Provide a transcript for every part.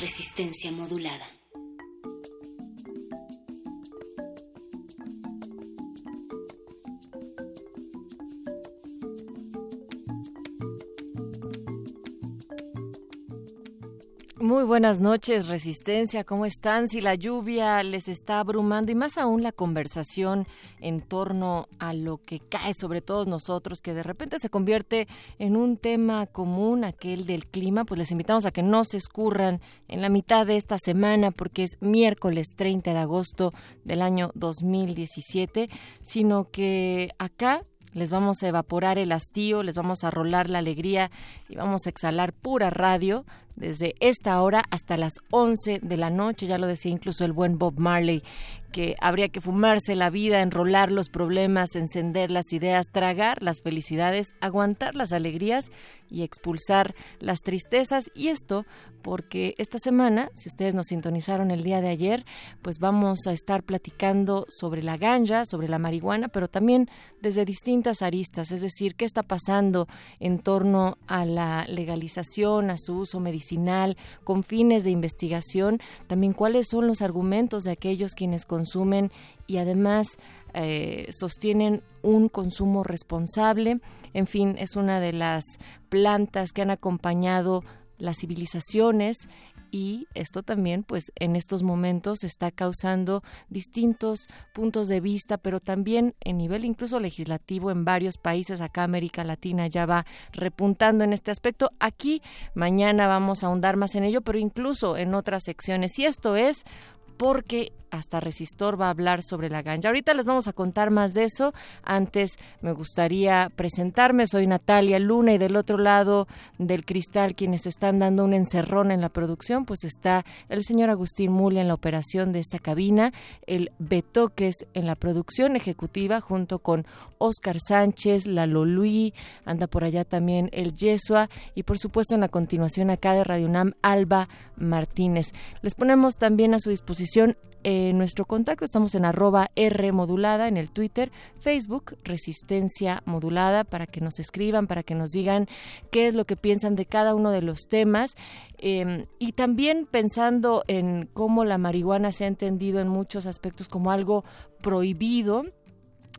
Resistencia modulada. Muy buenas noches, Resistencia. ¿Cómo están? Si la lluvia les está abrumando y más aún la conversación en torno a lo que cae sobre todos nosotros, que de repente se convierte en un tema común, aquel del clima, pues les invitamos a que no se escurran en la mitad de esta semana, porque es miércoles 30 de agosto del año 2017, sino que acá les vamos a evaporar el hastío, les vamos a rolar la alegría y vamos a exhalar pura radio desde esta hora hasta las 11 de la noche, ya lo decía incluso el buen Bob Marley, que habría que fumarse la vida, enrolar los problemas, encender las ideas, tragar las felicidades, aguantar las alegrías y expulsar las tristezas. Y esto porque esta semana, si ustedes nos sintonizaron el día de ayer, pues vamos a estar platicando sobre la ganja, sobre la marihuana, pero también desde distintas aristas, es decir, qué está pasando en torno a la legalización, a su uso medicinal, con fines de investigación, también cuáles son los argumentos de aquellos quienes consumen y además eh, sostienen un consumo responsable. En fin, es una de las plantas que han acompañado las civilizaciones y esto también pues en estos momentos está causando distintos puntos de vista pero también en nivel incluso legislativo en varios países acá América Latina ya va repuntando en este aspecto. Aquí mañana vamos a ahondar más en ello pero incluso en otras secciones. Y esto es porque hasta Resistor va a hablar sobre la ganja. Ahorita les vamos a contar más de eso. Antes me gustaría presentarme. Soy Natalia Luna y del otro lado del cristal quienes están dando un encerrón en la producción, pues está el señor Agustín Mule en la operación de esta cabina, el Betoques en la producción ejecutiva junto con Oscar Sánchez, Lalo Luis, anda por allá también el Yesua y por supuesto en la continuación acá de Radio UNAM, Alba Martínez. Les ponemos también a su disposición eh, nuestro contacto. Estamos en arroba R modulada en el Twitter, Facebook, Resistencia Modulada, para que nos escriban, para que nos digan qué es lo que piensan de cada uno de los temas. Eh, y también pensando en cómo la marihuana se ha entendido en muchos aspectos como algo prohibido,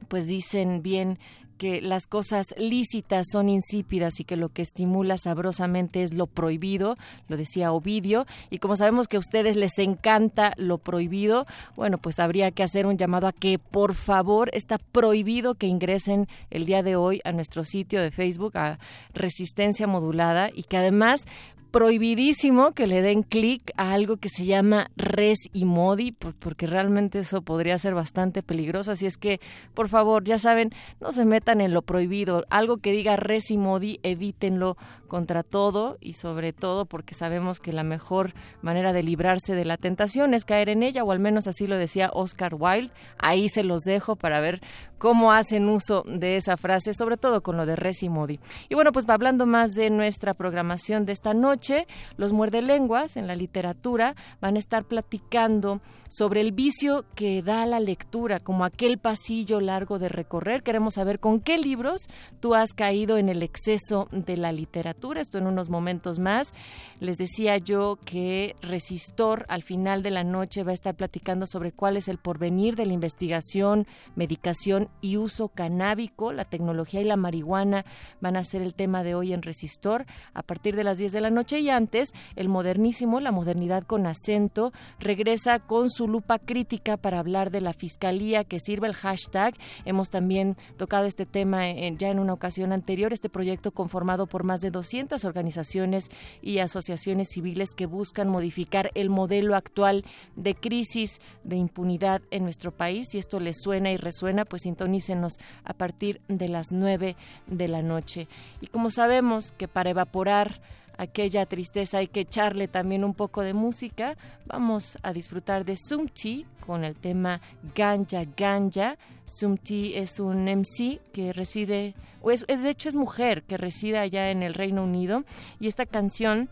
pues dicen bien que las cosas lícitas son insípidas y que lo que estimula sabrosamente es lo prohibido, lo decía Ovidio, y como sabemos que a ustedes les encanta lo prohibido, bueno, pues habría que hacer un llamado a que por favor está prohibido que ingresen el día de hoy a nuestro sitio de Facebook, a Resistencia Modulada, y que además prohibidísimo que le den clic a algo que se llama res y modi, porque realmente eso podría ser bastante peligroso. Así es que, por favor, ya saben, no se metan en lo prohibido. Algo que diga res y modi, evítenlo contra todo y sobre todo porque sabemos que la mejor manera de librarse de la tentación es caer en ella, o al menos así lo decía Oscar Wilde. Ahí se los dejo para ver cómo hacen uso de esa frase, sobre todo con lo de res y modi. Y bueno, pues hablando más de nuestra programación de esta noche, los muerdelenguas en la literatura van a estar platicando sobre el vicio que da la lectura, como aquel pasillo largo de recorrer. Queremos saber con qué libros tú has caído en el exceso de la literatura. Esto en unos momentos más. Les decía yo que Resistor al final de la noche va a estar platicando sobre cuál es el porvenir de la investigación, medicación y uso canábico. La tecnología y la marihuana van a ser el tema de hoy en Resistor a partir de las 10 de la noche y antes el modernísimo, la modernidad con acento, regresa con su lupa crítica para hablar de la fiscalía que sirve el hashtag. Hemos también tocado este tema ya en una ocasión anterior, este proyecto conformado por más de 200 organizaciones y asociaciones civiles que buscan modificar el modelo actual de crisis de impunidad en nuestro país. Si esto les suena y resuena, pues sintonícenos a partir de las 9 de la noche. Y como sabemos que para evaporar aquella tristeza hay que echarle también un poco de música, vamos a disfrutar de Sumchi con el tema Ganja Ganja. Sumti es un MC que reside, o es, de hecho es mujer que reside allá en el Reino Unido y esta canción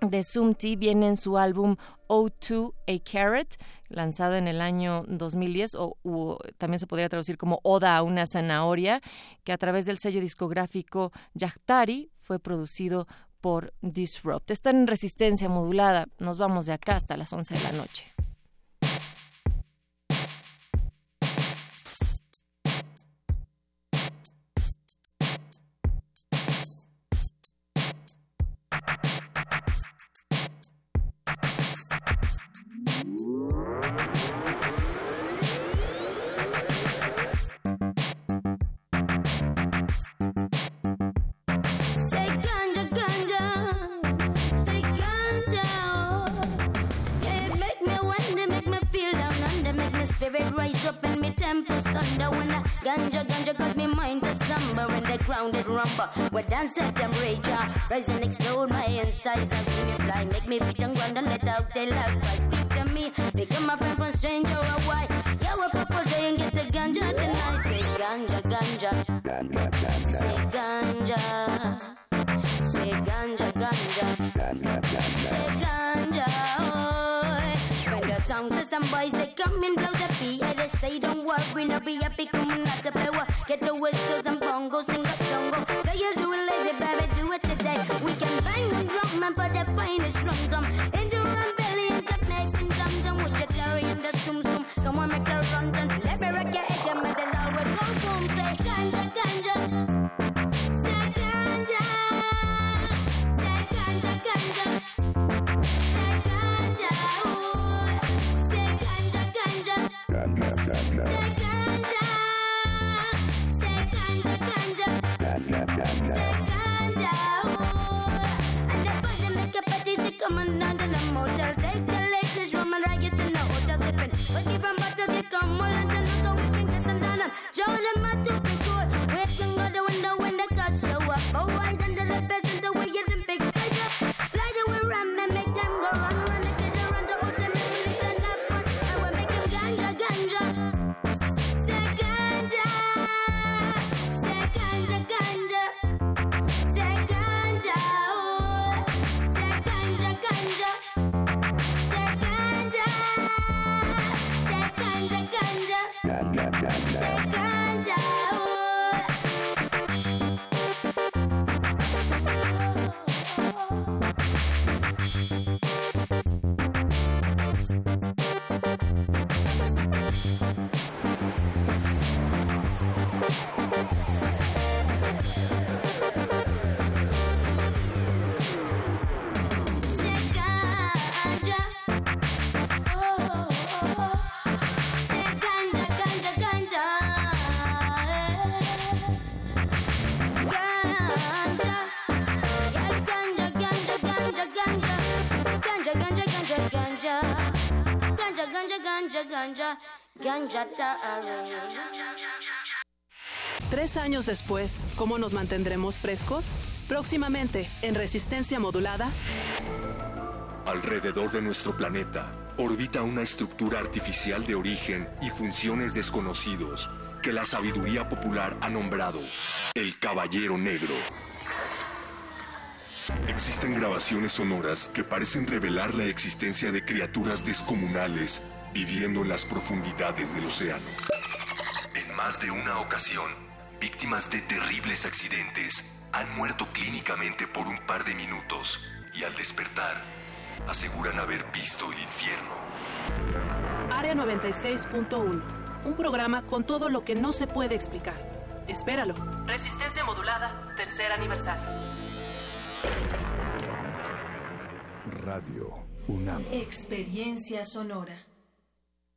de Sumti viene en su álbum O2 A Carrot, lanzado en el año 2010, o también se podría traducir como Oda a una zanahoria, que a través del sello discográfico Yachtari fue producido por Disrupt. Están en resistencia modulada. Nos vamos de acá hasta las 11 de la noche. Rise up and me tempest thunder when I ganja ganja cause me mind is somber and the grounded rumble. Where dance at them rage uh, rise and explode my insides. Now see me fly make me fit and ground and let out the love I speak to me become my friend from stranger or why? Yeah what people say and get the ganja tonight say ganja ganja. Say ganja. Say ganja ganja. Say ganja oh. when the song system boys they come and blow. they say don't worry, no be happy, come not to play. Get the whistles and bongos, sing a song. Say you do it coming under the motel. Take the latest room and I get to know. Just sipping. Whiskey from bottles, you come all under the I go whipping, kissing down. I'm them how to Tres años después, ¿cómo nos mantendremos frescos? Próximamente, en Resistencia Modulada, Alrededor de nuestro planeta orbita una estructura artificial de origen y funciones desconocidos que la sabiduría popular ha nombrado el Caballero Negro. Existen grabaciones sonoras que parecen revelar la existencia de criaturas descomunales viviendo en las profundidades del océano. En más de una ocasión, víctimas de terribles accidentes han muerto clínicamente por un par de minutos y al despertar aseguran haber visto el infierno. Área 96.1. un programa con todo lo que no se puede explicar. Espéralo. Resistencia modulada, tercer aniversario. Radio UNAM. Experiencia sonora.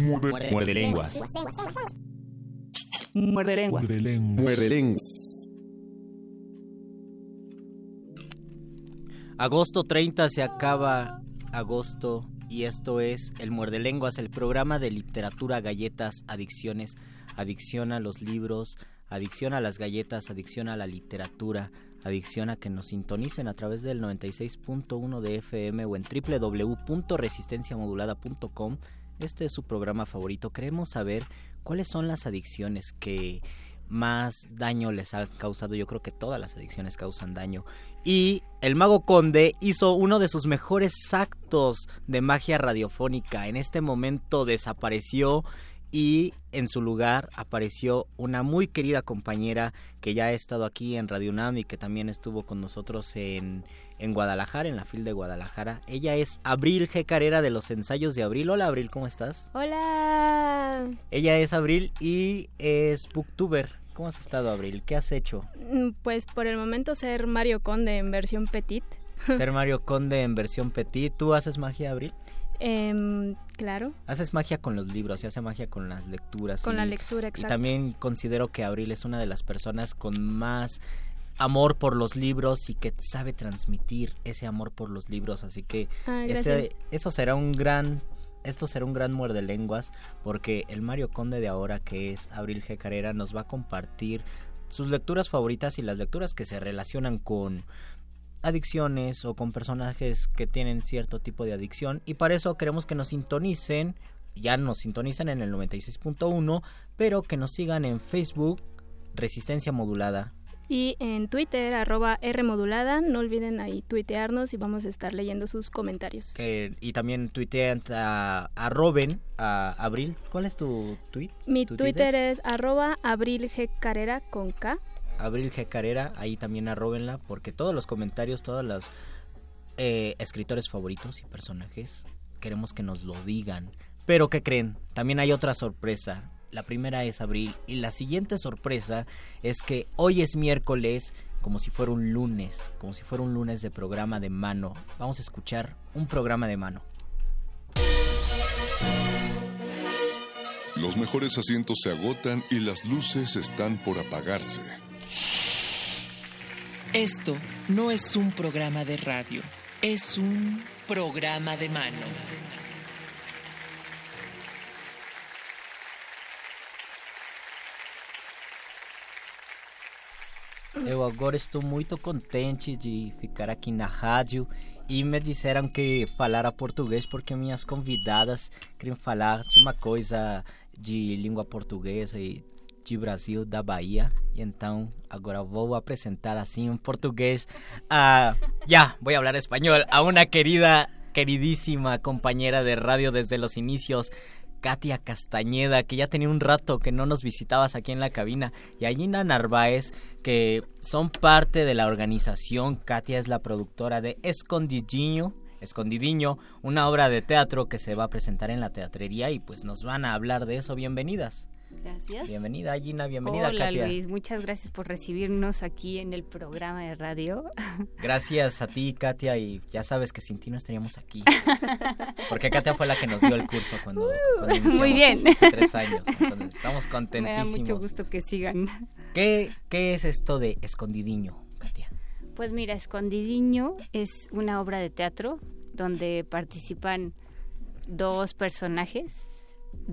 Muerde, lenguas. Muerde lenguas. Muerde lenguas. Agosto 30 se acaba agosto y esto es El Muerde Lenguas, el programa de literatura, galletas, adicciones, adicción a los libros, adicción a las galletas, adicción a la literatura, adicción a que nos sintonicen a través del 96.1 de FM o en www.resistenciamodulada.com. Este es su programa favorito. Queremos saber cuáles son las adicciones que más daño les ha causado. Yo creo que todas las adicciones causan daño. Y el mago conde hizo uno de sus mejores actos de magia radiofónica. En este momento desapareció y en su lugar apareció una muy querida compañera que ya ha estado aquí en Radio UNAM y que también estuvo con nosotros en, en Guadalajara, en la FIL de Guadalajara. Ella es Abril G. Carrera de los ensayos de Abril. Hola Abril, ¿cómo estás? Hola. Ella es Abril y es booktuber. ¿Cómo has estado Abril? ¿Qué has hecho? Mm, Pues por el momento ser Mario Conde en versión petit. Ser Mario Conde en versión petit. ¿Tú haces magia, Abril? Em, claro, Haces magia con los libros y hace magia con las lecturas. con y- la lectura, Y exacto. también considero que Abril es una de las personas con más amor por los libros y que sabe transmitir ese amor por los libros. Así que Ah, ese, eso será un gran... Esto será un gran muerde lenguas porque el Mario Conde de ahora, que es Abril G. Carrera, nos va a compartir sus lecturas favoritas y las lecturas que se relacionan con adicciones o con personajes que tienen cierto tipo de adicción y para eso queremos que nos sintonicen, ya nos sintonizan en el 96.1, pero que nos sigan en Facebook Resistencia Modulada. Y en Twitter, arroba Rmodulada, no olviden ahí tuitearnos y vamos a estar leyendo sus comentarios. Que, y también tuitean a, a Robin, a Abril. ¿Cuál es tu tweet? Mi ¿Tu Twitter es arroba Abril G. Carrera con K. Abril G. Carrera, ahí también arrobenla, porque todos los comentarios, todos los eh, escritores favoritos y personajes, queremos que nos lo digan. Pero ¿qué creen? También hay otra sorpresa. La primera es Abril y la siguiente sorpresa es que hoy es miércoles, como si fuera un lunes, como si fuera un lunes de programa de mano. Vamos a escuchar un programa de mano. Los mejores asientos se agotan y las luces están por apagarse. Esto no es un programa de radio, es un programa de mano. Eu agora estou muito contente de ficar aqui na rádio e me disseram que falara português porque minhas convidadas queriam falar de uma coisa de língua portuguesa e de Brasil, da Bahia. E então agora vou apresentar assim em português a... Ya, voy a hablar español. A una querida, queridísima compañera de radio desde los inicios, Katia Castañeda, que ya tenía un rato que no nos visitabas aquí en la cabina, y a Gina Narváez, que son parte de la organización. Katia es la productora de Escondidiño, Escondidiño, una obra de teatro que se va a presentar en la teatrería y pues nos van a hablar de eso. Bienvenidas. Gracias. Bienvenida Gina, bienvenida Hola Katia. Luis, muchas gracias por recibirnos aquí en el programa de radio. Gracias a ti Katia y ya sabes que sin ti no estaríamos aquí. Porque Katia fue la que nos dio el curso cuando, cuando iniciamos Muy bien. hace tres años. Entonces estamos Me da contentísimos. mucho gusto que sigan. ¿Qué, ¿Qué es esto de escondidiño? Pues mira, Escondidiño es una obra de teatro donde participan dos personajes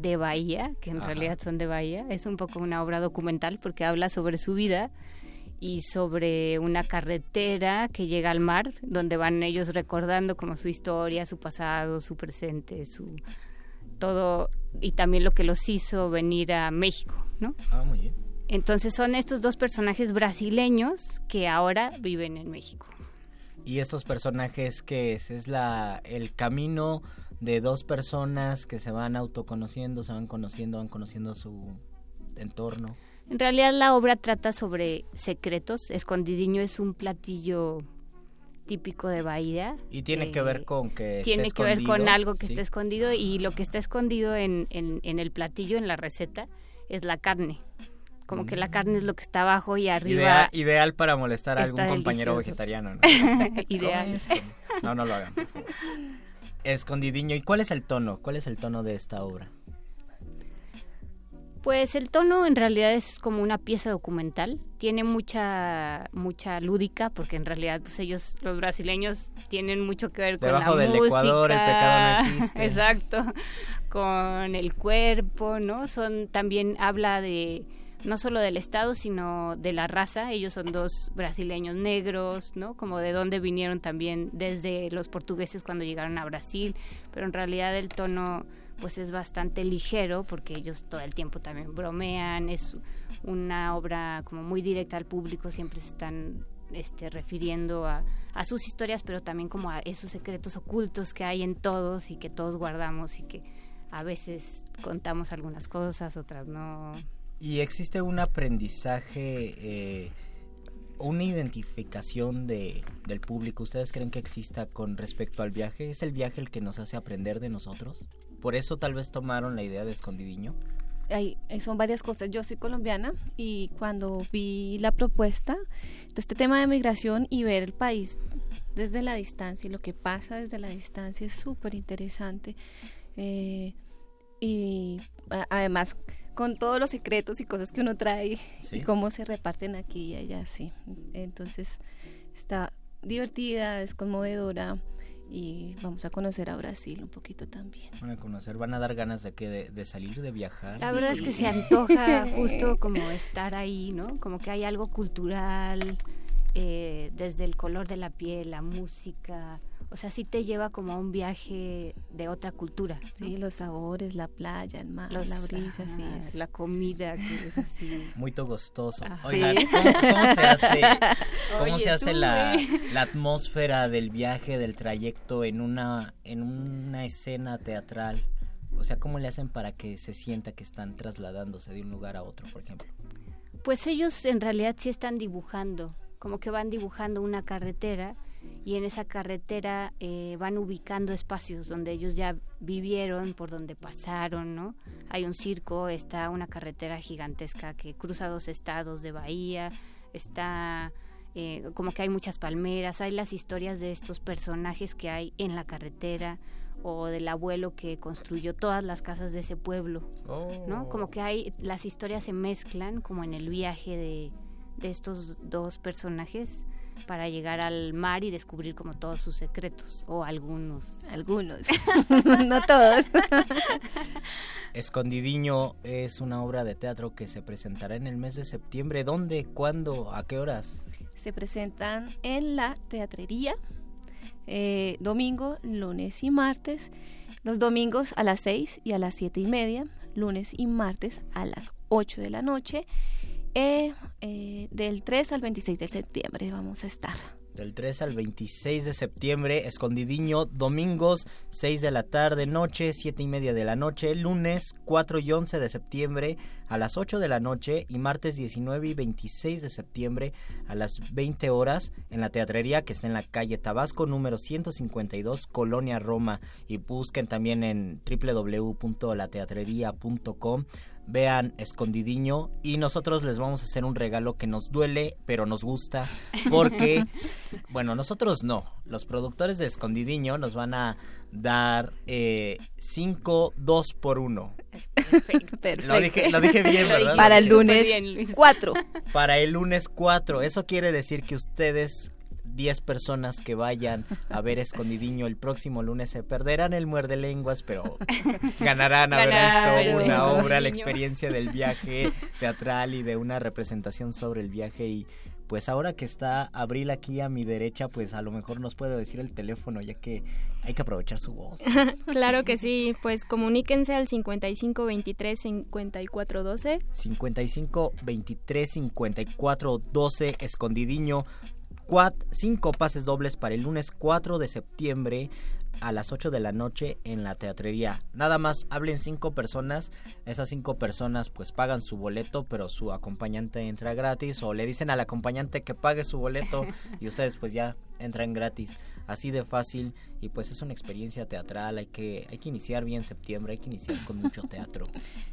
de Bahía, que en Ajá. realidad son de Bahía. Es un poco una obra documental porque habla sobre su vida y sobre una carretera que llega al mar, donde van ellos recordando como su historia, su pasado, su presente, su todo y también lo que los hizo venir a México, ¿no? Ah, muy bien. Entonces son estos dos personajes brasileños que ahora viven en México. Y estos personajes que es, es la el camino de dos personas que se van autoconociendo, se van conociendo, van conociendo su entorno. En realidad la obra trata sobre secretos. Escondidiño es un platillo típico de Bahía. Y tiene eh, que ver con que tiene esté que ver con algo que sí. está escondido y lo que está escondido en, en, en el platillo, en la receta, es la carne. Como que la carne es lo que está abajo y arriba. Idea- ideal para molestar a algún compañero vegetariano, ¿no? Ideal. No, no lo hagan, por favor. Escondidiño. ¿Y cuál es el tono? ¿Cuál es el tono de esta obra? Pues el tono en realidad es como una pieza documental. Tiene mucha mucha lúdica porque en realidad pues ellos los brasileños tienen mucho que ver con la del música. Ecuador el pecado no existe. Exacto. Con el cuerpo, ¿no? Son también habla de no solo del estado, sino de la raza. Ellos son dos brasileños negros, ¿no? Como de dónde vinieron también desde los portugueses cuando llegaron a Brasil, pero en realidad el tono pues es bastante ligero porque ellos todo el tiempo también bromean, es una obra como muy directa al público, siempre se están este, refiriendo a, a sus historias, pero también como a esos secretos ocultos que hay en todos y que todos guardamos y que a veces contamos algunas cosas, otras no. ¿Y existe un aprendizaje, eh, una identificación de, del público? ¿Ustedes creen que exista con respecto al viaje? ¿Es el viaje el que nos hace aprender de nosotros? ¿Por eso tal vez tomaron la idea de Escondidiño? Hay- eh, son varias cosas. Yo soy colombiana y cuando vi la propuesta, este tema de migración y ver el país desde la distancia y lo que pasa desde la distancia es súper interesante. Eh, y además con todos los secretos y cosas que uno trae Sí. y cómo se reparten aquí y allá, sí. Entonces está divertida, es conmovedora y vamos a conocer a Brasil un poquito también. Van a conocer, van a dar ganas de que de, de salir, de viajar. La verdad es que se antoja justo como estar ahí, ¿no? Como que hay algo cultural, eh, desde el color de la piel, la música, o sea, sí te lleva como a un viaje de otra cultura. Sí, los sabores, la playa, el mar, Los- la brisa, sí es. la comida que es así. Muy gostoso. Ajá. Oigan, Sí. ¿cómo, cómo se hace, cómo Oye, se hace la, la atmósfera del viaje, del trayecto en una, en una escena teatral? O sea, ¿cómo le hacen para que se sienta que están trasladándose de un lugar a otro, por ejemplo? Pues ellos en realidad sí están dibujando, como que van dibujando una carretera y en esa carretera eh, van ubicando espacios donde ellos ya vivieron, por donde pasaron, ¿no? Hay un circo, está una carretera gigantesca que cruza dos estados de Bahía, está eh, como que hay muchas palmeras, hay las historias de estos personajes que hay en la carretera o del abuelo que construyó todas las casas de ese pueblo. ¿no? Como que hay, las historias se mezclan como en el viaje de, de estos dos personajes para llegar al mar y descubrir como todos sus secretos, o algunos. Algunos, no todos. Escondidiño es una obra de teatro que se presentará en el mes de septiembre. ¿Dónde? ¿Cuándo? ¿A qué horas? Se presentan en la teatrería eh, domingo, lunes y martes. Los domingos a las 6 y a las 7 y media. Lunes y martes a las 8 de la noche. Eh, eh, del 3 al 26 de septiembre vamos a estar. Del 3 al 26 de septiembre, Escondidiño, domingos 6 de la tarde, noche 7 y media de la noche, lunes 4 y 11 de septiembre a las 8 de la noche y martes 19 y 26 de septiembre a las 20 horas en la teatrería que está en la calle Tabasco número 152, Colonia Roma y busquen también en www.lateatrería.com vean Escondidiño y nosotros les vamos a hacer un regalo que nos duele pero nos gusta porque bueno nosotros no. Los productores de Escondidiño nos van a dar 5 2 por 1 Perfecto. lo dije, lo dije bien verdad Para el lunes 4. para el lunes 4 eso quiere decir que ustedes 10 personas que vayan a ver Escondidiño el próximo lunes se perderán el muerde lenguas, pero ganarán visto ver una obra, la Escondidiño. experiencia del viaje teatral y de una representación sobre el viaje y pues ahora que está Abril aquí a mi derecha, pues a lo mejor nos puede decir el teléfono, ya que hay que aprovechar su voz. claro que sí, pues comuníquense al 55 23 54 12. 55 23 54 12, escondidiño. cinco pases dobles para el lunes 4 de septiembre a las 8 de la noche en la teatrería. Nada más hablen cinco personas, esas cinco personas pues pagan su boleto, pero su acompañante entra gratis o le dicen al acompañante que pague su boleto y ustedes pues ya entran gratis. Así de fácil y pues es una experiencia teatral, hay que hay que iniciar bien septiembre, hay que iniciar con mucho teatro.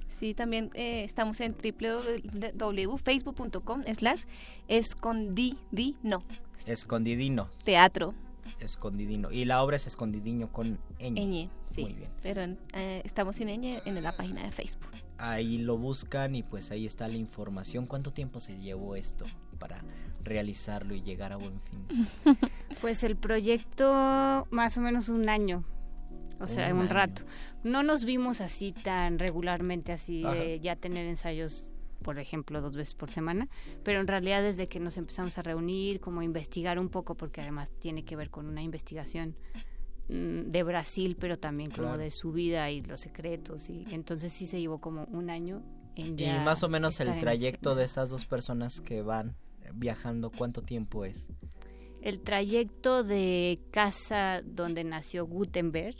Sí, también eh, estamos en www.facebook.com slash escondidino. Escondidino. Teatro. Escondidino. Y la obra es Escondidiño con ñ. sí. Muy bien. Pero eh, estamos sin ñ en la página de Facebook. Ahí lo buscan y pues ahí está la información. ¿Cuánto tiempo se llevó esto para realizarlo y llegar a buen fin? pues el proyecto más o menos un año. O sea, un, rato. No nos vimos así tan regularmente, así de ya tener ensayos por ejemplo, dos veces por semana, pero en realidad desde que nos empezamos a reunir, como investigar un poco, porque además tiene que ver con una investigación mm, de Brasil, pero también como de su vida y los secretos, y entonces sí se llevó como un año en Y más o menos el trayecto de estas dos personas que van viajando, ¿cuánto tiempo es? el trayecto de casa donde nació Gutenberg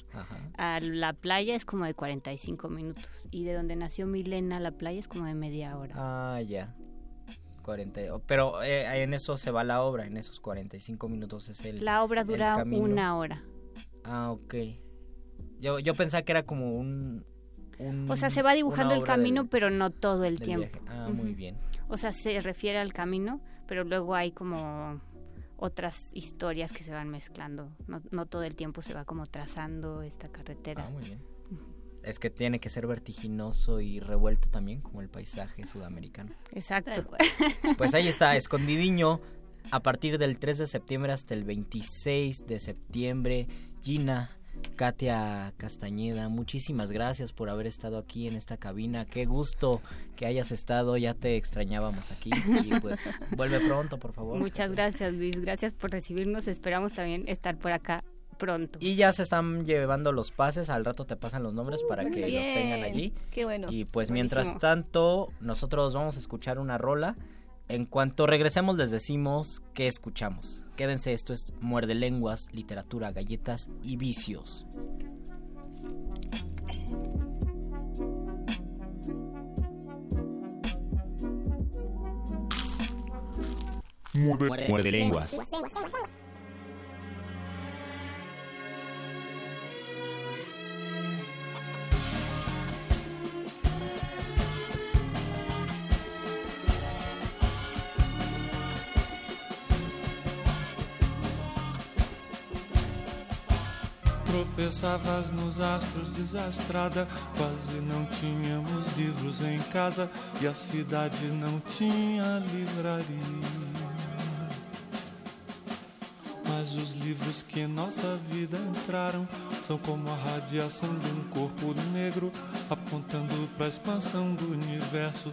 a la playa es como de 45 minutos y de donde nació Milena a la playa es como de media hora. Ah, ya. 40, pero eh, en eso se va la obra, en esos 45 minutos es el La obra dura una hora. Ah, ok. Yo, yo pensaba que era como un... o sea, se va dibujando el camino, pero no todo el tiempo. Ah, muy bien. O sea, se refiere al camino, pero luego hay como otras historias que se van mezclando. No, no, todo el tiempo se va como trazando esta carretera. Ah, muy bien. Es que tiene que ser vertiginoso y revuelto también, como el paisaje sudamericano. Exacto. Pues ahí está, Escondidiño, a partir del 3 de septiembre hasta el 26 de septiembre. Gina, Katia Castañeda, muchísimas gracias por haber estado aquí en esta cabina. Qué gusto que hayas estado, ya te extrañábamos aquí y pues vuelve pronto, por favor. Muchas gracias, Luis. Gracias por recibirnos. Esperamos también estar por acá pronto. Y ya se están llevando los pases, al rato te pasan los nombres para que los tengan allí. Qué bueno. Y pues mientras tanto, nosotros vamos a escuchar una rola. En cuanto regresemos les decimos qué escuchamos. Quédense, esto es Muerde Lenguas, Literatura, Galletas y Vicios. Muerde, Lenguas. Tropeçavas nos astros desastrada, quase não tínhamos livros em casa e a cidade não tinha livraria. Mas os livros que em nossa vida entraram são como a radiação de um corpo negro apontando para a expansão do universo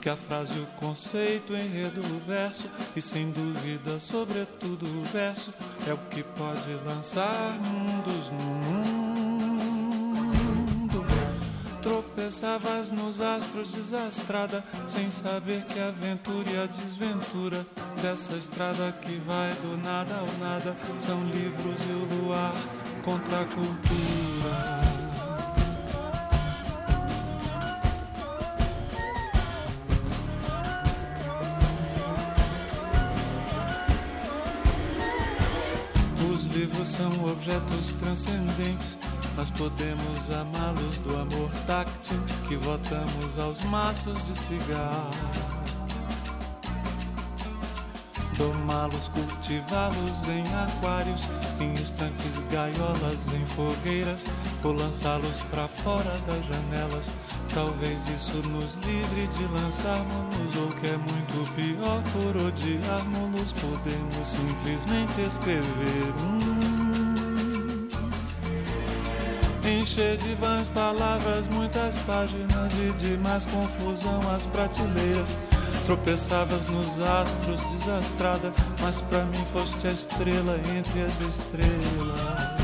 que a frase, o conceito, o enredo, o verso e sem dúvida, sobretudo o verso é o que pode lançar mundos no mundo. Tropeçavas nos astros desastrada, sem saber que a aventura e a desventura dessa estrada que vai do nada ao nada são livros e o luar contra a cultura. Livros são objetos transcendentes. Nós podemos amá-los do amor táctil que votamos aos maços de cigarro. Tomá-los, cultivá-los em aquários, em instantes gaiolas, em fogueiras, ou lançá-los para fora das janelas. Talvez isso nos livre de lançarmos, ou que é muito pior, por odiarmos, podemos simplesmente escrever um Encher de vãs palavras, muitas páginas e de mais confusão as prateleiras Tropeçavas nos astros, desastrada, mas pra mim foste a estrela entre as estrelas.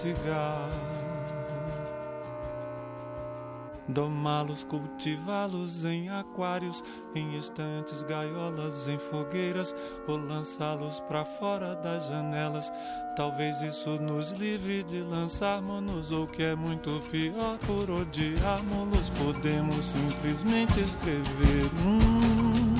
Cigarro. Domá-los, cultivá-los em aquários, em estantes, gaiolas, em fogueiras, ou lançá-los para fora das janelas. Talvez isso nos livre de lançarmos-nos, ou que é muito pior, por odiarmos-los, podemos simplesmente escrever. Hum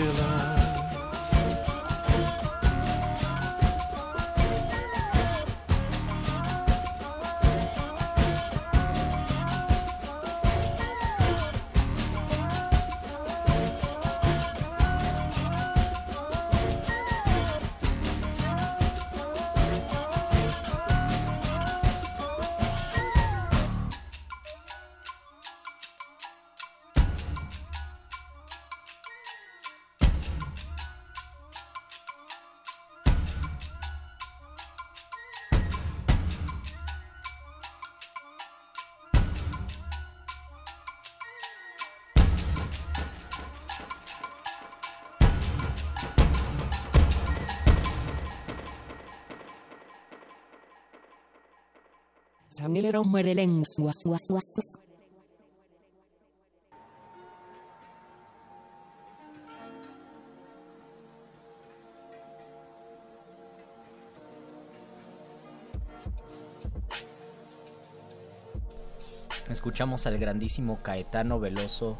Escuchamos al grandísimo Caetano Veloso,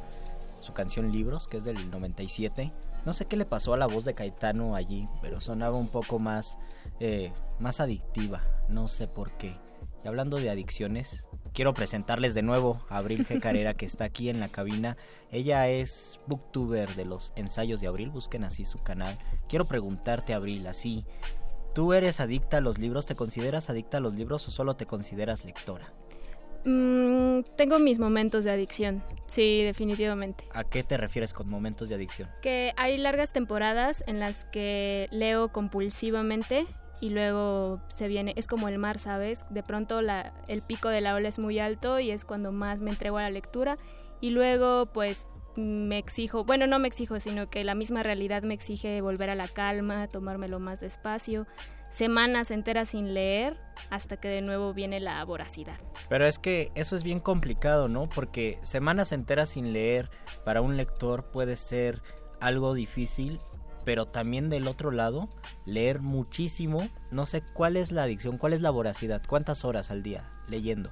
su canción Libros, que es del 97. No sé qué le pasó a la voz de Caetano allí, pero sonaba un poco más, eh, más adictiva. No sé por qué. Y hablando de adicciones, quiero presentarles de nuevo a Abril G. Carrera, que está aquí en la cabina. Ella es booktuber de los ensayos de Abril, busquen así su canal. Quiero preguntarte, Abril, así, ¿tú eres adicta a los libros? ¿Te consideras adicta a los libros o solo te consideras lectora? Mm, tengo mis momentos de adicción, sí, definitivamente. ¿A qué te refieres con momentos de adicción? Que hay largas temporadas en las que leo compulsivamente y luego se viene, es como el mar, ¿sabes? De pronto el pico de la ola es muy alto y es cuando más me entrego a la lectura y luego pues me exijo, bueno, no me exijo, sino que la misma realidad me exige volver a la calma, tomármelo más despacio, semanas enteras sin leer hasta que de nuevo viene la voracidad. Pero es que eso es bien complicado, ¿no? Porque semanas enteras sin leer para un lector puede ser algo difícil pero también del otro lado, leer muchísimo. No sé cuál es la adicción, cuál es la voracidad, cuántas horas al día leyendo.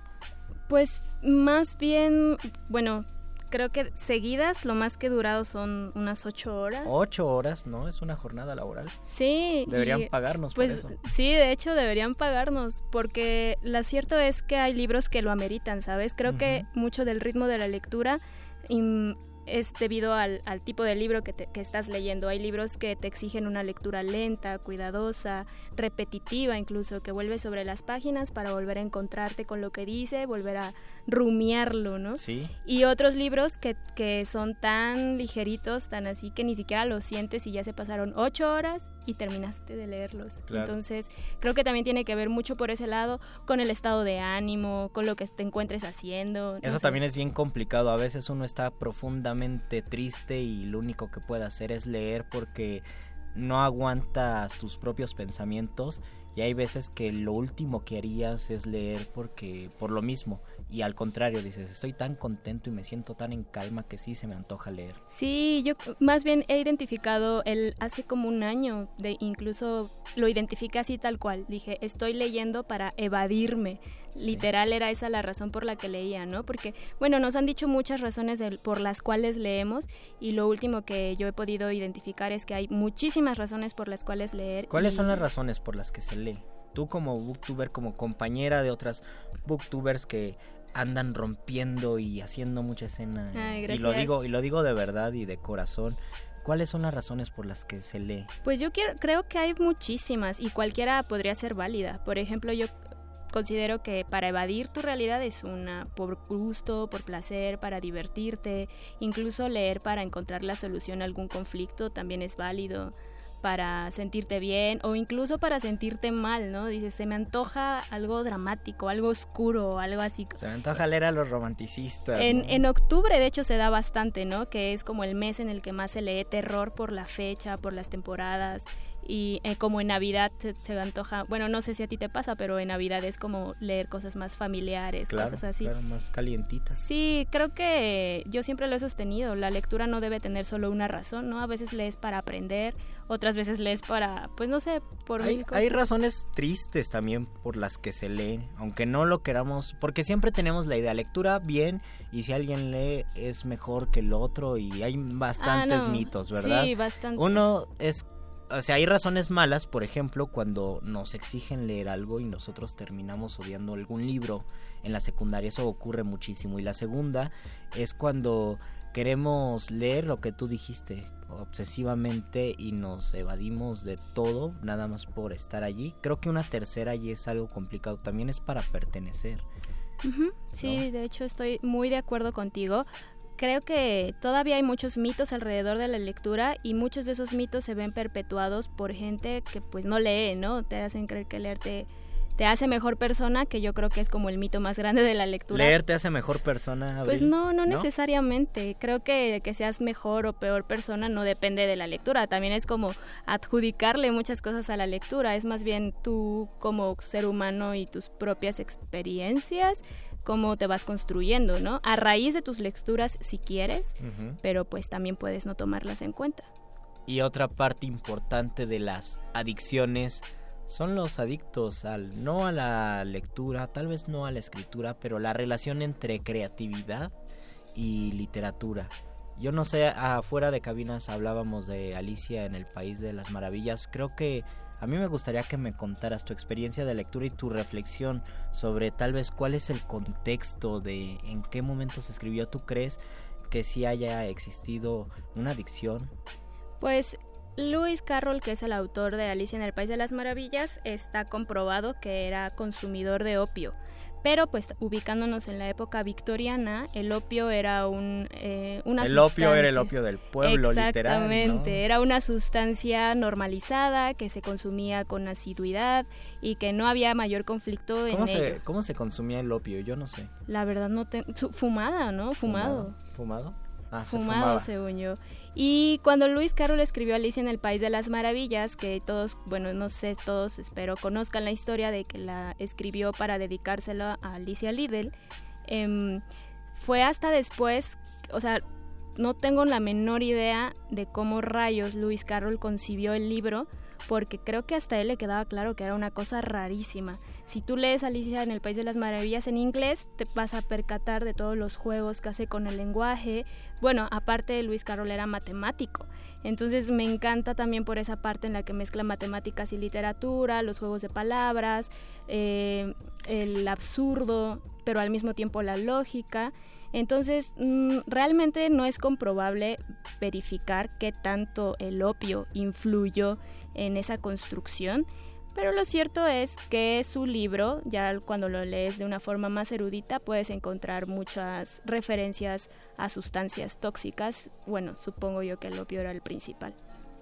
Pues más bien, bueno, creo que seguidas lo más que he durado son unas ocho horas. Ocho horas, ¿no? Es una jornada laboral. Sí. Deberían pagarnos pues, por eso. Sí, de hecho deberían pagarnos, porque lo cierto es que hay libros que lo ameritan, ¿sabes? Creo que mucho del ritmo de la lectura es debido al, al tipo de libro que, te- que estás leyendo. Hay libros que te exigen una lectura lenta, cuidadosa, repetitiva incluso, que vuelves sobre las páginas para volver a encontrarte con lo que dice, volver a rumiarlo, ¿no? Sí. Y otros libros que, que son tan ligeritos, tan así, que ni siquiera los sientes y ya se pasaron ocho horas y terminaste de leerlos. Claro. Entonces, creo que también tiene que ver mucho por ese lado con el estado de ánimo, con lo que te encuentres haciendo. no Eso sé. también es bien complicado. A veces uno está profundamente triste y lo único que puede hacer es leer porque no aguantas tus propios pensamientos y hay veces que lo último que harías es leer porque por lo mismo y al contrario dices estoy tan contento y me siento tan en calma que sí se me antoja leer. Sí, yo más bien he identificado el hace como un año, de incluso lo identifiqué así tal cual. Dije, estoy leyendo para evadirme. Literal era esa la razón por la que leía, ¿no? Porque, bueno, nos han dicho muchas razones por las cuales leemos y lo último que yo he podido identificar es que hay muchísimas razones por las cuales leer. ¿Cuáles y- son las razones por las que se lee? Tú como booktuber, como compañera de otras booktubers que andan rompiendo y haciendo mucha escena. Ay, y lo digo y lo digo de verdad y de corazón. ¿Cuáles son las razones por las que se lee? Pues yo quiero, creo que hay muchísimas y cualquiera podría ser válida. Por ejemplo, yo considero que para evadir tu realidad es una por gusto, por placer, para divertirte, incluso leer para encontrar la solución a algún conflicto también es válido para sentirte bien o incluso para sentirte mal, ¿no? Dices, se me antoja algo dramático, algo oscuro, algo así. Se me antoja leer a los romanticistas. En, ¿no? en octubre, de hecho, se da bastante, ¿no? Que es como el mes en el que más se lee terror por la fecha, por las temporadas. Y eh, como en Navidad se, se antoja, bueno, no sé si a ti te pasa, pero en Navidad es como leer cosas más familiares, claro, cosas así. claro, más calientitas. Sí, creo que yo siempre lo he sostenido. La lectura no debe tener solo una razón, ¿no? A veces lees para aprender, otras veces lees para, pues no sé, por Hay, mil cosas. hay razones tristes también por las que se lee, aunque no lo queramos, porque siempre tenemos la idea, lectura bien, y si alguien lee es mejor que el otro, y hay bastantes Ah, no. mitos, ¿verdad? Sí, bastante. Uno es, o sea, hay razones malas, por ejemplo, cuando nos exigen leer algo y nosotros terminamos odiando algún libro en la secundaria, eso ocurre muchísimo. Y la segunda es cuando queremos leer lo que tú dijiste obsesivamente y nos evadimos de todo, nada más por estar allí. Creo que una tercera y es algo complicado, también es para pertenecer. Sí, de hecho estoy muy de acuerdo contigo. Creo que todavía hay muchos mitos alrededor de la lectura y muchos de esos mitos se ven perpetuados por gente que pues no lee, ¿no? Te hacen creer que leerte te hace mejor persona, que yo creo que es como el mito más grande de la lectura. ¿Leer te hace mejor persona? Pues Abril? no, no, necesariamente. Creo que que seas mejor o peor persona no depende de la lectura. También es como adjudicarle muchas cosas a la lectura. Es más bien tú como ser humano y tus propias experiencias, cómo te vas construyendo, ¿no? A raíz de tus lecturas si quieres, pero pues también puedes no tomarlas en cuenta. Y otra parte importante de las adicciones son los adictos al no a la lectura, tal vez no a la escritura, pero la relación entre creatividad y literatura. Yo no sé, afuera de cabinas hablábamos de Alicia en el País de las Maravillas. Creo que a mí me gustaría que me contaras tu experiencia de lectura y tu reflexión sobre tal vez cuál es el contexto de en qué momento se escribió. ¿Tú crees que sí haya existido una adicción Pues Lewis Carroll, que es el autor de Alicia en el País de las Maravillas, está comprobado que era consumidor de opio. Pero pues ubicándonos en la época victoriana, el opio era un, eh, una El opio era el sustancia- opio del pueblo, literal, ¿no? Exactamente, era una sustancia normalizada que se consumía con asiduidad y que no había mayor conflicto en ¿Cómo ello. se, ¿Cómo se consumía el opio? Yo no sé. La verdad no te... su- Fumada, ¿no? Fumado. ¿Fumado? Ah, fumado, según yo. Y cuando Luis Carroll escribió Alicia en el País de las Maravillas, que todos, bueno, no sé, todos espero conozcan la historia de que la escribió para dedicársela a Alicia Liddell, em, fue hasta después, o sea, no tengo la menor idea de cómo rayos Luis Carroll concibió el libro, porque creo que hasta él le quedaba claro que era una cosa rarísima. Si tú lees Alicia en el País de las Maravillas en inglés, te vas a percatar de todos los juegos que hace con el lenguaje. Bueno, aparte Luis Carroll era matemático, entonces me encanta también por esa parte en la que mezcla matemáticas y literatura, los juegos de palabras, eh, el absurdo, pero al mismo tiempo la lógica. Entonces, mm, realmente no es comprobable verificar qué tanto el opio influyó en esa construcción, pero lo cierto es que su libro, ya cuando lo lees de una forma más erudita, puedes encontrar muchas referencias a sustancias tóxicas. Bueno, supongo yo que el opio era el principal.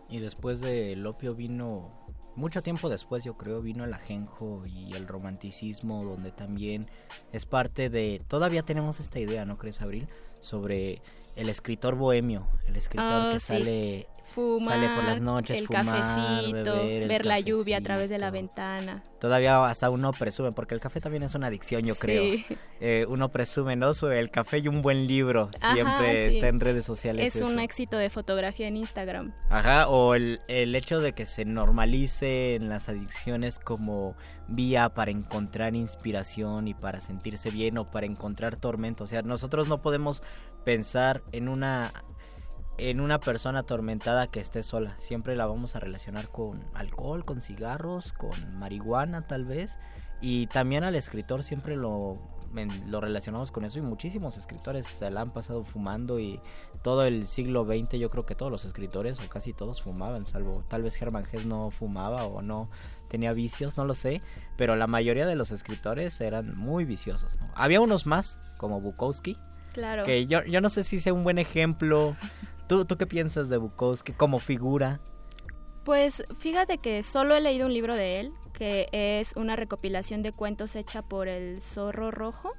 Y después del opio vino, mucho tiempo después yo creo, vino el ajenjo y el romanticismo, donde también es parte de, todavía tenemos esta idea, ¿no crees, Abril? Sobre el escritor bohemio, el escritor Ah, que sí. sale, Fumar, sale por las noches, el fumar, cafecito, beber, el ver la lluvia a través de la ventana. Todavía hasta uno presume, porque el café también es una adicción, yo Sí. creo. Eh, uno presume, ¿no? Sobre el café y un buen libro. Ajá, Siempre sí. está en redes sociales. Es un éxito de fotografía en Instagram. Ajá, o el, el hecho de que se normalice en las adicciones como vía para encontrar inspiración y para sentirse bien o para encontrar tormento. O sea, nosotros no podemos pensar en una en una persona atormentada que esté sola. Siempre la vamos a relacionar con alcohol, con cigarros, con marihuana tal vez. Y también al escritor siempre lo, lo relacionamos con eso y muchísimos escritores se la han pasado fumando y todo el siglo XX yo creo que todos los escritores o casi todos fumaban, salvo tal vez Hermann Hesse no fumaba o no tenía vicios, no lo sé, pero la mayoría de los escritores eran muy viciosos. ¿no? Había unos más, como Bukowski, Claro. que yo, yo no sé si sea un buen ejemplo. ¿Tú, ¿Tú qué piensas de Bukowski como figura? Pues fíjate que solo he leído un libro de él, que es una recopilación de cuentos hecha por el Zorro Rojo.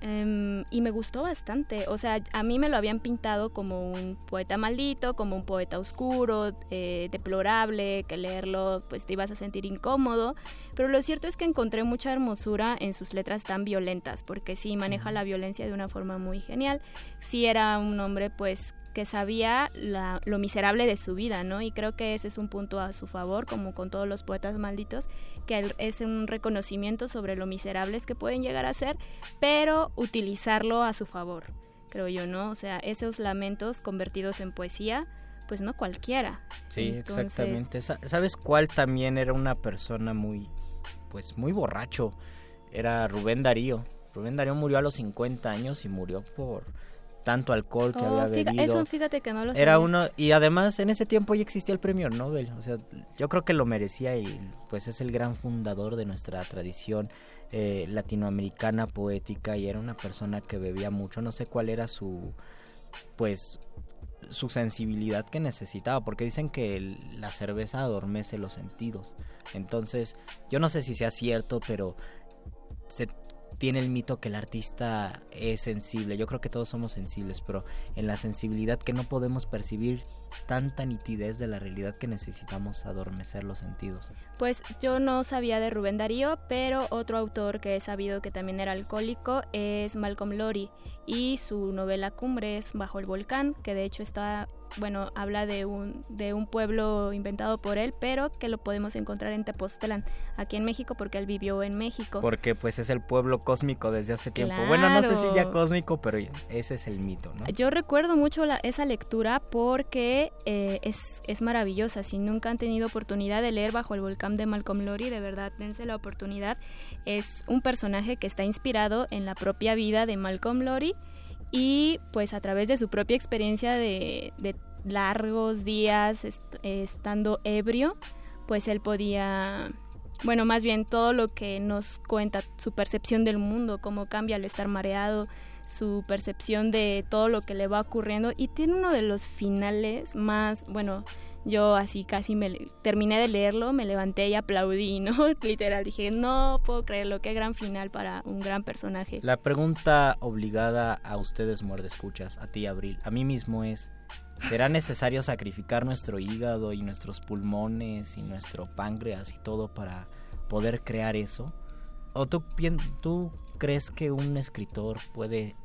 Em, y me gustó bastante. O sea, a mí me lo habían pintado como un poeta maldito, como un poeta oscuro, eh, deplorable, que leerlo pues te ibas a sentir incómodo. Pero lo cierto es que encontré mucha hermosura en sus letras tan violentas, porque sí maneja la violencia de una forma muy genial. Sí era un hombre pues que sabía la- lo miserable de su vida, ¿no? Y creo que ese es un punto a su favor, como con todos los poetas malditos, que es un reconocimiento sobre lo miserables que pueden llegar a ser, pero utilizarlo a su favor, creo yo, ¿no? O sea, esos lamentos convertidos en poesía, pues no cualquiera. Sí, Entonces, exactamente. Sa- ¿Sabes cuál también era una persona muy, pues muy borracho? Era Rubén Darío. Rubén Darío murió a los 50 años y murió por tanto alcohol que Oh, había bebido. eso fíjate que no lo Era sabía. uno y además en ese tiempo ya existía el premio Nobel, o sea, yo creo que lo merecía y pues es el gran fundador de nuestra tradición eh, latinoamericana poética y era una persona que bebía mucho, no sé cuál era su pues su sensibilidad que necesitaba, porque dicen que el- la cerveza adormece los sentidos. Entonces, yo no sé si sea cierto, pero se tiene el mito que el artista es sensible. Yo creo que todos somos sensibles, pero en la sensibilidad que no podemos percibir tanta nitidez de la realidad que necesitamos adormecer los sentidos. Pues yo no sabía de Rubén Darío, pero otro autor que he sabido que también era alcohólico es Malcolm Lowry y su novela Cumbres bajo el volcán, que de hecho está, bueno, habla de un de un pueblo inventado por él, pero que lo podemos encontrar en Tepoztlán, aquí en México porque él vivió en México. Porque pues es el pueblo cósmico desde hace tiempo. Bueno, no sé si ya Claro. cósmico, pero ese es el mito, ¿no? Yo recuerdo mucho la- esa lectura porque eh, es, es maravillosa. Si nunca han tenido oportunidad de leer Bajo el Volcán de Malcolm Lowry, de verdad, dense la oportunidad. Es un personaje que está inspirado en la propia vida de Malcolm Lowry y pues a través de su propia experiencia de, de largos días est- estando ebrio, pues él podía... Bueno, más bien todo lo que nos cuenta, su percepción del mundo, cómo cambia al estar mareado, su percepción de todo lo que le va ocurriendo y tiene uno de los finales más, bueno, yo así casi me terminé de leerlo, me levanté y aplaudí, ¿no? Literal, dije, no puedo creerlo, qué gran final para un gran personaje. La pregunta obligada a ustedes, muerde escuchas, a ti, Abril, a mí mismo es: ¿será necesario sacrificar nuestro hígado y nuestros pulmones y nuestro páncreas y todo para poder crear eso? ¿O tú, tú crees que un escritor puede,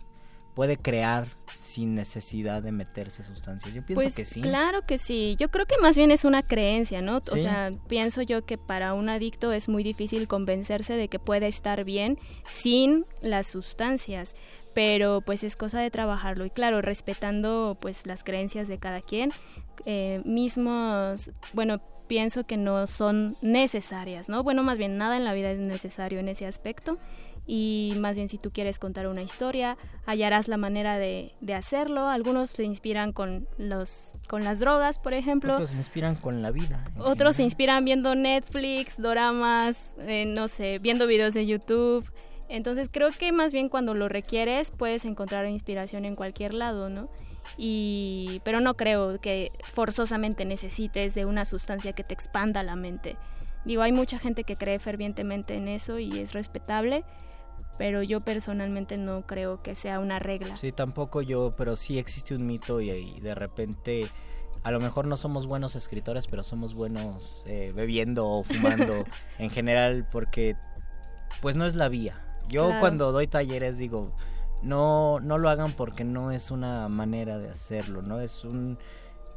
puede crear sin necesidad de meterse sustancias? Yo pienso pues que sí. claro que sí, yo creo que más bien es una creencia, ¿no? O sea, pienso yo que para un adicto es muy difícil convencerse de que puede estar bien sin las sustancias, pero pues es cosa de trabajarlo y claro, respetando pues las creencias de cada quien, eh, mismos, bueno, pienso que no son necesarias, ¿no? Bueno, más bien nada en la vida es necesario en ese aspecto y más bien si tú quieres contar una historia, hallarás la manera de, de hacerlo. Algunos se inspiran con, los, con las drogas, por ejemplo. Otros se inspiran con la vida. Otros se inspiran viendo Netflix, doramas, eh, no sé, viendo videos de YouTube. Entonces creo que más bien cuando lo requieres puedes encontrar inspiración en cualquier lado, ¿no? Y pero no creo que forzosamente necesites de una sustancia que te expanda la mente. Digo, hay mucha gente que cree fervientemente en eso y es respetable, pero yo personalmente no creo que sea una regla. Sí, tampoco yo, pero sí existe un mito y, de repente a lo mejor no somos buenos escritores, pero somos buenos eh, bebiendo o fumando en general porque pues no es la vía. Yo cuando doy talleres digo, no no lo hagan porque no es una manera de hacerlo, no es un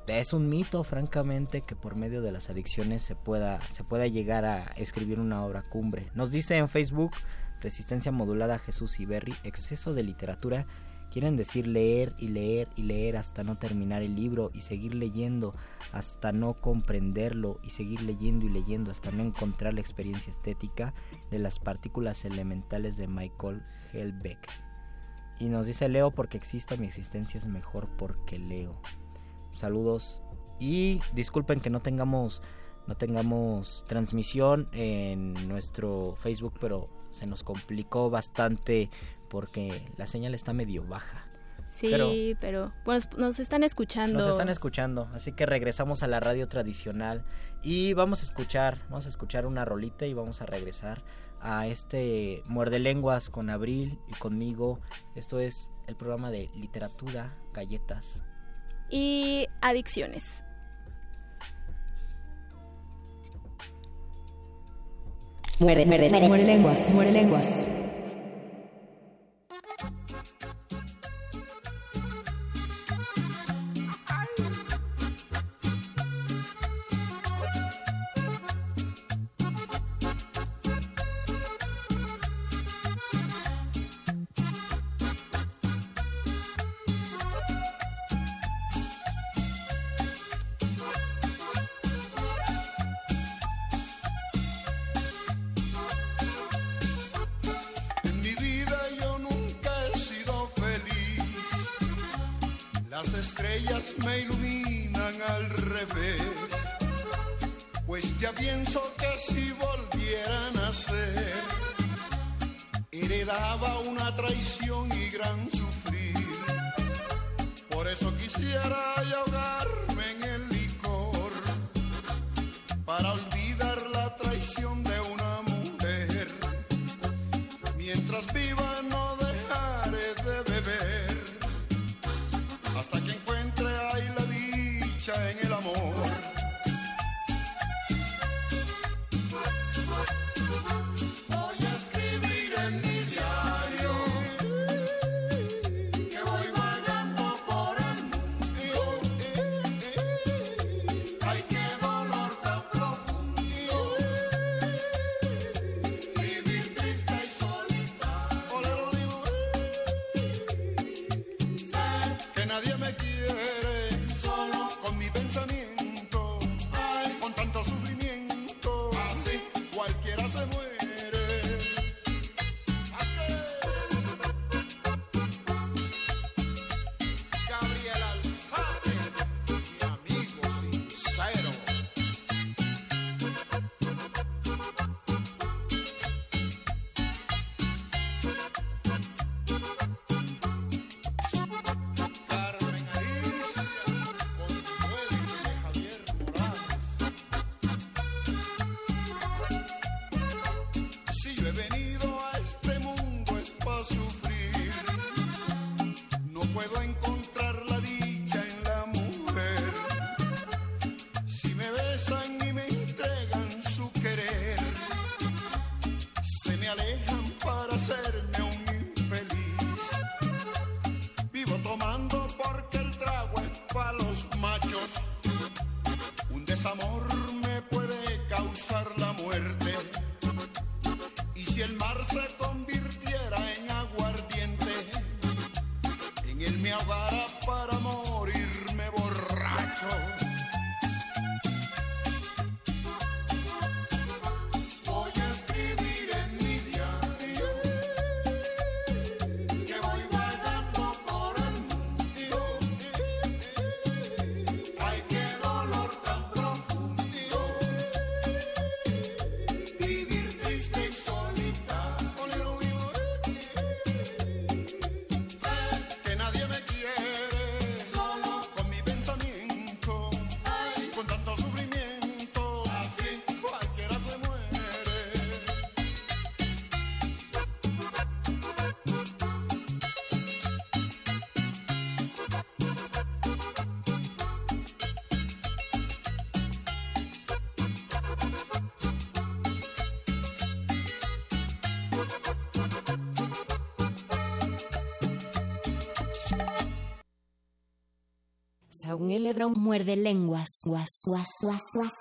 es un mito francamente que por medio de las adicciones se pueda se pueda llegar a escribir una obra cumbre. Nos dice en Facebook Resistencia modulada Jesús y Berry, exceso de literatura, quieren decir leer y leer y leer hasta no terminar el libro y seguir leyendo hasta no comprenderlo y seguir leyendo y leyendo hasta no encontrar la experiencia estética de las partículas elementales de Michael Helbeck. Y nos dice Leo porque existo, mi existencia es mejor porque leo. Saludos y disculpen que no tengamos no tengamos transmisión en nuestro Facebook, pero se nos complicó bastante porque la señal está medio baja. Sí, pero, bueno, nos están escuchando. Nos están escuchando, así que regresamos a la radio tradicional y vamos a escuchar, vamos a escuchar una rolita y vamos a regresar a este Muerde Lenguas con Abril y conmigo. Esto es el programa de literatura, galletas y adicciones. Muere, muere, muere, lenguas, muere lenguas. Muerde lenguas. Guas, guas, guas, guas.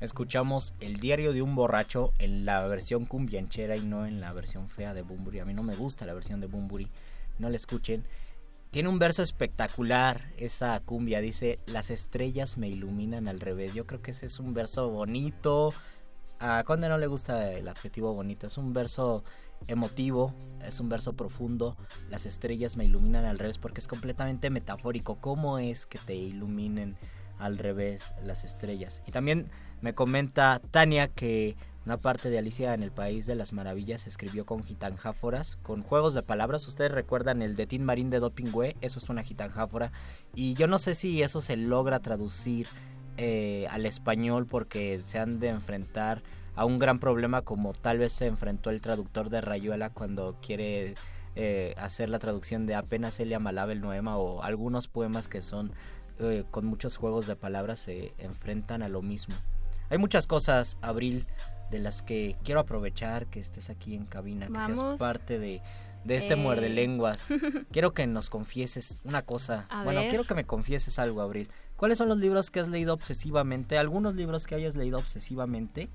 Escuchamos El diario de un borracho en la versión cumbianchera y no en la versión fea de Bumburi. A mí no me gusta la versión de Bumburi, no la escuchen. Tiene un verso espectacular esa cumbia, dice, las estrellas me iluminan al revés. Yo creo que ese es un verso bonito. A Conde no le gusta el adjetivo bonito, es un verso emotivo, es un verso profundo. Las estrellas me iluminan al revés porque es completamente metafórico. ¿Cómo es que te iluminen al revés las estrellas? Y también me comenta Tania que una parte de Alicia en el País de las Maravillas escribió con gitanjáforas, con juegos de palabras. Ustedes recuerdan el de Tin Marín de Dopingüe, eso es una gitanjáfora. Y yo no sé si eso se logra traducir eh, al español porque se han de enfrentar a un gran problema como tal vez se enfrentó el traductor de Rayuela cuando quiere eh, hacer la traducción de apenas Elia Malaba el Noema o algunos poemas que son eh, con muchos juegos de palabras se enfrentan a lo mismo. Hay muchas cosas, Abril, de las que quiero aprovechar que estés aquí en cabina, que seas parte de, de este Eh. muerde lenguas. quiero que nos confieses una cosa. A bueno, ver. quiero que me confieses algo, Abril. ¿Cuáles son los libros que has leído obsesivamente? Algunos libros que hayas leído obsesivamente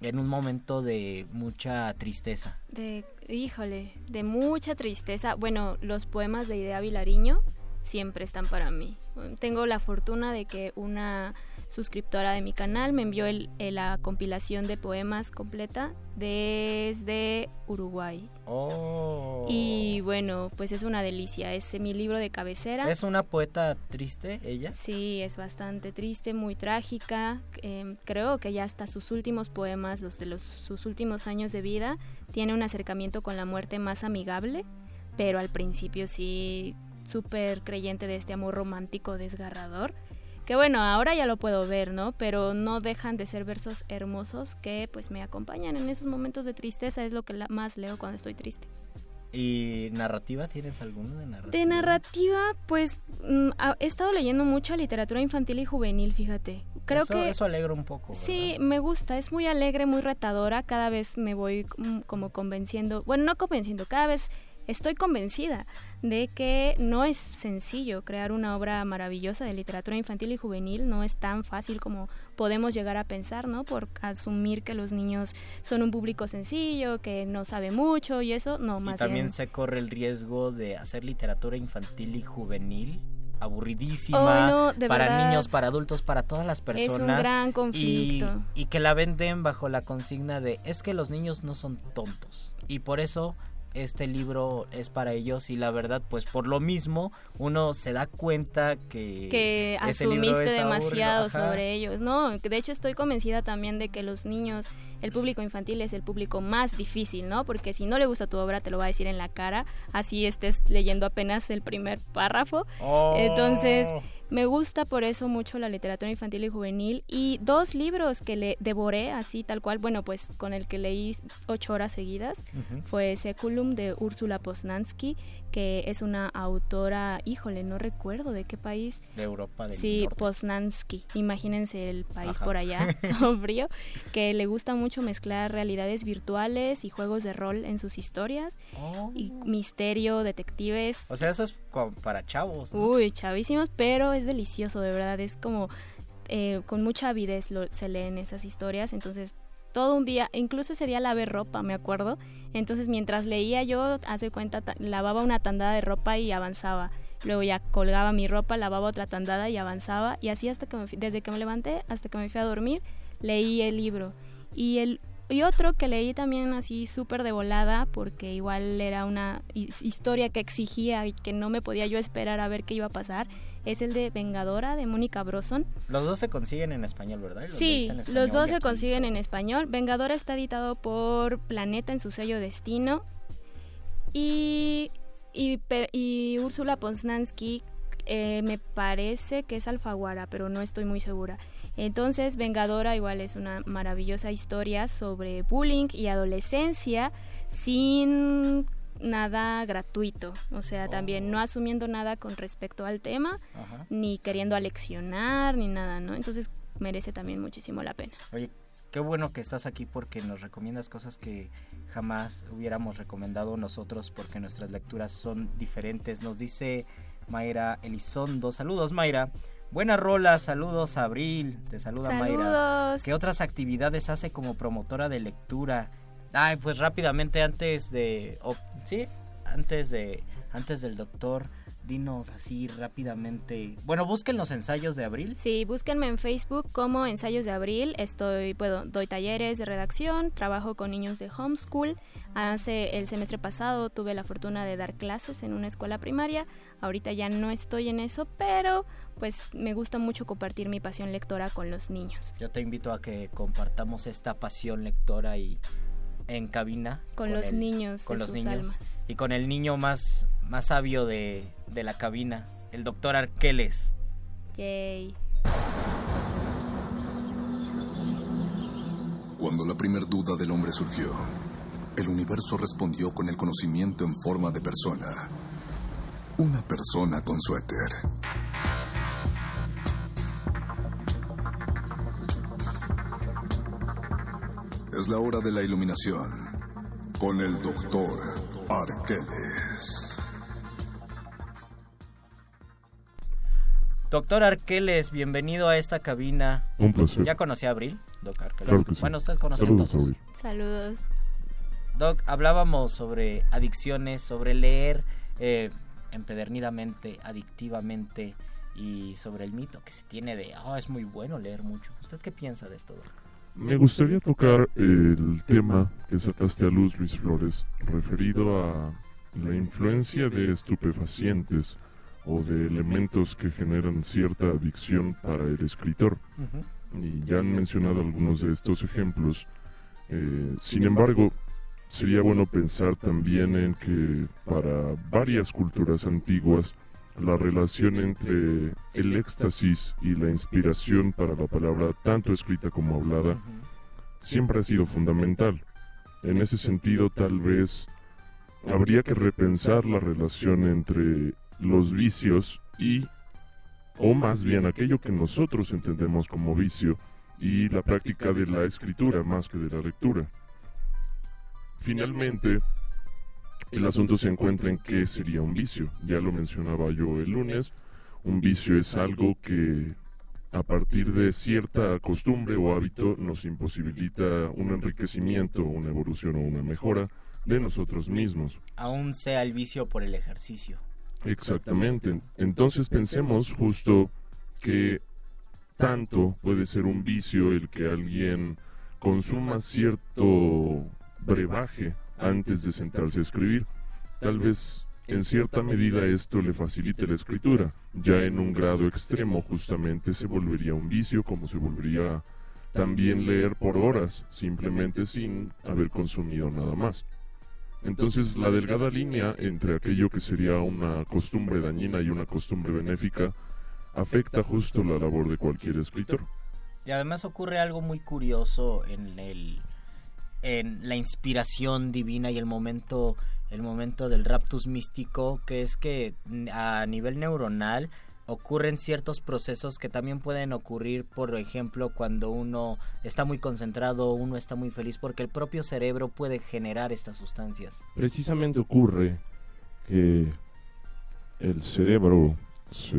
en un momento de mucha tristeza. De, híjole, de mucha tristeza. Bueno, los poemas de Idea Vilariño siempre están para mí. Tengo la fortuna de que una suscriptora de mi canal me envió el- el- la compilación de poemas completa desde Uruguay. Oh. Y bueno, pues es una delicia. Es mi libro de cabecera. ¿Es una poeta triste ella? Sí, es bastante triste, muy trágica. Eh, creo que ya hasta sus últimos poemas, los de los, sus últimos años de vida, tiene un acercamiento con la muerte más amigable, pero al principio sí súper creyente de este amor romántico desgarrador. Que bueno, ahora ya lo puedo ver, ¿no? Pero no dejan de ser versos hermosos que pues me acompañan en esos momentos de tristeza. Es lo que la- más leo cuando estoy triste. ¿Y narrativa? ¿Tienes alguno de narrativa? De narrativa, pues mm, he estado leyendo mucha literatura infantil y juvenil, fíjate. Creo eso, que eso alegra un poco. sí, me gusta, es muy alegre, muy retadora, cada vez me voy mm, como convenciendo, bueno, no convenciendo, cada vez estoy convencida de que no es sencillo crear una obra maravillosa de literatura infantil y juvenil, no es tan fácil como podemos llegar a pensar, ¿no? Por asumir que los niños son un público sencillo, que no sabe mucho y eso, no, Y más también bien. se corre el riesgo de hacer literatura infantil y juvenil aburridísima Ay, no, para verdad. niños, para adultos, para todas las Es un personas. gran y, conflicto. y que la venden bajo la consigna de es que los niños no son tontos y por eso este libro es para ellos y la verdad pues por lo mismo uno se da cuenta que que libro asumiste es demasiado sobre ellos. No, de hecho estoy convencida también de que los niños, el público infantil es el público más difícil, ¿no? Porque si no le gusta tu obra te lo va a decir en la cara, así estés leyendo apenas el primer párrafo. Oh. Entonces, me gusta por eso mucho la literatura infantil y juvenil y dos libros que le devoré así tal cual, bueno, pues con el que leí ocho horas seguidas fue Seculum de Úrsula Poznansky, que es una autora, híjole, no recuerdo de qué país. de Europa del Sí, Norte. Poznansky, imagínense el país Ajá. por allá, todo frío, que le gusta mucho mezclar realidades virtuales y juegos de rol en sus historias, Oh. y misterio, detectives, O sea, eso es para chavos. ¿no? Uy, chavísimos, pero es delicioso, de verdad. Es como eh, con mucha avidez lo- se leen esas historias. Entonces, todo un día, incluso ese día lavé ropa, me acuerdo. Entonces, mientras leía yo, hace cuenta, ta- lavaba una tandada de ropa y avanzaba. Luego ya colgaba mi ropa, lavaba otra tandada y avanzaba. Y así hasta que desde que me levanté hasta que me fui a dormir, leí el libro. Y el y otro que leí también así súper de volada, porque igual era una his- historia que exigía y que no me podía yo esperar a ver qué iba a pasar, es el de Vengadora de Mónica Broson. Los dos se consiguen en español, ¿verdad? ¿Y los Sí, los dos se consiguen en español. Vengadora está editado por Planeta en su sello Destino. Y, y, y Úrsula Poznansky eh, me parece que es Alfaguara, pero no estoy muy segura. Entonces, Vengadora igual es una maravillosa historia sobre bullying y adolescencia sin nada gratuito, o sea, también no asumiendo nada con respecto al tema, Ajá. ni queriendo aleccionar, ni nada, ¿no? Entonces merece también muchísimo la pena. Oye, qué bueno que estás aquí porque nos recomiendas cosas que jamás hubiéramos recomendado nosotros porque nuestras lecturas son diferentes. Nos dice Mayra Elizondo. Saludos, Mayra. Buena rola, saludos Abril. Te saluda Mayra. Saludos. ¿Qué otras actividades hace como promotora de lectura? Ay, pues rápidamente antes de sí, antes de antes del doctor, dinos así rápidamente. Bueno, busquen los ensayos de Abril. Sí, búsquenme en Facebook como Ensayos de Abril. Estoy, puedo, doy talleres de redacción, trabajo con niños de homeschool. Hace el semestre pasado tuve la fortuna de dar clases en una escuela primaria. Ahorita ya no estoy en eso, pero pues me gusta mucho compartir mi pasión lectora con los niños. Yo te invito a que compartamos esta pasión lectora y en cabina Con los el- niños con de los sus niños almas. y con el niño más más sabio de, de la cabina, el doctor Arqueles. Yay. Cuando la primer duda del hombre surgió, el universo respondió con el conocimiento en forma de persona. Una persona con suéter. Es la hora de la iluminación con el doctor Arqueles. Doctor Arqueles, bienvenido a esta cabina. Un placer. ¿Ya conocí a Abril, Doc Arqueles? Claro que sí. Bueno, usted conoce Saludos, a todos. Abril. Saludos. Doc, hablábamos sobre adicciones, sobre leer eh, empedernidamente, adictivamente y sobre el mito que se tiene de, oh, es muy bueno leer mucho. ¿Usted qué piensa de esto, Doc? Me gustaría tocar el tema que sacaste a luz, Luis Flores, referido a la influencia de estupefacientes o de elementos que generan cierta adicción para el escritor. Y ya han mencionado algunos de estos ejemplos. Eh, sin embargo, sería bueno pensar también en que para varias culturas antiguas, la relación entre el éxtasis y la inspiración para la palabra, tanto escrita como hablada, siempre ha sido fundamental. En ese sentido, tal vez habría que repensar la relación entre los vicios y, o más bien aquello que nosotros entendemos como vicio, y la práctica de la escritura más que de la lectura. Finalmente, el asunto se encuentra en qué sería un vicio. Ya lo mencionaba yo el lunes. Un vicio es algo que a partir de cierta costumbre o hábito nos imposibilita un enriquecimiento, una evolución o una mejora de nosotros mismos. Aún sea el vicio por el ejercicio. Exactamente. Entonces pensemos justo que tanto puede ser un vicio el que alguien consuma cierto brebaje antes de sentarse a escribir. Tal vez en cierta medida esto le facilite la escritura. Ya en un grado extremo justamente se volvería un vicio como se volvería también leer por horas simplemente sin haber consumido nada más. Entonces la delgada línea entre aquello que sería una costumbre dañina y una costumbre benéfica afecta justo la labor de cualquier escritor. Y además ocurre algo muy curioso en el en la inspiración divina y el momento el momento del raptus místico que es que a nivel neuronal ocurren ciertos procesos que también pueden ocurrir, por ejemplo, cuando uno está muy concentrado, uno está muy feliz, porque el propio cerebro puede generar estas sustancias. Precisamente ocurre que el cerebro se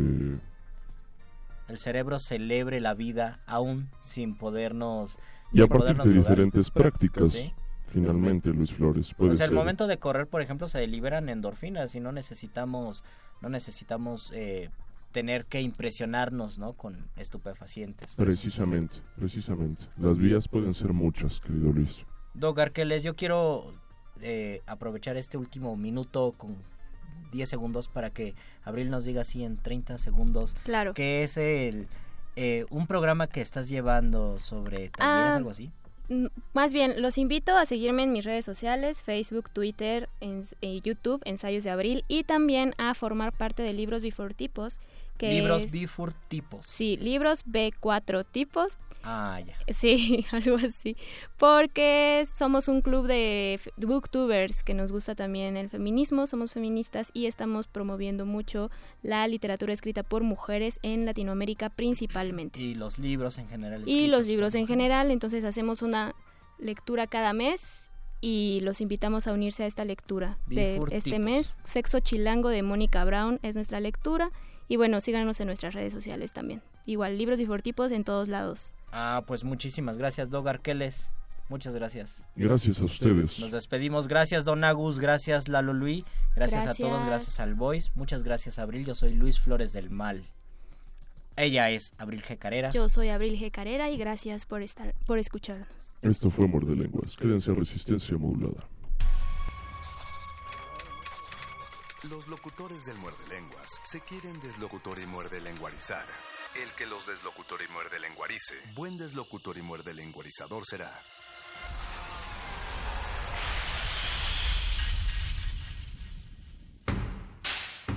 El cerebro celebre la vida aún sin podernos... y a partir de diferentes prácticas, Sí. finalmente Luis Flores puede o sea, ser. el momento de correr, por ejemplo, se liberan endorfinas y no necesitamos, no necesitamos eh, tener que impresionarnos, ¿no? Con estupefacientes. Precisamente, precisamente. Las vías pueden ser muchas, querido Luis. Doc Arqueles, yo quiero eh, aprovechar este último minuto con 10 segundos para que Abril nos diga así en 30 segundos. Claro. Que es el eh, un programa que estás llevando sobre talleres, Ah, algo así. Más bien, los invito a seguirme en mis redes sociales, Facebook, Twitter, en, eh, YouTube, Ensayos de Abril, y también a formar parte de Libros Before Tipos, que libros es- B for tipos. Sí, libros B4 tipos. Ah, ya. Sí, algo así. Porque somos un club de booktubers que nos gusta también el feminismo, somos feministas y estamos promoviendo mucho la literatura escrita por mujeres en Latinoamérica principalmente. Y los libros en general. Y los libros en mujeres. general, entonces hacemos una lectura cada mes y los invitamos a unirse a esta lectura de este tipos. mes. Sexo Chilango de Mónica Brown es nuestra lectura. Y bueno, síganos en nuestras redes sociales también. Igual, libros y fortipos en todos lados. Ah, pues muchísimas gracias, Dog Arqueles. Muchas gracias. Gracias a ustedes. Nos despedimos. Gracias, Don Agus. Gracias, Lalo Luis. Gracias, a todos. Gracias. Al Voice. Muchas gracias, Abril. Yo soy Luis Flores del Mal. Ella es Abril G. Carrera. Yo soy Abril G. Carrera y gracias por, estar, por escucharnos. Esto fue Muerde Lenguas. Quédense a resistencia modulada. Los locutores del muerde lenguas se quieren deslocutor y muerde lenguarizar. El que los deslocutor y muerde lenguarice, buen deslocutor y muerde lenguarizador será.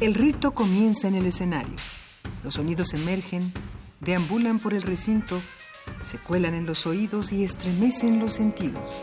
El rito comienza en el escenario. Los sonidos emergen, deambulan por el recinto, se cuelan en los oídos y estremecen los sentidos.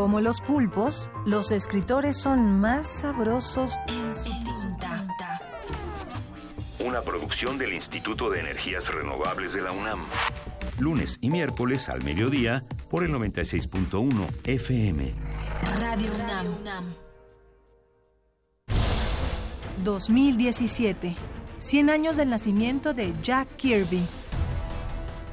Como los pulpos, los escritores son más sabrosos en su tinta. Una producción del Instituto de Energías Renovables de la UNAM. Lunes y miércoles al mediodía por el 96.1 FM. Radio UNAM. 2017. 100 años del nacimiento de Jack Kirby.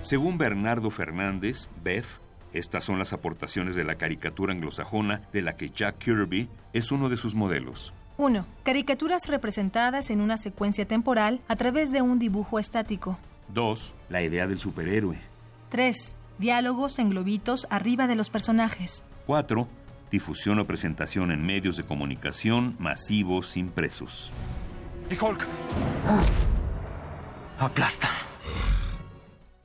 Según Bernardo Fernández, Beth, estas son las aportaciones de la caricatura anglosajona de la que Jack Kirby es uno de sus modelos. 1. Caricaturas representadas en una secuencia temporal a través de un dibujo estático. 2. La idea del superhéroe. 3. Diálogos en globitos arriba de los personajes. 4. Difusión o presentación en medios de comunicación masivos impresos. ¡Y Hulk! Aplasta.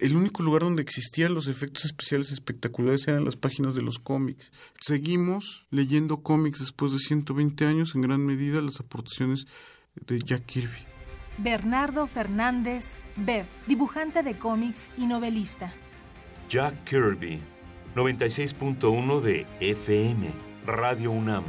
El único lugar donde existían los efectos especiales espectaculares eran las páginas de los cómics. Seguimos leyendo cómics después de 120 años, en gran medida las aportaciones de Jack Kirby. Bernardo Fernández Bev, dibujante de cómics y novelista. Jack Kirby, 96.1 de FM, Radio UNAM.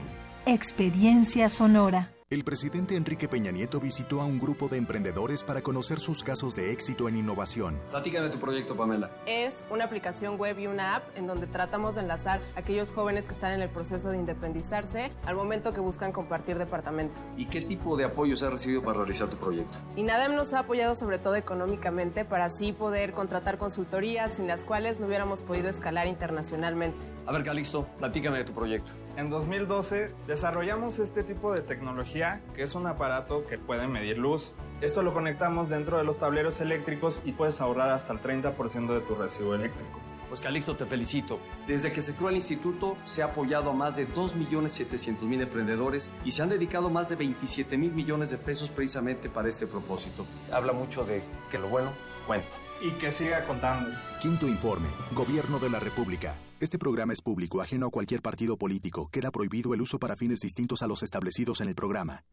Experiencia sonora. El presidente Enrique Peña Nieto visitó a un grupo de emprendedores para conocer sus casos de éxito en innovación. Platícame tu proyecto, Pamela. Es una aplicación web y una app en donde tratamos de enlazar a aquellos jóvenes que están en el proceso de independizarse al momento que buscan compartir departamento. ¿Y qué tipo de apoyos has recibido para realizar tu proyecto? INADEM nos ha apoyado sobre todo económicamente para así poder contratar consultorías sin las cuales no hubiéramos podido escalar internacionalmente. A ver, Calixto, platícame de tu proyecto. En 2012 desarrollamos este tipo de tecnología que es un aparato que puede medir luz. Esto lo conectamos dentro de los tableros eléctricos y puedes ahorrar hasta el 30% de tu recibo eléctrico. Pues Calixto, te felicito. Desde que se creó el instituto, se ha apoyado a más de 2.700.000 emprendedores y se han dedicado más de 27 mil millones de pesos precisamente para este propósito. Habla mucho de que lo bueno cuenta. Y que siga contando. Quinto informe. Gobierno de la República. Este programa es público, ajeno a cualquier partido político. Queda prohibido el uso para fines distintos a los establecidos en el programa.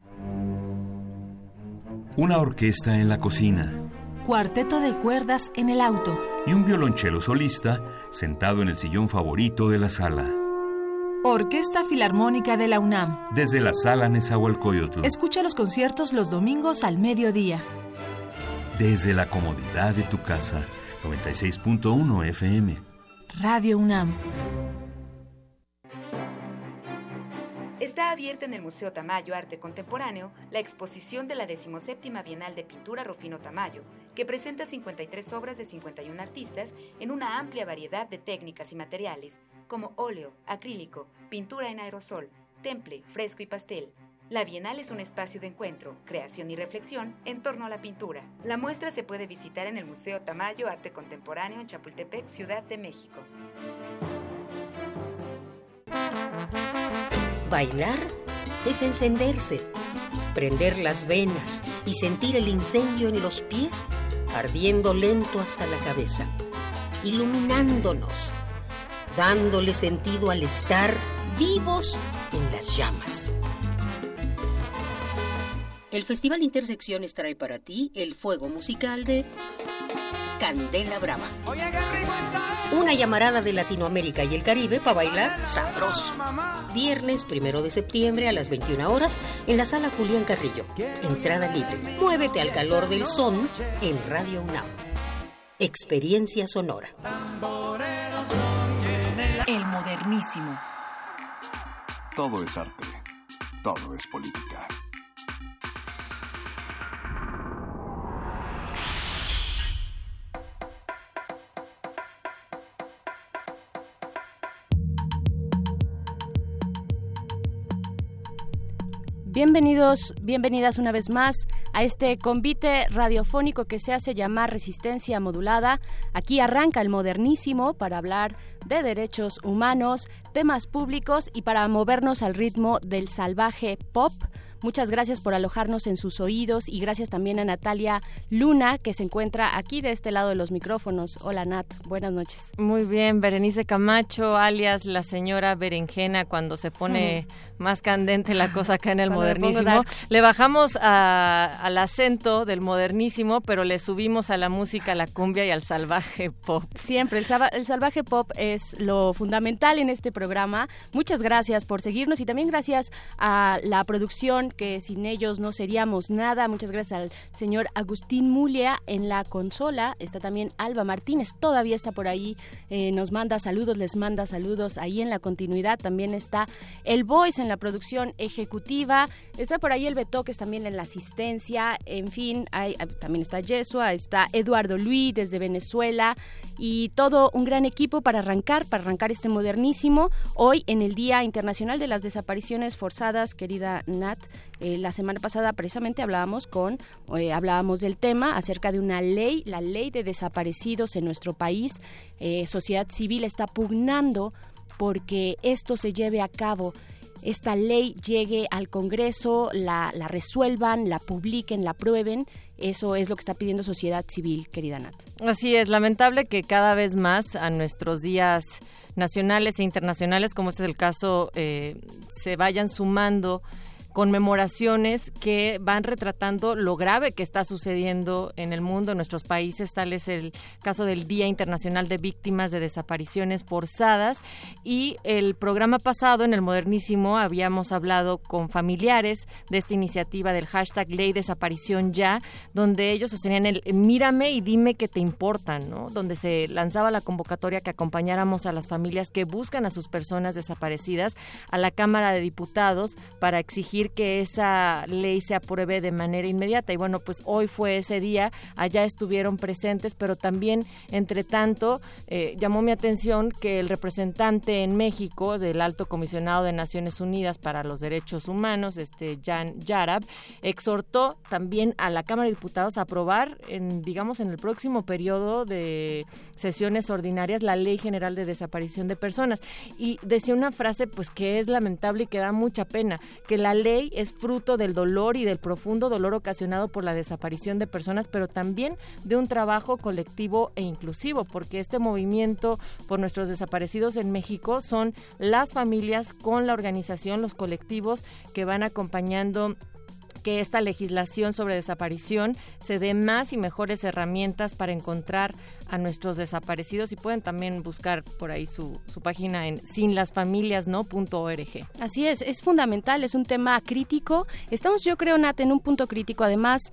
Una orquesta en la cocina Cuarteto de cuerdas en el auto. y un violonchelo solista sentado en el sillón favorito de la sala. Orquesta Filarmónica de la UNAM. Desde la sala Nezahualcóyotl, Escucha los conciertos los domingos al mediodía. desde la comodidad de tu casa, 96.1 FM. Radio UNAM. Está abierta en el Museo Tamayo Arte Contemporáneo la exposición de la 17 Bienal de Pintura Rufino Tamayo, que presenta 53 obras de 51 artistas en una amplia variedad de técnicas y materiales, como óleo, acrílico, pintura en aerosol, temple, fresco y pastel. La Bienal es un espacio de encuentro, creación y reflexión en torno a la pintura. La muestra se puede visitar en el Museo Tamayo Arte Contemporáneo en Chapultepec, Ciudad de México. Bailar es encenderse, prender las venas y sentir el incendio en los pies ardiendo lento hasta la cabeza, iluminándonos, dándole sentido al estar vivos en las llamas. El Festival Intersecciones trae para ti el fuego musical de Candela Brava. Una llamarada de Latinoamérica y el Caribe para bailar sabroso. Viernes primero de septiembre a las 21 horas en la sala Julián Carrillo. Entrada libre. Muévete al calor del son en Radio UNAM. Experiencia sonora. El modernísimo. Todo es arte. Todo es política. Bienvenidos, bienvenidas una vez más a este convite radiofónico que se hace llamar Resistencia Modulada. Aquí arranca el modernísimo para hablar de derechos humanos, temas públicos y para movernos al ritmo del salvaje pop. Muchas gracias por alojarnos en sus oídos y gracias también a Natalia Luna, que se encuentra aquí de este lado de los micrófonos. Hola Nat, buenas noches. Muy bien, Berenice Camacho, alias la señora Berenjena, cuando se pone más candente la cosa acá en el modernísimo. Le bajamos al acento del modernísimo, pero le subimos a la música, a la cumbia y al salvaje pop. Siempre, el, el salvaje pop es lo fundamental en este programa. Muchas gracias por seguirnos y también gracias a la producción que sin ellos no seríamos nada. Muchas gracias al señor Agustín Mulia en la consola. Está también Alba Martínez, todavía está por ahí. Eh, nos manda saludos, les manda saludos ahí en la continuidad. También está el Voice en la producción ejecutiva. Está por ahí el Betoques también en la asistencia. En fin, hay, también está Yesua, está Eduardo Luis desde Venezuela y todo un gran equipo para arrancar, para arrancar este modernísimo. Hoy en el Día Internacional de las Desapariciones Forzadas, querida Nat, eh, la semana pasada precisamente hablábamos con, eh, hablábamos del tema acerca de una ley, la ley de desaparecidos en nuestro país. Eh, sociedad civil está pugnando porque esto se lleve a cabo esta ley llegue al Congreso, la, la, resuelvan, la publiquen, la aprueben. Eso es lo que está pidiendo sociedad civil, querida Nat. Así es, lamentable que cada vez más a nuestros días nacionales e internacionales, como este es el caso, se vayan sumando conmemoraciones que van retratando lo grave que está sucediendo en el mundo, en nuestros países, tal es el caso del Día Internacional de Víctimas de Desapariciones Forzadas y el programa pasado en el Modernísimo habíamos hablado con familiares de esta iniciativa del hashtag Ley Desaparición Ya, donde ellos sostenían el mírame y dime que te importan, ¿no? donde se lanzaba la convocatoria que acompañáramos a las familias que buscan a sus personas desaparecidas a la Cámara de Diputados para exigir que esa ley se apruebe de manera inmediata. Y bueno, pues hoy fue ese día, allá estuvieron presentes, pero también, entre tanto, eh, llamó mi atención que el representante en México del Alto Comisionado de Naciones Unidas para los Derechos Humanos, este Jan Yarab, exhortó también a la Cámara de Diputados a aprobar, en, digamos, en el próximo periodo de sesiones ordinarias la Ley General de Desaparición de Personas. Y decía una frase, pues, que es lamentable y que da mucha pena, que la ley es fruto del dolor y del profundo dolor ocasionado por la desaparición de personas, pero también de un trabajo colectivo e inclusivo, porque este movimiento por nuestros desaparecidos en México son las familias con la organización, los colectivos que van acompañando que esta legislación sobre desaparición se dé más y mejores herramientas para encontrar a nuestros desaparecidos y pueden también buscar por ahí su, su página en sinlasfamiliasno.org. Así es, es fundamental, es un tema crítico. Estamos yo creo, Nat, en un punto crítico. Además,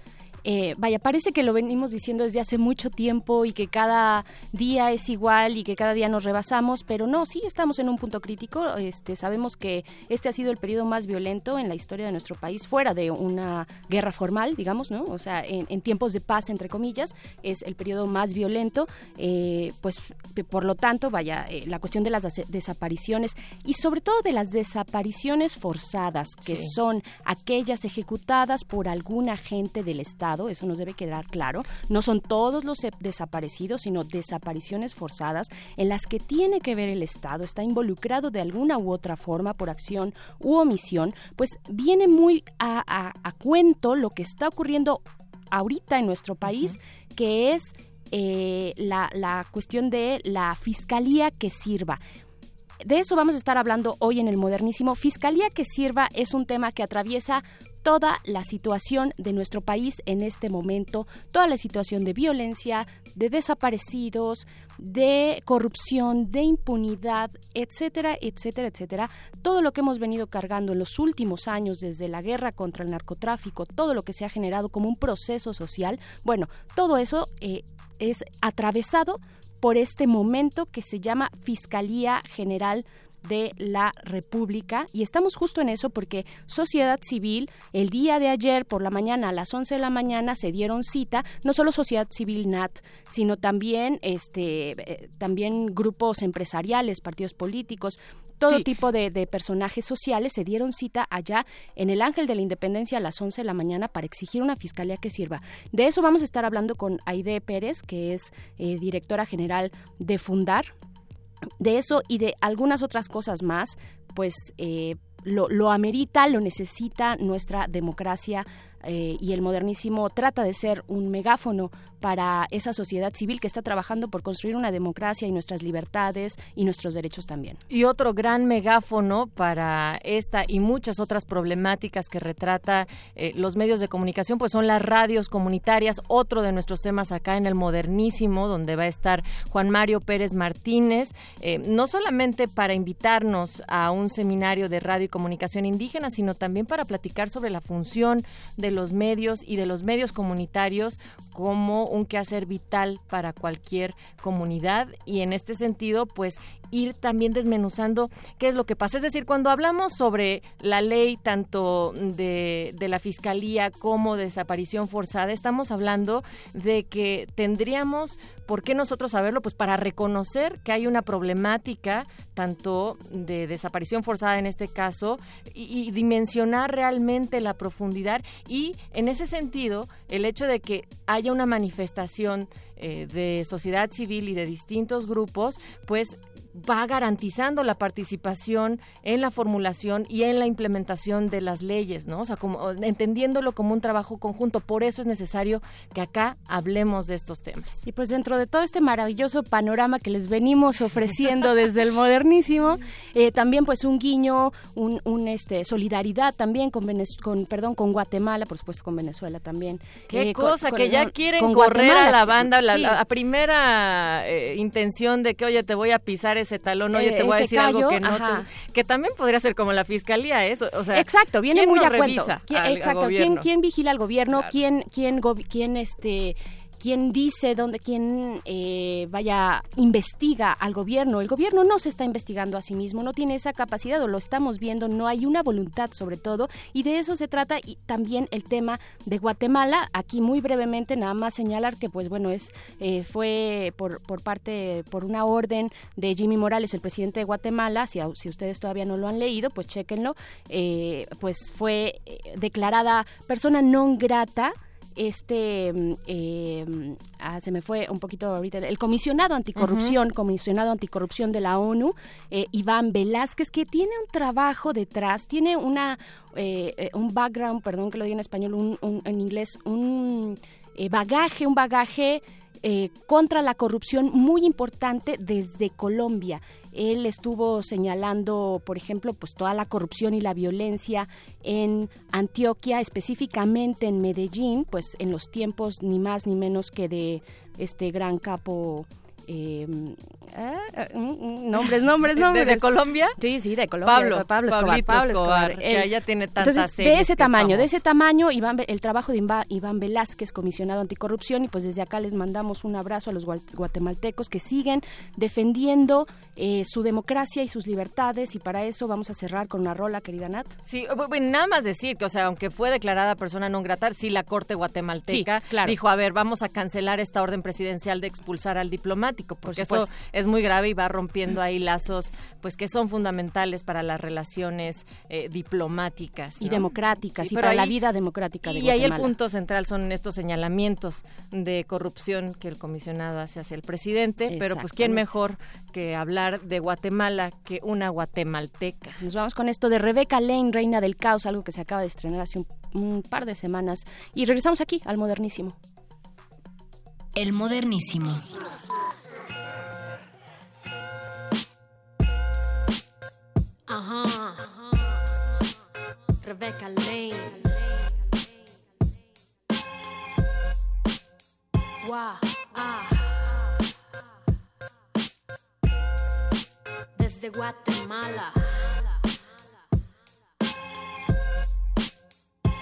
eh, vaya, parece que lo venimos diciendo desde hace mucho tiempo y que cada día es igual y que cada día nos rebasamos, pero no, sí estamos en un punto crítico. Este, sabemos que este ha sido el periodo más violento en la historia de nuestro país, fuera de una guerra formal, digamos, ¿no? O sea, en, tiempos de paz, entre comillas, es el periodo más violento. Eh, pues, por lo tanto, vaya, eh, la cuestión de las desapariciones y sobre todo de las desapariciones forzadas, que son aquellas ejecutadas por algún agente del Estado eso nos debe quedar claro. No son todos los desaparecidos, sino desapariciones forzadas en las que tiene que ver el Estado, está involucrado de alguna u otra forma por acción u omisión, pues viene muy a, cuento lo que está ocurriendo ahorita en nuestro país, que es eh, la, la cuestión de la fiscalía que sirva. De eso vamos a estar hablando hoy en el Modernísimo. Fiscalía que sirva es un tema que atraviesa toda la situación de nuestro país en este momento, toda la situación de violencia, de desaparecidos, de corrupción, de impunidad, etcétera, etcétera, etcétera. Todo lo que hemos venido cargando en los últimos años desde la guerra contra el narcotráfico, todo lo que se ha generado como un proceso social, bueno, todo eso eh, es atravesado por este momento que se llama Fiscalía General de la República y estamos justo en eso porque sociedad civil el día de ayer por la mañana a las 11 de la mañana se dieron cita no solo sociedad civil NAT sino también este eh, también grupos empresariales partidos políticos todo tipo de, personajes sociales se dieron cita allá en el Ángel de la Independencia a las 11 de la mañana para exigir una fiscalía que sirva. De eso vamos a estar hablando con Aide Pérez, que es eh, directora general de Fundar, de eso y de algunas otras cosas más, pues eh, lo, lo, amerita, lo necesita nuestra democracia eh, y el modernísimo trata de ser un megáfono para esa sociedad civil que está trabajando por construir una democracia y nuestras libertades y nuestros derechos también. Y otro gran megáfono para esta y muchas otras problemáticas que retrata eh, los medios de comunicación, pues son las radios comunitarias, otro de nuestros temas acá en el modernísimo, donde va a estar Juan Mario Pérez Martínez, eh, no solamente para invitarnos a un seminario de radio y comunicación indígena, sino también para platicar sobre la función de los medios y de los medios comunitarios como un quehacer vital para cualquier comunidad. Y en este sentido pues ir también desmenuzando qué es lo que pasa. Es decir, cuando hablamos sobre la ley tanto de, de, la Fiscalía como desaparición forzada, estamos hablando de que tendríamos, ¿por qué nosotros saberlo? Pues para reconocer que hay una problemática tanto de desaparición forzada en este caso y, y dimensionar realmente la profundidad y en ese sentido el hecho de que haya una manifestación eh, de sociedad civil y de distintos grupos, pues va garantizando la participación en la formulación y en la implementación de las leyes, ¿no? O sea, como entendiéndolo como un trabajo conjunto. Por eso es necesario que acá hablemos de estos temas. Y pues dentro de todo este maravilloso panorama que les venimos ofreciendo desde el modernísimo, eh, también pues un guiño, un, un, este solidaridad también con, con perdón con Guatemala, por supuesto con Venezuela también. Qué eh, cosa que ya quieren correr a la banda, la, primera eh, intención de que oye te voy a pisar ese talón, oye, te voy a decir algo que no, que también podría ser como la fiscalía, eso, o sea, exacto, viene muy a cuento. exacto, ¿quién, ¿quién vigila al gobierno? ¿Quién, quién, quién, este quien dice dónde, quien eh, vaya investiga al gobierno. El gobierno no se está investigando a sí mismo, no tiene esa capacidad, o lo estamos viendo, no hay una voluntad sobre todo, y de eso se trata y también el tema de Guatemala. Aquí muy brevemente nada más señalar que pues bueno es eh, fue por, por parte por una orden de Jimmy Morales, el presidente de Guatemala. Si, si ustedes todavía no lo han leído, pues chéquenlo. Eh, pues fue declarada persona non grata este, eh, ah, se me fue un poquito ahorita, el comisionado anticorrupción, comisionado anticorrupción de la ONU, eh, Iván Velázquez, que tiene un trabajo detrás, tiene una, eh, un background, perdón que lo diga en español, un, en inglés, un bagaje, un bagaje contra la corrupción muy importante desde Colombia. Él estuvo señalando, por ejemplo, pues toda la corrupción y la violencia en Antioquia, específicamente en Medellín, pues en los tiempos ni más ni menos que de este gran capo eh, nombres, nombres, nombres. ¿De, Colombia? Sí, sí, de Colombia. Pablo, Pablo Escobar. Pablo Escobar, que ella tiene tantas Entonces, de ese tamaño, de ese tamaño, Iván, el trabajo de Iván Velázquez, comisionado anticorrupción, y pues desde acá les mandamos un abrazo a los guatemaltecos que siguen defendiendo eh, su democracia y sus libertades y para eso vamos a cerrar con una rola, querida Nat. Sí, bueno, nada más decir que, o sea, aunque fue declarada persona no grata, sí la Corte guatemalteca dijo, a ver, vamos a cancelar esta orden presidencial de expulsar al diplomático, porque eso es muy grave y va rompiendo ahí lazos pues que son fundamentales para las relaciones eh, diplomáticas. Y democráticas, y para la vida democrática de Y ahí el punto central son estos señalamientos de corrupción que el comisionado hace hacia el presidente, pero pues quién mejor que hablar de Guatemala que una guatemalteca. Nos vamos con esto de Rebeca Lane, Reina del Caos, algo que se acaba de estrenar hace un par de semanas. Y regresamos aquí al modernísimo. El modernísimo. Ajá. Rebecca Lane. Wow. Guatemala.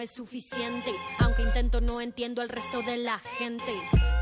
es suficiente. Aunque intento, no entiendo al resto de la gente.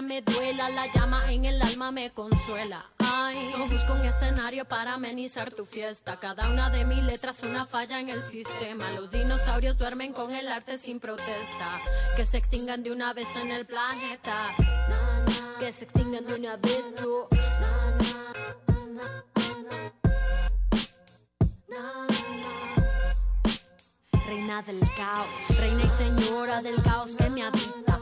Me duela. La llama en el alma me consuela. Ay, no busco un escenario para amenizar tu fiesta. Cada una de mis letras una falla en el sistema. Los dinosaurios duermen con el arte sin protesta. Que se extingan de una vez en el planeta. Que se extingan de una vez, yo. Reina del caos, reina y señora del caos que me habita.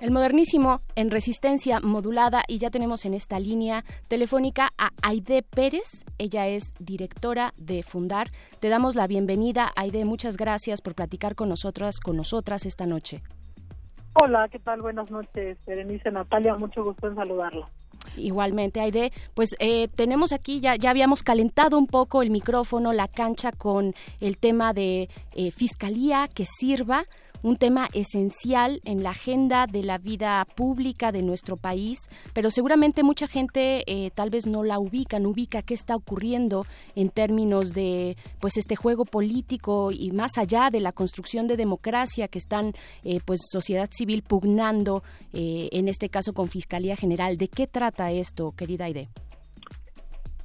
El modernísimo en resistencia modulada y ya tenemos en esta línea telefónica a Aide Pérez. Ella es directora de Fundar. Te damos la bienvenida, Aide. Muchas gracias por platicar con nosotras, con nosotras esta noche. Hola, ¿qué tal? Buenas noches, Berenice Natalia. Mucho gusto en saludarla. Igualmente, Aide, pues eh, tenemos aquí, ya, ya habíamos calentado un poco el micrófono, la cancha con el tema de eh, fiscalía que sirva un tema esencial en la agenda de la vida pública de nuestro país, pero seguramente mucha gente eh, tal vez no la ubica, no ubica qué está ocurriendo en términos de pues este juego político y más allá de la construcción de democracia que están eh, pues sociedad civil pugnando eh, en este caso con Fiscalía General. ¿De qué trata esto, querida Aide?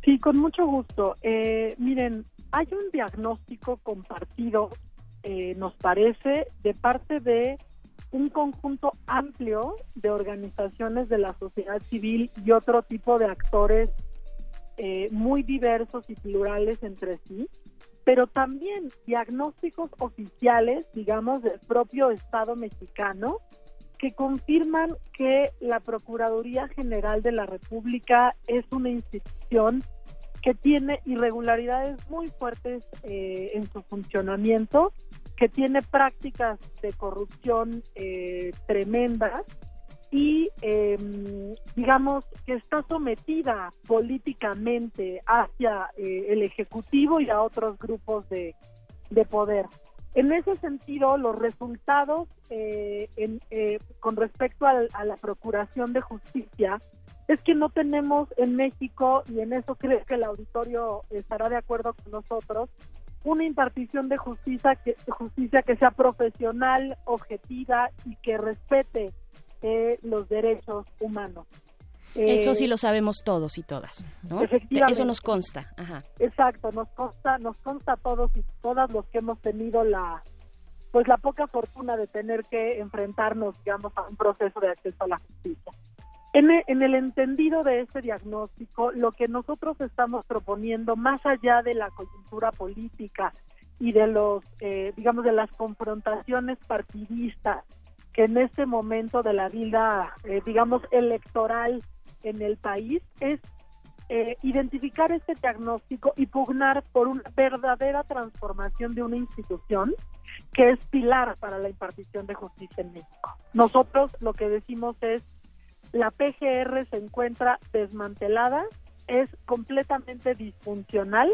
Sí, con mucho gusto. miren, hay un diagnóstico compartido eh, nos parece, de parte de un conjunto amplio de organizaciones de la sociedad civil y otro tipo de actores eh, muy diversos y plurales entre sí, pero también diagnósticos oficiales, digamos, del propio Estado mexicano, que confirman que la Procuraduría General de la República es una institución que tiene irregularidades muy fuertes eh, en su funcionamiento, que tiene prácticas de corrupción eh, tremendas y em, digamos que está sometida políticamente hacia eh, el Ejecutivo y a otros grupos de, poder. En ese sentido, los resultados con respecto a la Procuración de Justicia es que no tenemos en México, y en eso creo que el auditorio estará de acuerdo con nosotros, una impartición de justicia que, justicia que sea profesional, objetiva y que respete eh, los derechos humanos. Eso sí eh, lo sabemos todos y todas, ¿no? Efectivamente. Eso nos consta. Ajá. Exacto, nos consta, nos consta a todos y todas los que hemos tenido la, pues la poca fortuna de tener que enfrentarnos, digamos, a un proceso de acceso a la justicia. En el, entendido de este diagnóstico, lo que nosotros estamos proponiendo, más allá de la coyuntura política y de los, eh, digamos, de las confrontaciones partidistas que en este momento de la vida, eh, digamos, electoral en el país, es eh, identificar este diagnóstico y pugnar por una verdadera transformación de una institución que es pilar para la impartición de justicia en México. Nosotros lo que decimos es la PGR se encuentra desmantelada, es completamente disfuncional.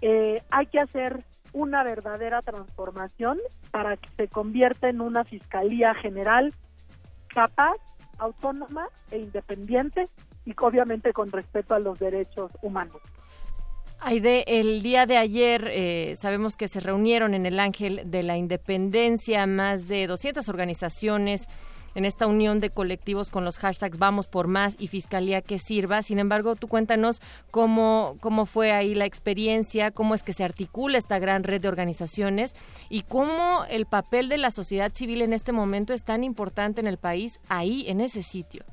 Eh, hay que hacer una verdadera transformación para que se convierta en una fiscalía general capaz, autónoma e independiente y obviamente con respeto a los derechos humanos. Aide, el día de ayer eh, sabemos que se reunieron en el Ángel de la Independencia más de 200 organizaciones en esta unión de colectivos con los hashtags Vamos por Más y Fiscalía que Sirva. Sin embargo, tú cuéntanos cómo, cómo fue ahí la experiencia, cómo es que se articula esta gran red de organizaciones y cómo el papel de la sociedad civil en este momento es tan importante en el país, ahí, en ese sitio.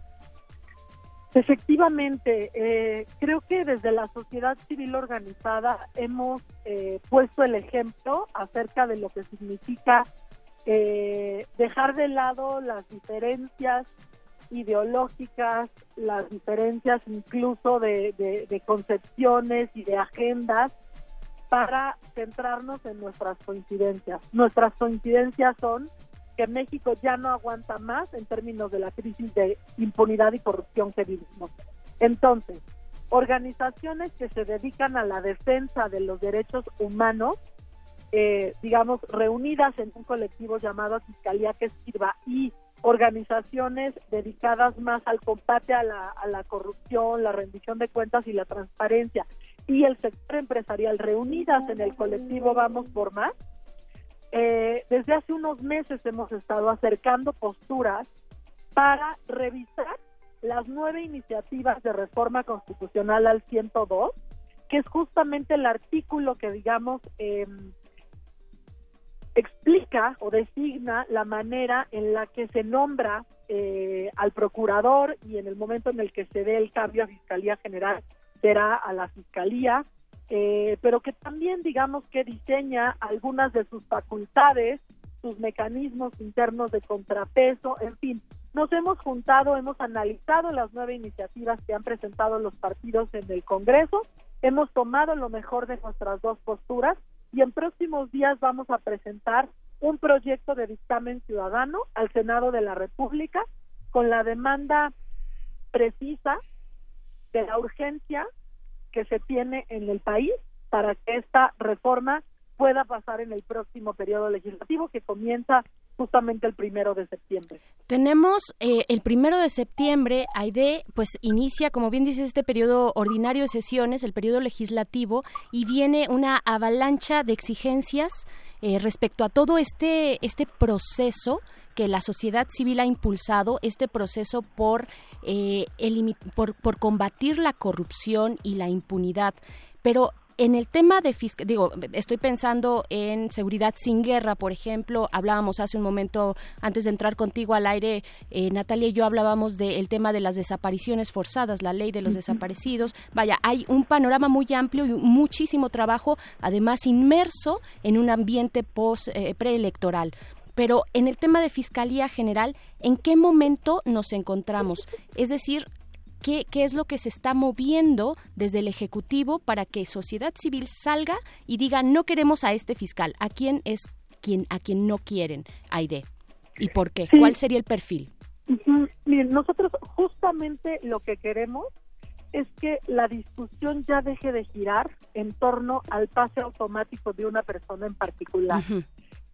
Efectivamente, eh, creo que desde la sociedad civil organizada hemos eh, puesto el ejemplo acerca de lo que significa eh, dejar de lado las diferencias ideológicas, las diferencias incluso de, concepciones y de agendas para centrarnos en nuestras coincidencias. Nuestras coincidencias son que México ya no aguanta más en términos de la crisis de impunidad y corrupción que vivimos. Entonces, organizaciones que se dedican a la defensa de los derechos humanos eh, digamos, reunidas en un colectivo llamado Fiscalía que Sirva y organizaciones dedicadas más al combate a la, corrupción, la rendición de cuentas y la transparencia y el sector empresarial reunidas en el colectivo Vamos por Más. Eh, desde hace unos meses hemos estado acercando posturas para revisar las nueve iniciativas de reforma constitucional al 102, que es justamente el artículo que, digamos, eh, explica o designa la manera en la que se nombra eh, al procurador y en el momento en el que se dé el cambio a Fiscalía General será a la Fiscalía, eh, pero que también digamos que diseña algunas de sus facultades, sus mecanismos internos de contrapeso, en fin. Nos hemos juntado, hemos analizado las nueve iniciativas que han presentado los partidos en el Congreso, hemos tomado lo mejor de nuestras dos posturas y en próximos días vamos a presentar un proyecto de dictamen ciudadano al Senado de la República con la demanda precisa de la urgencia que se tiene en el país para que esta reforma pueda pasar en el próximo periodo legislativo que comienza justamente el primero de septiembre. Tenemos eh, el primero de septiembre, AIDE, pues inicia, como bien dice, este periodo ordinario de sesiones, el periodo legislativo, y viene una avalancha de exigencias eh, respecto a todo este, este proceso que la sociedad civil ha impulsado, este proceso por, eh, por, por combatir la corrupción y la impunidad. Pero en el tema de digo, estoy pensando en seguridad sin guerra, por ejemplo, hablábamos hace un momento, antes de entrar contigo al aire, eh, Natalia y yo hablábamos del tema de las desapariciones forzadas, la ley de los desaparecidos. Vaya, hay un panorama muy amplio y muchísimo trabajo, además inmerso en un ambiente post eh, preelectoral. Pero en el tema de Fiscalía General, ¿en qué momento nos encontramos? Es decir, qué, es lo que se está moviendo desde el Ejecutivo para que sociedad civil salga y diga no queremos a este fiscal, a quién es quien, a quien no quieren, Aide, y por qué, cuál sería el perfil. Miren, nosotros justamente lo que queremos es que la discusión ya deje de girar en torno al pase automático de una persona en particular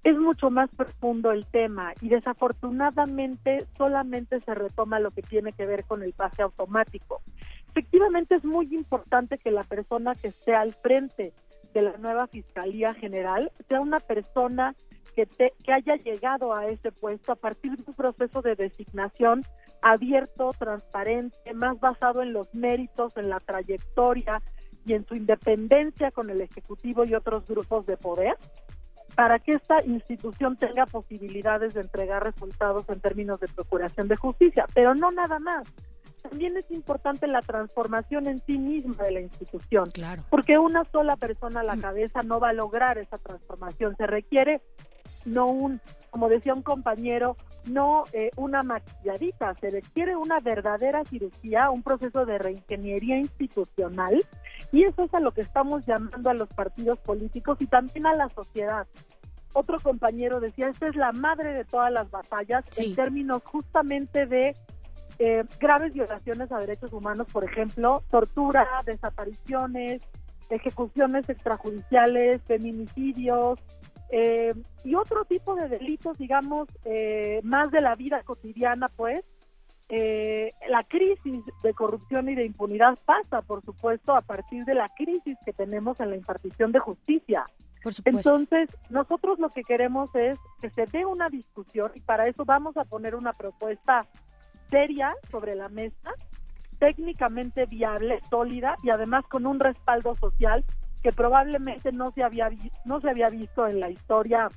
es mucho más profundo el tema y desafortunadamente solamente se retoma lo que tiene que ver con el pase automático. Efectivamente es muy importante que la persona que esté al frente de la nueva Fiscalía General sea una persona que, que haya llegado a ese puesto a partir de un proceso de designación abierto, transparente, más basado en los méritos, en la trayectoria y en su independencia con el Ejecutivo y otros grupos de poder para que esta institución tenga posibilidades de entregar resultados en términos de procuración de justicia, pero no nada más. También es importante la transformación en sí misma de la institución, claro. porque una sola persona a la mm. cabeza no va a lograr esa transformación. Se requiere no un, como decía un compañero, no eh, una maquilladita, se requiere una verdadera cirugía, un proceso de reingeniería institucional y eso es a lo que estamos llamando a los partidos políticos y también a la sociedad. Otro compañero decía, esta es la madre de todas las batallas en términos justamente de eh, graves violaciones a derechos humanos, por ejemplo, tortura, desapariciones, ejecuciones extrajudiciales, feminicidios, eh, y otro tipo de delitos, digamos, eh, más de la vida cotidiana, pues, eh, la crisis de corrupción y de impunidad pasa, por supuesto, a partir de la crisis que tenemos en la impartición de justicia. Entonces, nosotros lo que queremos es que se dé una discusión y para eso vamos a poner una propuesta seria sobre la mesa, técnicamente viable, sólida y además con un respaldo social que probablemente no se había no se había visto en la historia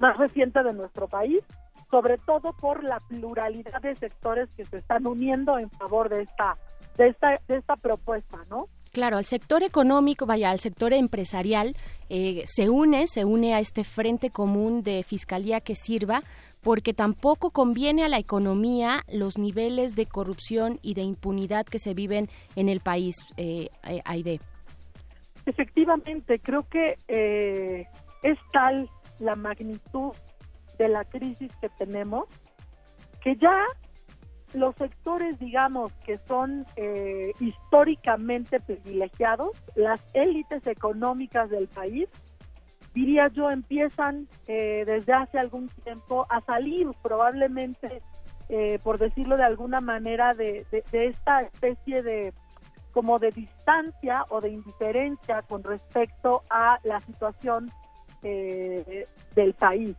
más reciente de nuestro país, sobre todo por la pluralidad de sectores que se están uniendo en favor de esta de esta de esta propuesta, ¿no? Claro, al sector económico, vaya, al sector empresarial, eh, se une, se une a este frente común de fiscalía que sirva, porque tampoco conviene a la economía los niveles de corrupción y de impunidad que se viven en el país, eh, eh Aide. Efectivamente, creo que eh, es tal la magnitud de la crisis que tenemos que ya los sectores, digamos, que son eh, históricamente privilegiados, las élites económicas del país, diría yo, empiezan eh, desde hace algún tiempo a salir probablemente, por decirlo de alguna manera, de esta especie de como de distancia o de indiferencia con respecto a la situación eh, del país.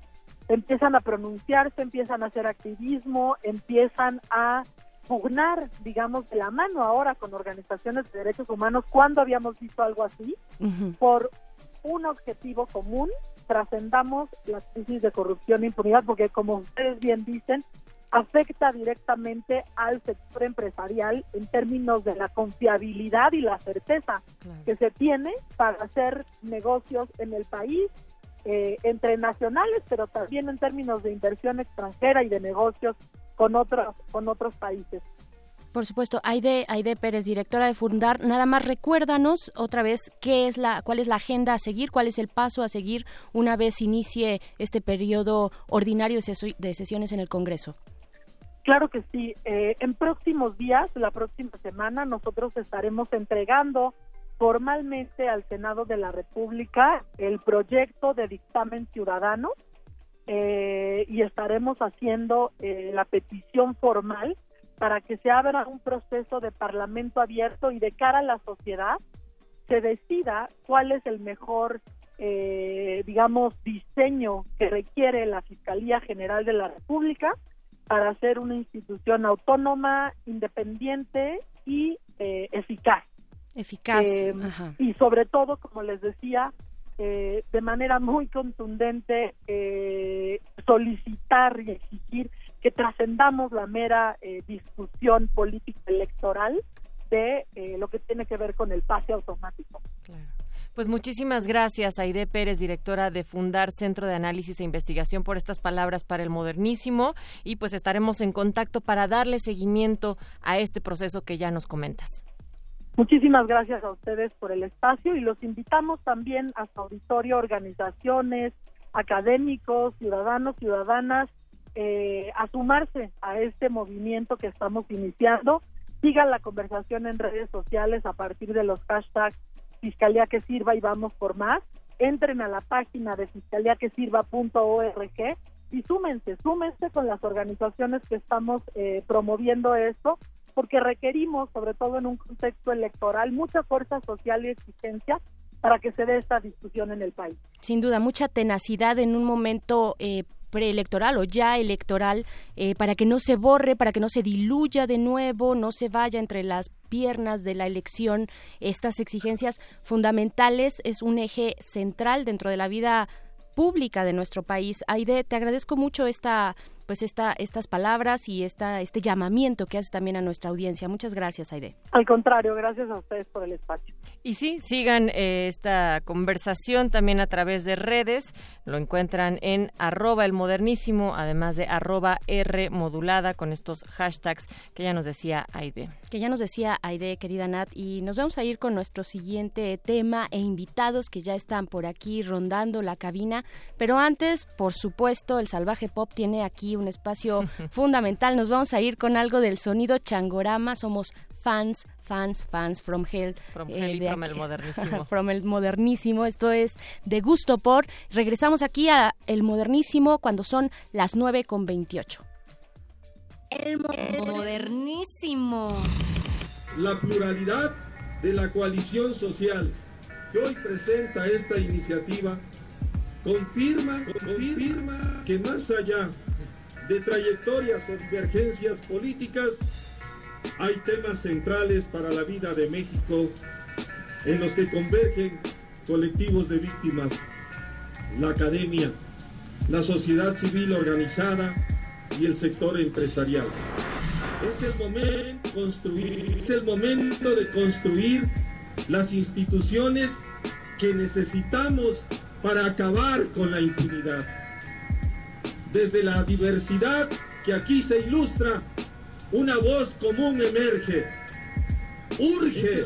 Empiezan a pronunciarse, empiezan a hacer activismo, empiezan a pugnar, digamos, de la mano ahora con organizaciones de derechos humanos, cuando habíamos visto algo así, por un objetivo común, trascendamos la crisis de corrupción e impunidad, porque como ustedes bien dicen, afecta directamente al sector empresarial en términos de la confiabilidad y la certeza que se tiene para hacer negocios en el país, eh, entre nacionales, pero también en términos de inversión extranjera y de negocios con otros, con otros países. Por supuesto, Aide, Aide Pérez, directora de Fundar, nada más recuérdanos otra vez qué es la, cuál es la agenda a seguir, cuál es el paso a seguir una vez inicie este periodo ordinario de sesiones en el Congreso. Claro que sí. Eh, en próximos días, la próxima semana, nosotros estaremos entregando formalmente al Senado de la República el proyecto de dictamen ciudadano eh, y estaremos haciendo eh, la petición formal para que se abra un proceso de parlamento abierto y de cara a la sociedad se decida cuál es el mejor, eh, digamos, diseño que requiere la Fiscalía General de la República para ser una institución autónoma, independiente y eficaz. Eficaz. y sobre todo, como les decía, eh, de manera muy contundente eh, solicitar y exigir que trascendamos la mera eh, discusión política electoral de lo que tiene que ver con el pase automático. Pues muchísimas gracias, Aide Pérez, directora de Fundar Centro de Análisis e Investigación, por estas palabras para el modernísimo y pues estaremos en contacto para darle seguimiento a este proceso que ya nos comentas. Muchísimas gracias a ustedes por el espacio y los invitamos también a su auditorio, organizaciones, académicos, ciudadanos, ciudadanas, eh, a sumarse a este movimiento que estamos iniciando. Sigan la conversación en redes sociales a partir de los hashtags Fiscalía que Sirva y Vamos por Más. Entren a la página de fiscaliaquesirva.org y súmense, súmense con las organizaciones que estamos eh, promoviendo esto porque requerimos, sobre todo en un contexto electoral, mucha fuerza social y exigencia para que se dé esta discusión en el país. Sin duda, mucha tenacidad en un momento eh, preelectoral o ya electoral eh, para que no se borre, para que no se diluya de nuevo, no se vaya entre las piernas de la elección. Estas exigencias fundamentales es un eje central dentro de la vida pública de nuestro país. Aide, te agradezco mucho esta pues esta, estas palabras y esta, este llamamiento que hace también a nuestra audiencia. Muchas gracias, Aide. Al contrario, gracias a ustedes por el espacio. Y sí, sigan eh, esta conversación también a través de redes. Lo encuentran en arroba el modernísimo, además de arroba R modulada con estos hashtags que ya nos decía Aide. Que ya nos decía Aide, querida Nat. Y nos vamos a ir con nuestro siguiente tema e invitados que ya están por aquí rondando la cabina. Pero antes, por supuesto, el salvaje pop tiene aquí un espacio fundamental. Nos vamos a ir con algo del sonido changorama. Somos fans, fans, fans from hell. From, eh, from el modernísimo. from el modernísimo. Esto es de gusto por. Regresamos aquí a el modernísimo cuando son las 9 con 28. El modernísimo. La pluralidad de la coalición social que hoy presenta esta iniciativa confirma, confirma que más allá de trayectorias o divergencias políticas, hay temas centrales para la vida de México en los que convergen colectivos de víctimas, la academia, la sociedad civil organizada y el sector empresarial. Es el momento, de construir las instituciones que necesitamos para acabar con la impunidad desde la diversidad que aquí se ilustra, una voz común emerge. Urge,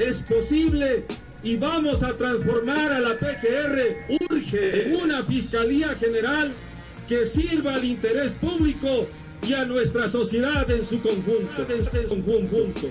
es posible y vamos a transformar a la PGR, urge, en una Fiscalía General que sirva al interés público y a nuestra sociedad en su conjunto. En su conjunto.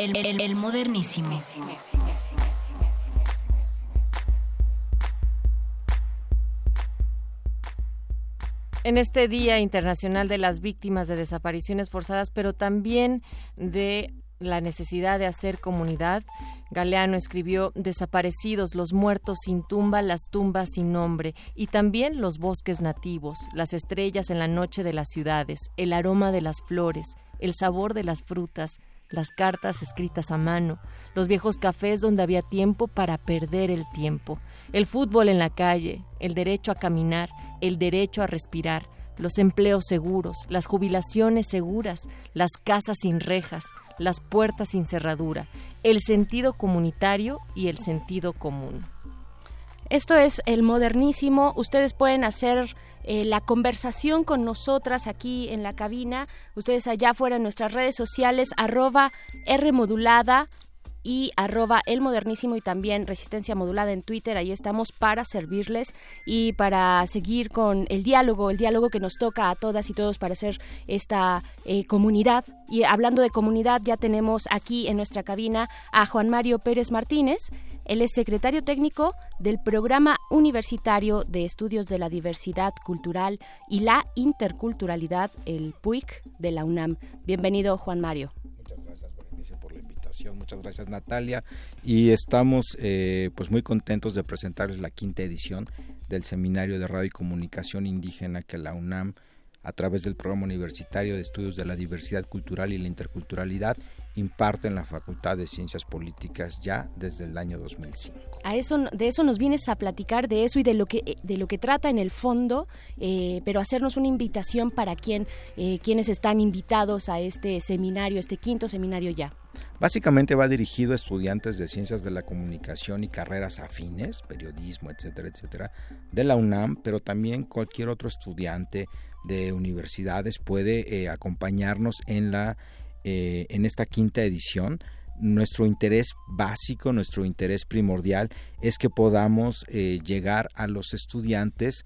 El modernísimo. en este Día Internacional de las Víctimas de Desapariciones Forzadas, pero también de la necesidad de hacer comunidad. Galeano escribió Desaparecidos, los muertos sin tumba, las tumbas sin nombre, y también los bosques nativos, las estrellas en la noche de las ciudades, el aroma de las flores, el sabor de las frutas, las cartas escritas a mano, los viejos cafés donde había tiempo para perder el tiempo, el fútbol en la calle, el derecho a caminar, el derecho a respirar, los empleos seguros, las jubilaciones seguras, las casas sin rejas, las puertas sin cerradura, el sentido comunitario y el sentido común. Esto es el modernísimo. Ustedes pueden hacer eh, la conversación con nosotras aquí en la cabina. Ustedes allá afuera en nuestras redes sociales, arroba R modulada y arroba el modernísimo y también resistencia modulada en Twitter. Ahí estamos para servirles y para seguir con el diálogo, el diálogo que nos toca a todas y todos para hacer esta eh, comunidad. Y hablando de comunidad, ya tenemos aquí en nuestra cabina a Juan Mario Pérez Martínez. Él es secretario técnico del Programa Universitario de Estudios de la Diversidad Cultural y la Interculturalidad, el PUIC de la UNAM. Bienvenido, Juan Mario. Muchas gracias Natalia. Y estamos eh, pues muy contentos de presentarles la quinta edición del Seminario de Radio y Comunicación Indígena que la UNAM a través del Programa Universitario de Estudios de la Diversidad Cultural y la Interculturalidad imparte en la Facultad de Ciencias Políticas ya desde el año 2005. A eso, de eso nos vienes a platicar, de eso y de lo que, de lo que trata en el fondo, eh, pero hacernos una invitación para quien, eh, quienes están invitados a este seminario, este quinto seminario ya. Básicamente va dirigido a estudiantes de ciencias de la comunicación y carreras afines, periodismo, etcétera, etcétera, de la UNAM, pero también cualquier otro estudiante de universidades puede eh, acompañarnos en la eh, en esta quinta edición. Nuestro interés básico, nuestro interés primordial es que podamos eh, llegar a los estudiantes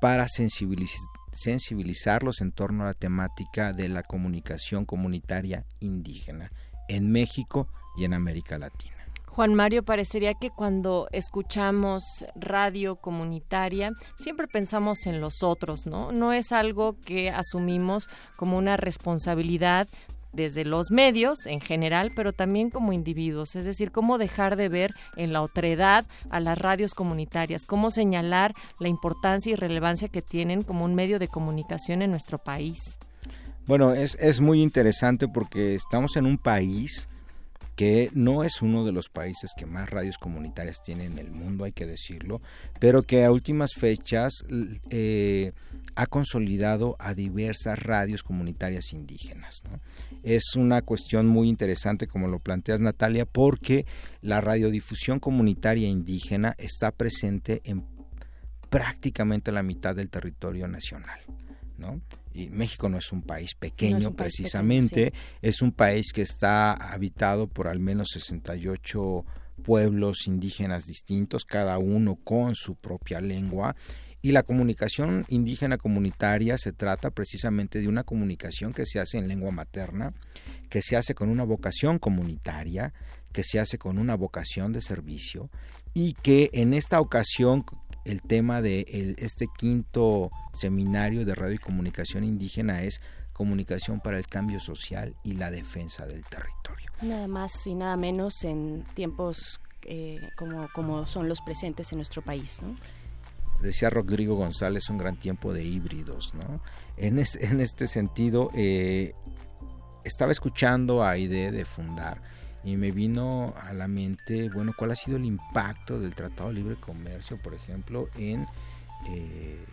para sensibilizarlos en torno a la temática de la comunicación comunitaria indígena en México y en América Latina. Juan Mario, parecería que cuando escuchamos radio comunitaria siempre pensamos en los otros, ¿no? No es algo que asumimos como una responsabilidad desde los medios en general, pero también como individuos, es decir, cómo dejar de ver en la otredad a las radios comunitarias, cómo señalar la importancia y relevancia que tienen como un medio de comunicación en nuestro país. Bueno, es, es muy interesante porque estamos en un país que no es uno de los países que más radios comunitarias tiene en el mundo, hay que decirlo, pero que a últimas fechas eh, ha consolidado a diversas radios comunitarias indígenas. Es una cuestión muy interesante, como lo planteas Natalia, porque la radiodifusión comunitaria indígena está presente en prácticamente la mitad del territorio nacional. ¿no? Y México no es un país pequeño precisamente, es un país que está habitado por al menos 68 pueblos indígenas distintos, cada uno con su propia lengua. Y la comunicación indígena comunitaria se trata precisamente de una comunicación que se hace en lengua materna, que se hace con una vocación comunitaria, que se hace con una vocación de servicio y que en esta ocasión el tema de este quinto seminario de radio y comunicación indígena es comunicación para el cambio social y la defensa del territorio. Nada más y nada menos en tiempos eh, como, como son los presentes en nuestro país, ¿no? Decía Rodrigo González, un gran tiempo de híbridos, ¿no? En este, en este sentido, eh, estaba escuchando a Aide de Fundar y me vino a la mente, bueno, cuál ha sido el impacto del Tratado de Libre Comercio, por ejemplo, en eh,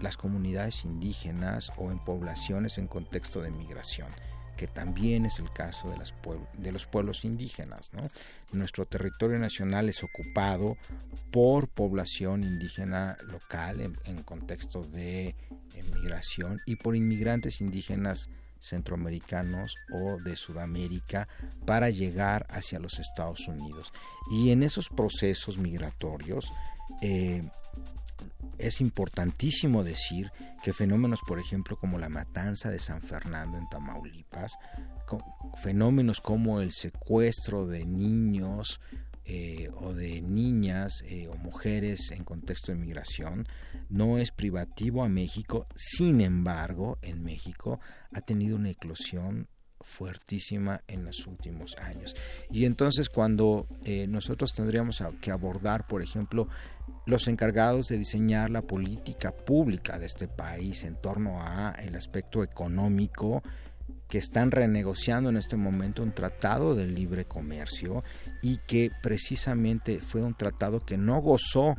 las comunidades indígenas o en poblaciones en contexto de migración que también es el caso de, las de los pueblos indígenas. Nuestro territorio nacional es ocupado por población indígena local en, en contexto de migración y por inmigrantes indígenas centroamericanos o de Sudamérica para llegar hacia los Estados Unidos. Y en esos procesos migratorios, eh, es importantísimo decir que fenómenos, por ejemplo, como la matanza de San Fernando en Tamaulipas, fenómenos como el secuestro de niños eh, o de niñas eh, o mujeres en contexto de migración no es privativo a México, sin embargo, en México ha tenido una eclosión fuertísima en los últimos años. Y entonces cuando eh, nosotros tendríamos que abordar, por ejemplo, los encargados de diseñar la política pública de este país en torno a el aspecto económico que están renegociando en este momento un tratado de libre comercio y que precisamente fue un tratado que no gozó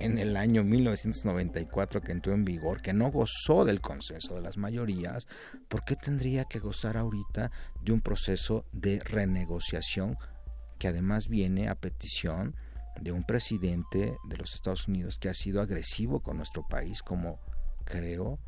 en el año 1994 que entró en vigor, que no gozó del consenso de las mayorías, ¿por qué tendría que gozar ahorita de un proceso de renegociación que además viene a petición de un presidente de los Estados Unidos que ha sido agresivo con nuestro país, como creo,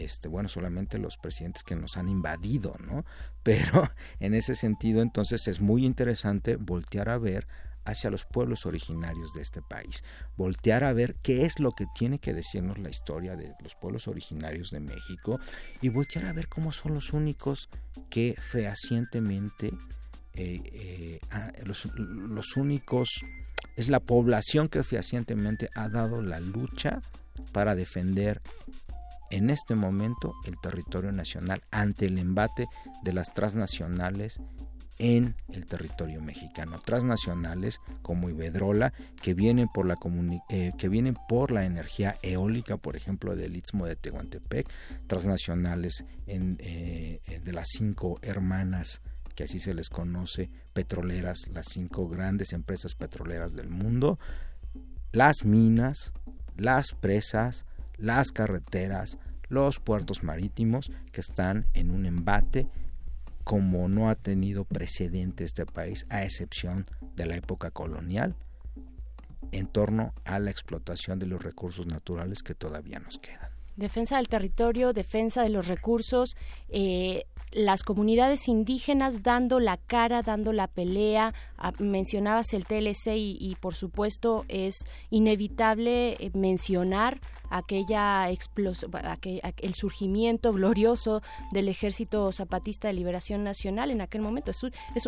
este, bueno, solamente los presidentes que nos han invadido, ¿no? Pero en ese sentido, entonces es muy interesante voltear a ver hacia los pueblos originarios de este país, voltear a ver qué es lo que tiene que decirnos la historia de los pueblos originarios de México y voltear a ver cómo son los únicos que fehacientemente, eh, eh, ah, los, los únicos, es la población que fehacientemente ha dado la lucha para defender en este momento el territorio nacional ante el embate de las transnacionales en el territorio mexicano. Transnacionales como Ibedrola que vienen por la eh, que vienen por la energía eólica, por ejemplo, del Istmo de Tehuantepec, transnacionales eh, de las cinco hermanas que así se les conoce, petroleras, las cinco grandes empresas petroleras del mundo, las minas, las presas, las carreteras, los puertos marítimos que están en un embate como no ha tenido precedente este país, a excepción de la época colonial, en torno a la explotación de los recursos naturales que todavía nos quedan. Defensa del territorio, defensa de los recursos, eh, las comunidades indígenas dando la cara, dando la pelea. Ah, mencionabas el TLC y, por supuesto es inevitable eh, mencionar aquella aquel, el surgimiento glorioso del Ejército Zapatista de Liberación Nacional en aquel momento. Es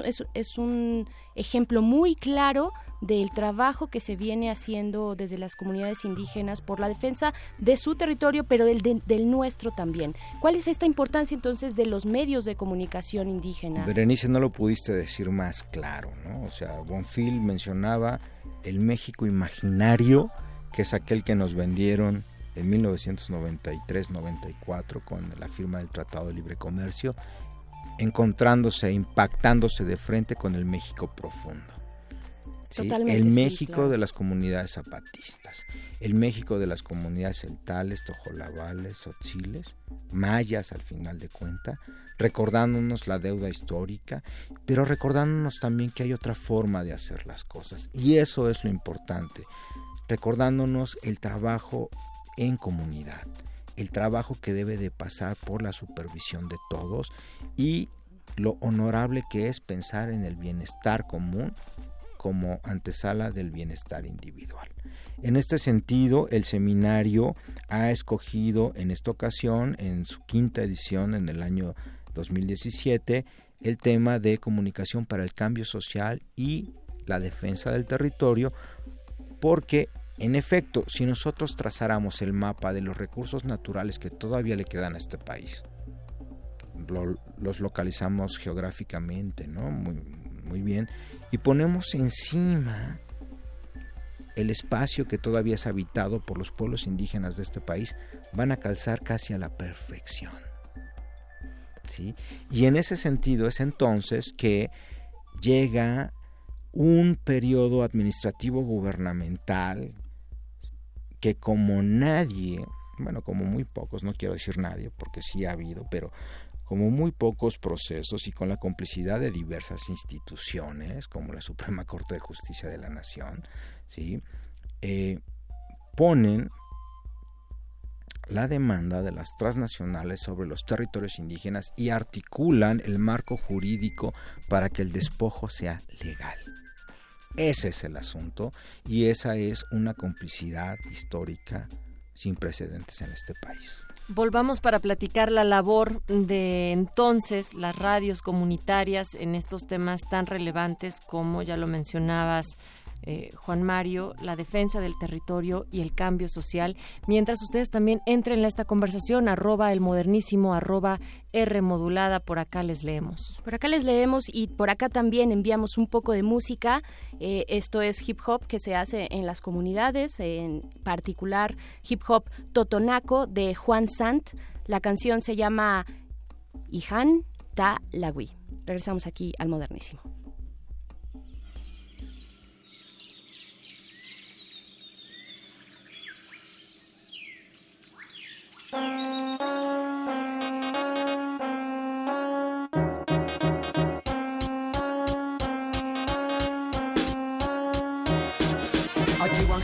es, es un ejemplo muy claro del trabajo que se viene haciendo desde las comunidades indígenas por la defensa de su territorio, pero del, del nuestro también. ¿Cuál es esta importancia entonces de los medios de comunicación indígena? Berenice, no lo pudiste decir más claro, ¿no? O sea, Bonfil mencionaba el México imaginario, que es aquel que nos vendieron en 1993-94 con la firma del Tratado de Libre Comercio, encontrándose, impactándose de frente con el México profundo el México de las comunidades zapatistas, el México de las comunidades celtales, tojolabales, otziles, mayas al final de cuenta, recordándonos la deuda histórica, pero recordándonos también que hay otra forma de hacer las cosas. Y eso es lo importante, recordándonos el trabajo en comunidad, el trabajo que debe de pasar por la supervisión de todos y lo honorable que es pensar en el bienestar común como antesala del bienestar individual. En este sentido, el seminario ha escogido en esta ocasión, en su quinta edición en el año 2017, el tema de comunicación para el cambio social y la defensa del territorio, porque en efecto, si nosotros trazáramos el mapa de los recursos naturales que todavía le quedan a este país, los localizamos geográficamente, ¿no? Muy, muy bien, y ponemos encima el espacio que todavía es habitado por los pueblos indígenas de este país, van a calzar casi a la perfección. ¿sí? Y en ese sentido es entonces que llega un periodo administrativo gubernamental que como nadie, bueno, como muy pocos, no quiero decir nadie, porque sí ha habido, pero como muy pocos procesos y con la complicidad de diversas instituciones, como la Suprema Corte de Justicia de la Nación, ¿sí? Eh, ponen la demanda de las transnacionales sobre los territorios indígenas y articulan el marco jurídico para que el despojo sea legal. Ese es el asunto y esa es una complicidad histórica sin precedentes en este país. Volvamos para platicar la labor de entonces las radios comunitarias en estos temas tan relevantes como ya lo mencionabas, eh, Juan Mario, la defensa del territorio y el cambio social. Mientras ustedes también entren en esta conversación, arroba el modernísimo, arroba R modulada, por acá les leemos. Por acá les leemos y por acá también enviamos un poco de música. Eh, esto es hip hop que se hace en las comunidades, en particular hip hop totonaco de Juan Sant. La canción se llama Ihan Ta Lagui. Regresamos aquí al modernísimo. Música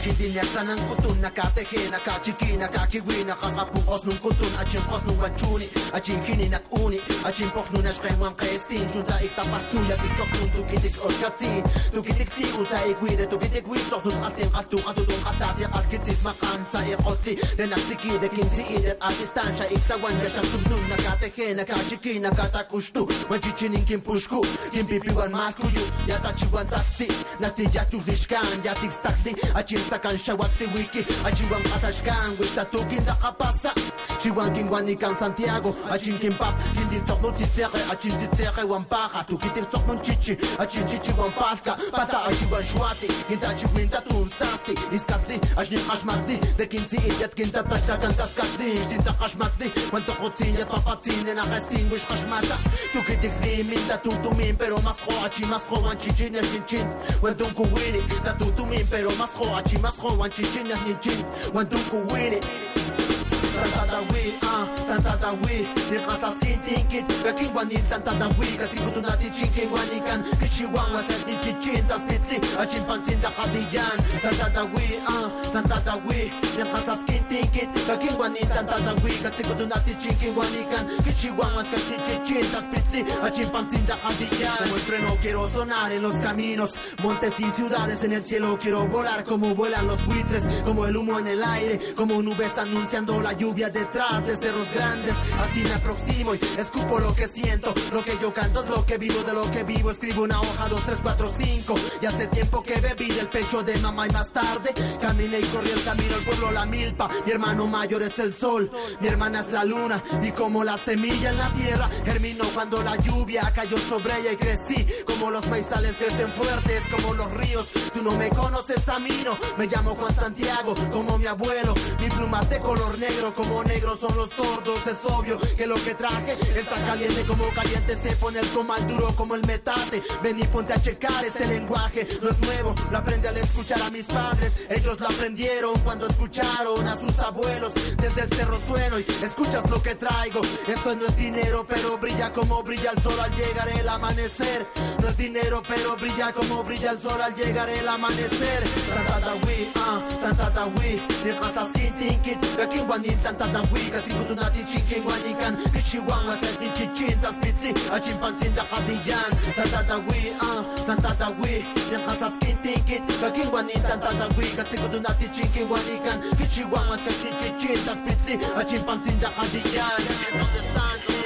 Μαγχητίνια σαν έναν κουτούν Να κατεχένα, κατσικίνα, κακιγουίνα Χαχα που χωσνούν κουτούν Ατσιν χωσνούν γαντσούνι Ατσιν χίνι να κούνι Ατσιν πόχνουν αγχέμου αν χαίστην Τσουν τσαίκ τα παρτσούια τη τσοχνούν Του κοιτικ ως κατσίν Του κοιτικ τσίγου τσαίκ γουίδε Του κοιτικ γουίδ τσοχνούν Αλτιν αλτού αλτού τον χατάδια Αλκιτσίς μαχάν τσαίκ ότσι Δεν αξικίδε κινσί ίδερ αδιστάν Σαίκ σαγουάν για σαξουγνούν Να κατεχένα, κατσικίνα, κατακουστού Μαγχητίνιν κιν πουσκού Κιν πιπιουάν μάσκου γιου Για τα τσιγουάν τα τσι Να τη γιατσου βισκάν Για τη γσταχτή Ατσιν Gusta kan xawaktiwiki Achiwan pasachkan Gusta tukin dakapasa Chiwan kinwanikan Santiago Achin kinpap Kindi tsoknun titsekhe Achin titsekhe wampaja Tukitin tsoknun chichi Achin chichi wampaska. Pasa achiwan xuati Ginta chiwinta tunsasti Iskatli Achnin qashmakli Dekinzi ilyat kinta tashlakan taskatli Ixtinta qashmakli Wantoqotzinyat papatzinen Agestinguish qashmata Tukitikli minta tutumin Pero masjo achi masjo Wanchin chin el chin chin. Wentun kuwini Tatutumin Pero masjo achi Masron, one chichin, nothing chin, one duku win it. Tunku wini Santa da we, ah, Santa da we Di kasas intinkit Beking wanin Santa da we Kating kutu na di chinkin wanikan Kichiwan waset ni chichin Das pitli Achin pansin da kadiyan Santa da we, ah, Santa da we Di kasas intinkit Beking wanin Santa da we Kating kutu na di chinkin wanikan Kichiwan waset ni chichin Das pitli Achin pansin da kadiyan Como el freno quiero sonar en los caminos. Montes y ciudades en el cielo quiero volar Como vuelan los buitres. Como el humo en el aire Como nubes anunciando la lluvia detrás de cerros grandes. Así me aproximo y escupo lo que siento. Lo que yo canto es lo que vivo, de lo que vivo. Escribo una hoja, dos, tres, cuatro, cinco. Y hace tiempo que bebí del pecho de mamá y más tarde caminé y corrí el camino al pueblo, la milpa. Mi hermano mayor es el sol, mi hermana es la luna. Y como la semilla en la tierra, germinó cuando la lluvia cayó sobre ella y crecí. Como los maizales crecen fuertes, como los ríos. Tú no me conoces a mí, no. Me llamo Juan Santiago, como mi abuelo. Mi pluma es de color negro, como negros son los tordos. Es obvio que lo que traje está caliente, como caliente se pone el comal duro como el metate. Ven y ponte a checar este lenguaje, no es nuevo. Lo aprendí al escuchar a mis padres. Ellos lo aprendieron cuando escucharon a sus abuelos. Desde el cerro sueno y escuchas lo que traigo. Esto no es dinero, pero brilla como brilla el sol al llegar el amanecer. No es dinero, pero brilla como brilla el sol al llegar el amanecer. Santa Dawi, ah, Santa Dawi, ni casas kintinkit, bekin wanin Kantada wiga tingutunati chinkin wanikan Kishiwan waserti chichintas pitli Achimpantzin da jadiyan Santada wi, ah, santada wi Yankasaskin tinkit Kakin wanin santada wiga tingutunati chinkin wanikan Kishiwan waserti chichintas pitli Achimpantzin da jadiyan Entonces tanto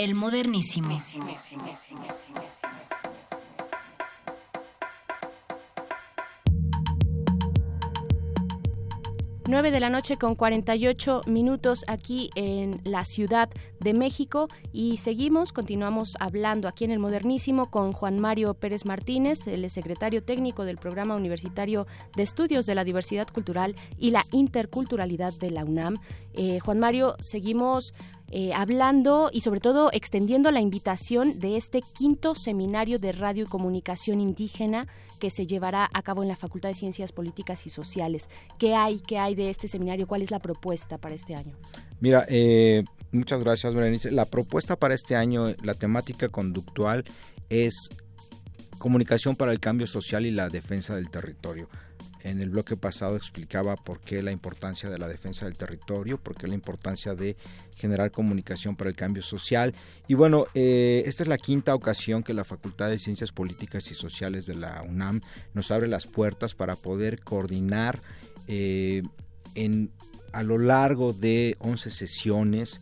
El modernísimo. 9 de la noche con 48 minutos aquí en la Ciudad de México y seguimos, continuamos hablando aquí en el Modernísimo con Juan Mario Pérez Martínez, el secretario técnico del Programa Universitario de Estudios de la Diversidad Cultural y la Interculturalidad de la UNAM. Eh, Juan Mario, seguimos eh, hablando y sobre todo extendiendo la invitación de este quinto seminario de radio y comunicación indígena que se llevará a cabo en la Facultad de Ciencias Políticas y Sociales. ¿Qué hay, qué hay de este seminario? ¿Cuál es la propuesta para este año? Mira, eh, Muchas gracias, Berenice. La propuesta para este año, la temática conductual es comunicación para el cambio social y la defensa del territorio. En el bloque pasado explicaba por qué la importancia de la defensa del territorio, por qué la importancia de generar comunicación para el cambio social. Y bueno, eh, esta es la quinta ocasión que la Facultad de Ciencias Políticas y Sociales de la UNAM nos abre las puertas para poder coordinar eh, en, a lo largo de 11 sesiones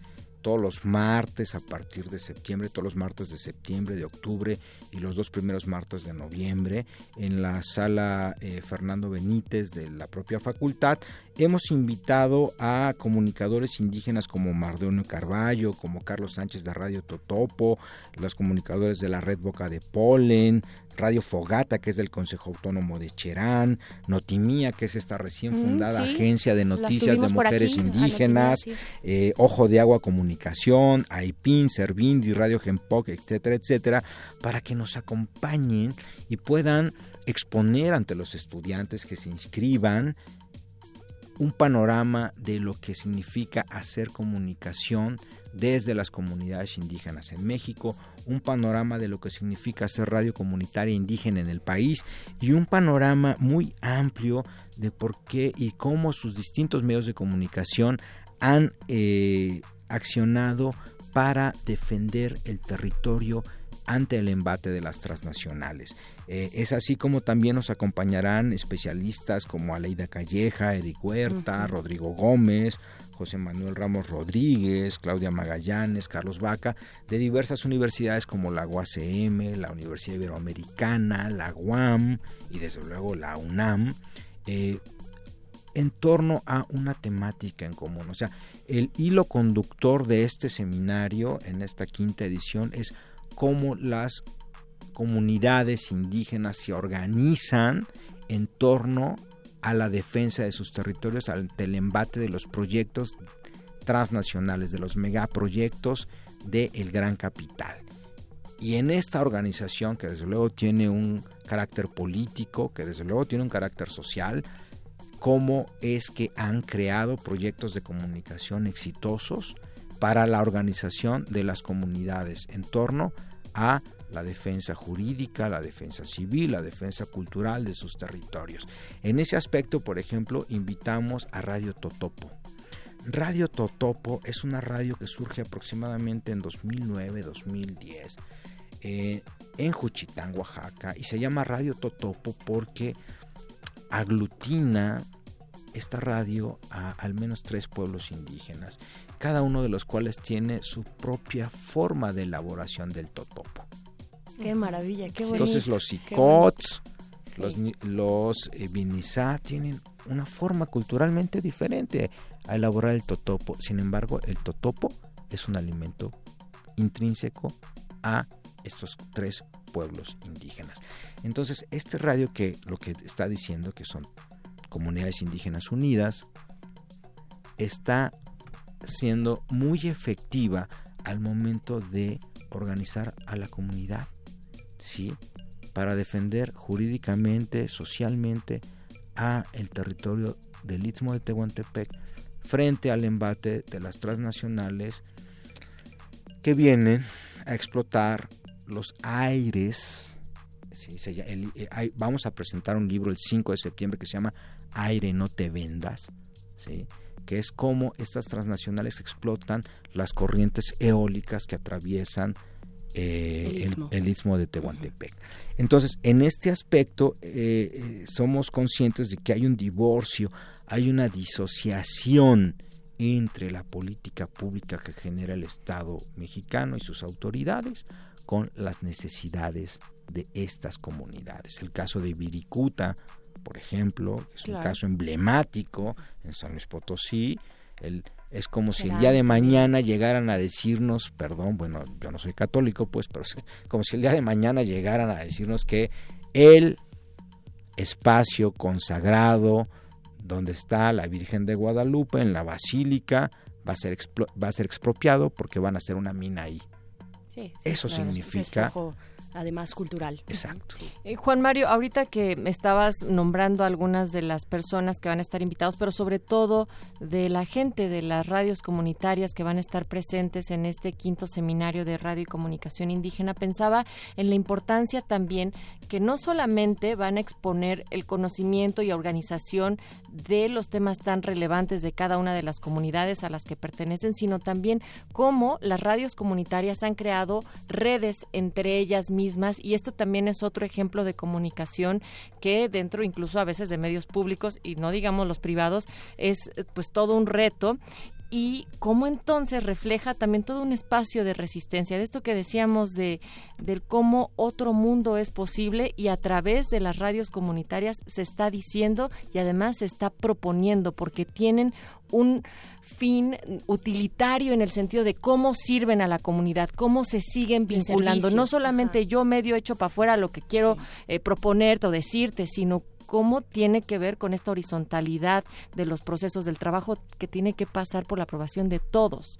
todos los martes a partir de septiembre, todos los martes de septiembre, de octubre y los dos primeros martes de noviembre en la sala eh, Fernando Benítez de la propia facultad. Hemos invitado a comunicadores indígenas como Mardonio Carballo, como Carlos Sánchez de Radio Totopo, los comunicadores de la Red Boca de Polen, Radio Fogata, que es del Consejo Autónomo de Cherán, Notimía, que es esta recién mm, fundada agencia de noticias de mujeres indígenas, eh, Ojo de Agua Comunicación, AIPIN, Servindi, Radio Genpoc, etcétera, etcétera, para que nos acompañen y puedan exponer ante los estudiantes que se inscriban un panorama de lo que significa hacer comunicación desde las comunidades indígenas en México, un panorama de lo que significa hacer radio comunitaria indígena en el país y un panorama muy amplio de por qué y cómo sus distintos medios de comunicación han eh, accionado para defender el territorio ante el embate de las transnacionales. Eh, es así como también nos acompañarán especialistas como Aleida Calleja, Eric Huerta, Rodrigo Gómez, José Manuel Ramos Rodríguez, Claudia Magallanes, Carlos Vaca, de diversas universidades como la UACM, la Universidad Iberoamericana, la UAM y desde luego la UNAM, eh, en torno a una temática en común. O sea, el hilo conductor de este seminario en esta quinta edición es cómo las comunidades indígenas se organizan en torno a la defensa de sus territorios ante el embate de los proyectos transnacionales, de los megaproyectos del gran capital. Y en esta organización, que desde luego tiene un carácter político, que desde luego tiene un carácter social, cómo es que han creado proyectos de comunicación exitosos para la organización de las comunidades en torno a la defensa jurídica, la defensa civil, la defensa cultural de sus territorios. En ese aspecto, por ejemplo, invitamos a Radio Totopo. Radio Totopo es una radio que surge aproximadamente en 2009-2010 eh, en Juchitán, Oaxaca, y se llama Radio Totopo porque aglutina esta radio a al menos tres pueblos indígenas, cada uno de los cuales tiene su propia forma de elaboración del totopo. Qué maravilla, qué bonito. Entonces los icots, los, los eh, tienen una forma culturalmente diferente a elaborar el totopo. Sin embargo, el totopo es un alimento intrínseco a estos tres pueblos indígenas. Entonces, este radio que lo que está diciendo que son comunidades indígenas unidas está siendo muy efectiva al momento de organizar a la comunidad. ¿Sí? para defender jurídicamente, socialmente a el territorio del Istmo de Tehuantepec frente al embate de las transnacionales que vienen a explotar los aires. Eh, vamos a presentar un libro el 5 de septiembre que se llama Aire no te vendas, ¿sí? que es cómo estas transnacionales explotan las corrientes eólicas que atraviesan eh, el, istmo. de Tehuantepec. Entonces, en este aspecto eh, eh, somos conscientes de que hay un divorcio, hay una disociación entre la política pública que genera el Estado mexicano y sus autoridades con las necesidades de estas comunidades. El caso de Viricuta, por ejemplo, es un caso emblemático en San Luis Potosí, el es como si el día de mañana llegaran a decirnos, perdón, bueno, yo no soy católico, pues, pero como si el día de mañana llegaran a decirnos que el espacio consagrado donde está la Virgen de Guadalupe, en la Basílica, va a ser, va a ser expropiado porque van a hacer una mina ahí. Eso significa además cultural. Exacto. Eh, Juan Mario, ahorita que estabas nombrando algunas de las personas que van a estar invitados, pero sobre todo de la gente de las radios comunitarias que van a estar presentes en este quinto seminario de radio y comunicación indígena, pensaba en la importancia también que no solamente van a exponer el conocimiento y organización de los temas tan relevantes de cada una de las comunidades a las que pertenecen, sino también cómo las radios comunitarias han creado redes entre ellas mismas y esto también es otro ejemplo de comunicación que dentro incluso a veces de medios públicos y no digamos los privados es pues todo un reto y cómo entonces refleja también todo un espacio de resistencia, de esto que decíamos de del cómo otro mundo es posible y a través de las radios comunitarias se está diciendo y además se está proponiendo porque tienen un fin utilitario en el sentido de cómo sirven a la comunidad, cómo se siguen vinculando. No solamente yo medio hecho para afuera lo que quiero eh, proponerte o decirte, sino cómo tiene que ver con esta horizontalidad de los procesos del trabajo que tiene que pasar por la aprobación de todos.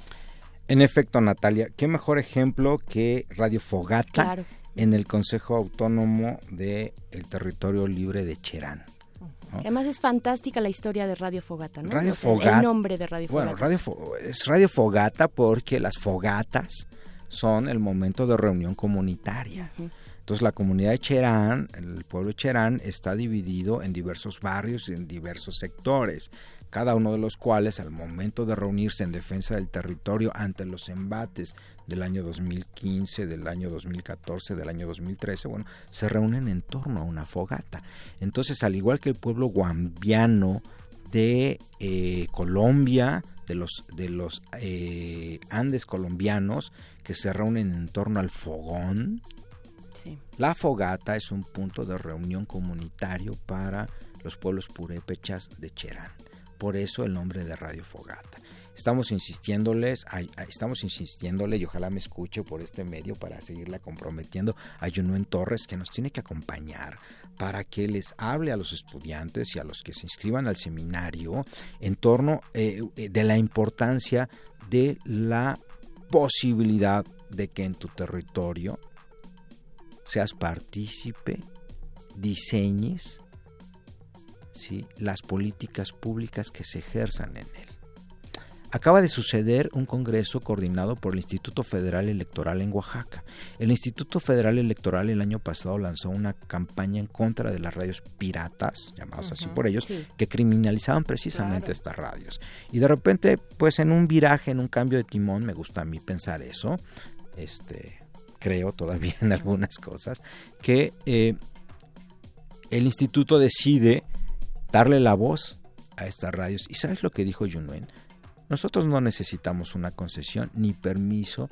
En efecto, Natalia, qué mejor ejemplo que Radio Fogata en el Consejo Autónomo del Territorio Libre de Cherán. Además es fantástica la historia de Radio Fogata, ¿no? Radio Fogata. El nombre de Radio Fogata. Bueno, Radio es Radio Fogata porque las fogatas son el momento de reunión comunitaria. Entonces la comunidad de Cherán, el pueblo de Cherán, está dividido en diversos barrios y en diversos sectores, cada uno de los cuales al momento de reunirse en defensa del territorio ante los embates del año 2015, del año 2014, del año 2013, bueno, se reúnen en torno a una fogata. Entonces, al igual que el pueblo guambiano de eh, Colombia, de los, de los eh, Andes colombianos, que se reúnen en torno al fogón, la fogata es un punto de reunión comunitario para los pueblos purépechas de Cherán. Por eso el nombre de Radio Fogata. Estamos insistiéndoles, estamos insistiéndole y ojalá me escuche por este medio para seguirla comprometiendo a Junuen Torres que nos tiene que acompañar para que les hable a los estudiantes y a los que se inscriban al seminario en torno eh, de la importancia de la posibilidad de que en tu territorio seas partícipe, diseñes ¿sí? las políticas públicas que se ejerzan en él. Acaba de suceder un congreso coordinado por el Instituto Federal Electoral en Oaxaca. El Instituto Federal Electoral el año pasado lanzó una campaña en contra de las radios piratas, llamadas así por ellos, que criminalizaban precisamente estas radios. Y de repente, pues en un viraje, en un cambio de timón, me gusta a mí pensar eso, este, creo todavía en algunas cosas, que eh, el instituto decide darle la voz a estas radios. ¿Y sabes lo que dijo Junuen? Nosotros no necesitamos una concesión ni permiso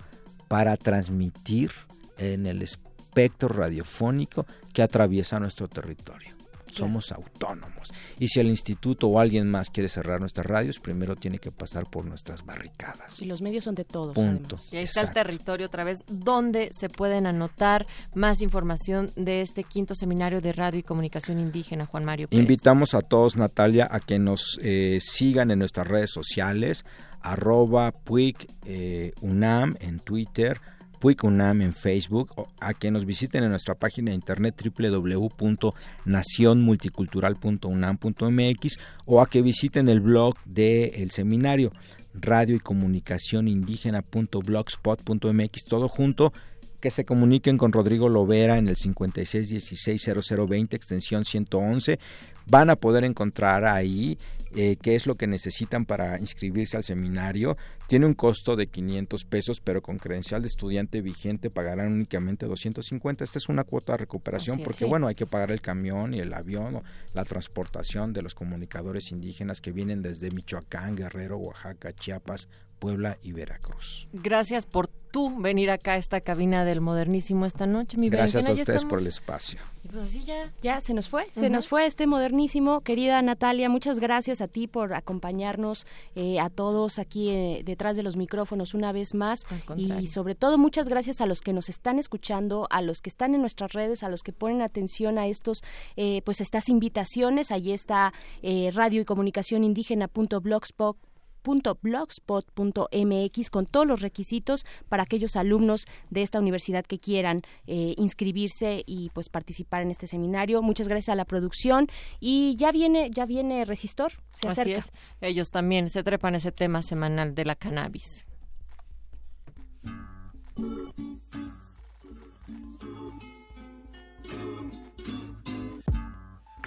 para transmitir en el espectro radiofónico que atraviesa nuestro territorio somos autónomos. Y si el instituto o alguien más quiere cerrar nuestras radios, primero tiene que pasar por nuestras barricadas. Y los medios son de todos. Punto. Y ahí está el territorio otra vez, donde se pueden anotar más información de este quinto seminario de radio y comunicación indígena, Juan Mario. Invitamos a todos, Natalia, a que nos eh, sigan en nuestras redes sociales, arroba Puig eh, UNAM en Twitter, UNAM en Facebook, a que nos visiten en nuestra página de internet www.nacionmulticultural.unam.mx o a que visiten el blog del seminario radio y comunicación indígena.blogspot.mx, todo junto que se comuniquen con Rodrigo Lovera en el 56160020 extensión 111 van a poder encontrar ahí eh, qué es lo que necesitan para inscribirse al seminario. Tiene un costo de 500 pesos, pero con credencial de estudiante vigente pagarán únicamente 250. Esta es una cuota de recuperación porque, bueno, hay que pagar el camión y el avión, o la transportación de los comunicadores indígenas que vienen desde Michoacán, Guerrero, Oaxaca, Chiapas, Puebla y Veracruz. Gracias por tú venir acá a esta cabina del modernísimo esta noche, mi Gracias a ustedes por el espacio. Pues así ya, ya se nos fue, se nos fue este modernísimo. Querida Natalia, muchas gracias a ti por acompañarnos, eh, a todos aquí eh, detrás de los micrófonos una vez más. Y sobre todo, muchas gracias a los que nos están escuchando, a los que están en nuestras redes, a los que ponen atención a estos, eh, pues estas invitaciones. Allí está radio y comunicación indígena.blogspot unam.blogspot.mx con todos los requisitos para aquellos alumnos de esta universidad que quieran eh, inscribirse y pues participar en este seminario. Muchas gracias a la producción y ya viene ya viene Resistor, se Así acerca. es. Ellos también se trepan ese tema semanal de la cannabis.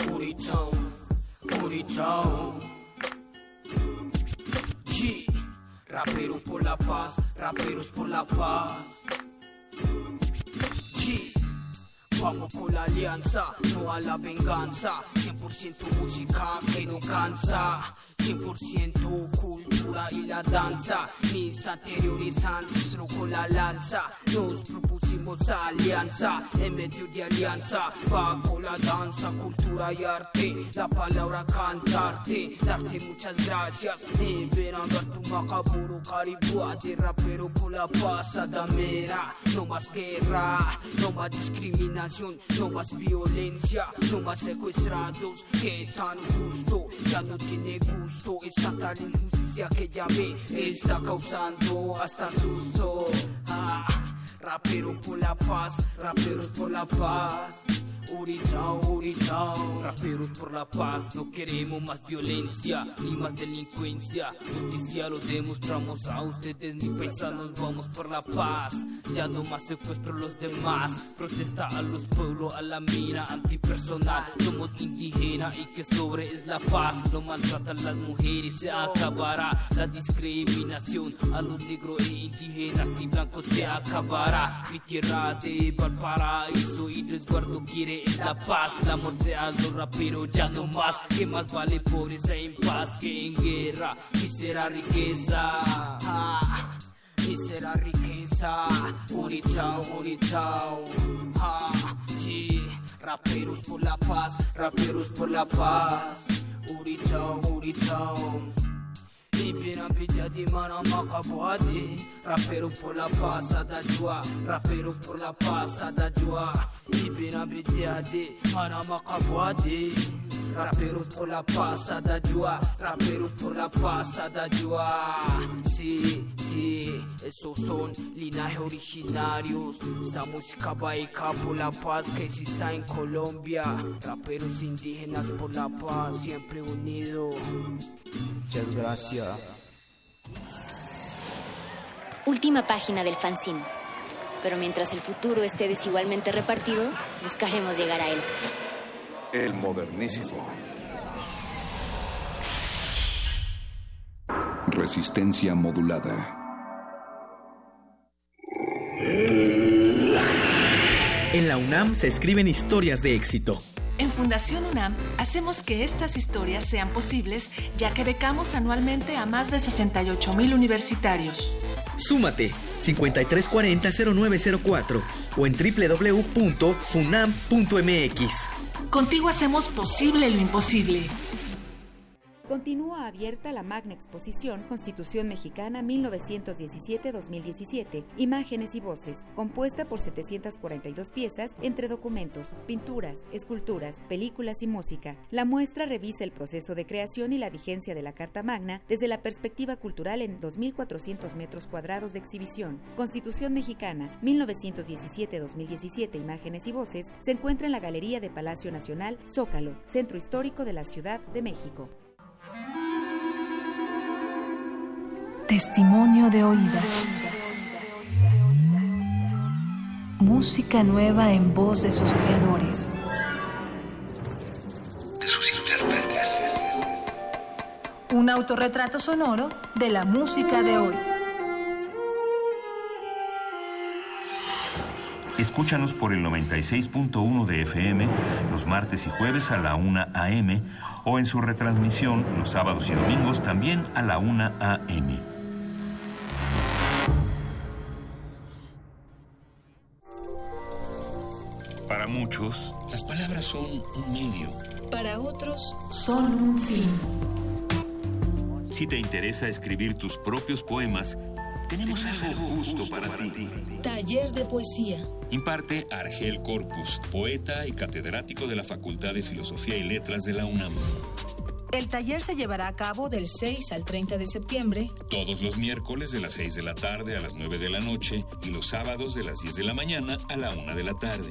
Booty Booty. Raperos por la paz, raperos por la paz. Vamos con la alianza, no a la venganza. 100% música que no cansa. 100% cultura y la danza. Mis anteriores ancestros con la lanza. Nos propusimos alianza en medio de alianza. Bajo la danza, cultura y arte. La palabra cantarte, darte muchas gracias. Liberando a tu macaburo caribúa de rapero por la paz adamera. No más guerra, no más discriminación, no más violencia, no más secuestrados. Que tan justo, ya no tiene gusto. Esta tal injusticia que ya me está causando hasta susto. Ah, por la paz, raperos por la paz. Uritao, Uritao, raperos por la paz, no queremos más violencia ni más delincuencia. Justicia lo demostramos a ustedes, mi paisanos, vamos por la paz. Ya no más secuestro los demás, protesta a los pueblos, a la mira antipersonal. Somos indígenas y que sobre es la paz. No maltratan las mujeres, se acabará la discriminación a los negros e indígenas y blancos se acabará. Mi tierra de Valparaíso y resguardo quiere la paz, la a los raperos ya no más. Que más vale pobreza en paz que en guerra. Y será riqueza. Ah, y será riqueza. Uritao, Uritao. Ah, sí. Raperos por la paz, raperos por la paz. Uritao, Uritao. Ibira pija di mana makabuade Raperos por la paz adajua Raperos por la paz adajua Ibira pija di mana makabuade Raperos por la paz adajua Raperos por la paz adajua Sí, sí, esos son linajes originarios Esta música baica por la paz que exista en Colombia Raperos indígenas por la paz siempre unidos Muchas gracias. Última página del fanzine. Pero mientras el futuro esté desigualmente repartido, buscaremos llegar a él. El modernísimo. Resistencia modulada. En la UNAM se escriben historias de éxito. En Fundación UNAM hacemos que estas historias sean posibles, ya que becamos anualmente a más de 68 mil universitarios. Súmate 5340-0904 o en www.funam.mx. Contigo hacemos posible lo imposible. Continúa abierta la magna exposición Constitución Mexicana 1917-2017, Imágenes y Voces, compuesta por 742 piezas entre documentos, pinturas, esculturas, películas y música. La muestra revisa el proceso de creación y la vigencia de la Carta Magna desde la perspectiva cultural en 2.400 metros cuadrados de exhibición. Constitución Mexicana 1917-2017, Imágenes y Voces, se encuentra en la Galería de Palacio Nacional, Zócalo, Centro Histórico de la Ciudad de México. Testimonio de oídas. Música nueva en voz de sus creadores. De sus intérpretes. Un autorretrato sonoro de la música de hoy. Escúchanos por el 96.1 de FM los martes y jueves a la 1 a.m. o en su retransmisión los sábados y domingos también a la 1 a.m. Para muchos, las palabras son un medio. Para otros, son un fin. Si te interesa escribir tus propios poemas, tenemos algo justo para ti. Taller de poesía. Imparte Argel Corpus, poeta y catedrático de la Facultad de Filosofía y Letras de la UNAM. El taller se llevará a cabo del 6 al 30 de septiembre. Todos los miércoles de las 6 de la tarde a las 9 de la noche y los sábados de las 10 de la mañana a la 1 de la tarde.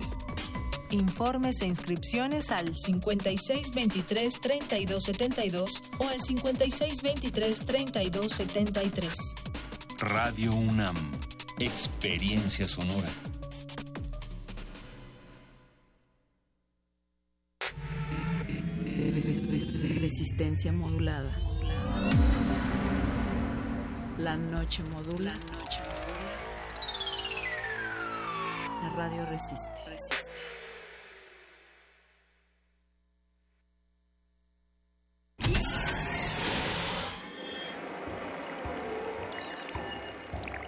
Informes e inscripciones al 5623 3272 o al 5623 3273. Radio UNAM. Experiencia sonora. Resistencia modulada. La noche modula. La radio resiste. resiste.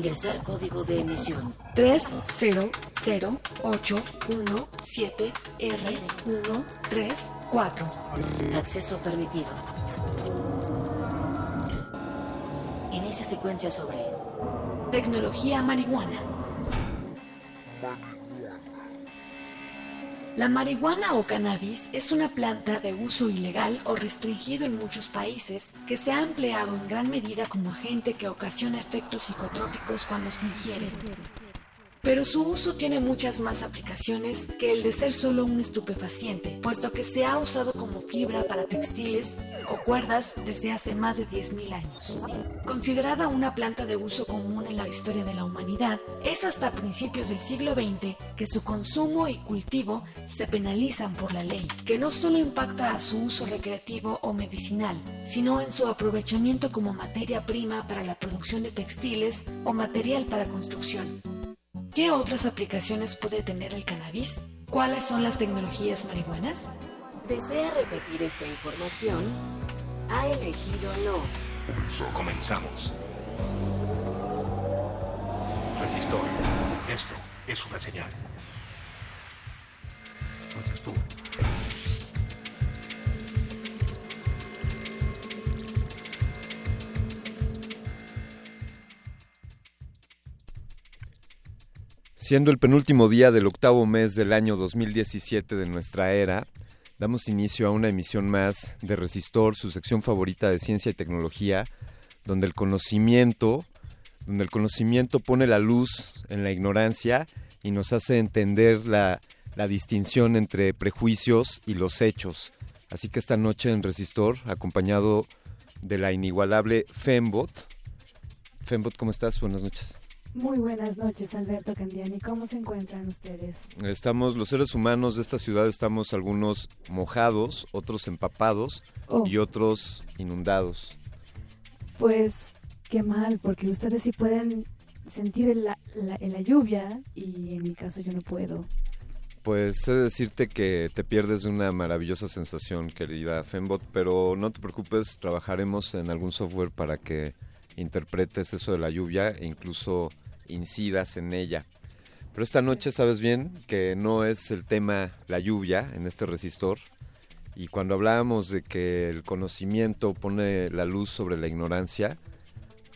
Ingresar código de emisión. 30817R134. Acceso permitido. Inicia secuencia sobre Tecnología marihuana. La marihuana o cannabis es una planta de uso ilegal o restringido en muchos países que se ha empleado en gran medida como agente que ocasiona efectos psicotrópicos cuando se ingieren. Pero su uso tiene muchas más aplicaciones que el de ser solo un estupefaciente, puesto que se ha usado como fibra para textiles o cuerdas desde hace más de 10.000 años. Considerada una planta de uso común en la historia de la humanidad, es hasta principios del siglo XX que su consumo y cultivo se penalizan por la ley, que no solo impacta a su uso recreativo o medicinal, sino en su aprovechamiento como materia prima para la producción de textiles o material para construcción. ¿Qué otras aplicaciones puede tener el cannabis? ¿Cuáles son las tecnologías marihuanas? ¿Desea repetir esta información? Ha elegido no. Comenzamos. Resistor. Esto es una señal. Entonces tú. Siendo el penúltimo día del octavo mes del año 2017 de nuestra era, damos inicio a una emisión más de Resistor, su sección favorita de ciencia y tecnología, donde el conocimiento, donde el conocimiento pone la luz en la ignorancia y nos hace entender la, la distinción entre prejuicios y los hechos. Así que esta noche en Resistor, acompañado de la inigualable Fembot. Fembot, ¿cómo estás? Buenas noches. Muy buenas noches, Alberto Candiani. ¿Cómo se encuentran ustedes? Estamos, los seres humanos de esta ciudad estamos algunos mojados, otros empapados Oh. y otros inundados. Pues qué mal, porque ustedes sí pueden sentir la, la- la lluvia y en mi caso yo no puedo. Pues sé decirte que te pierdes de una maravillosa sensación, querida Fembot, pero no te preocupes, trabajaremos en algún software para que interpretes eso de la lluvia e incluso incidas en ella. Pero esta noche sabes bien que no es el tema la lluvia en este resistor. Y cuando hablábamos de que el conocimiento pone la luz sobre la ignorancia,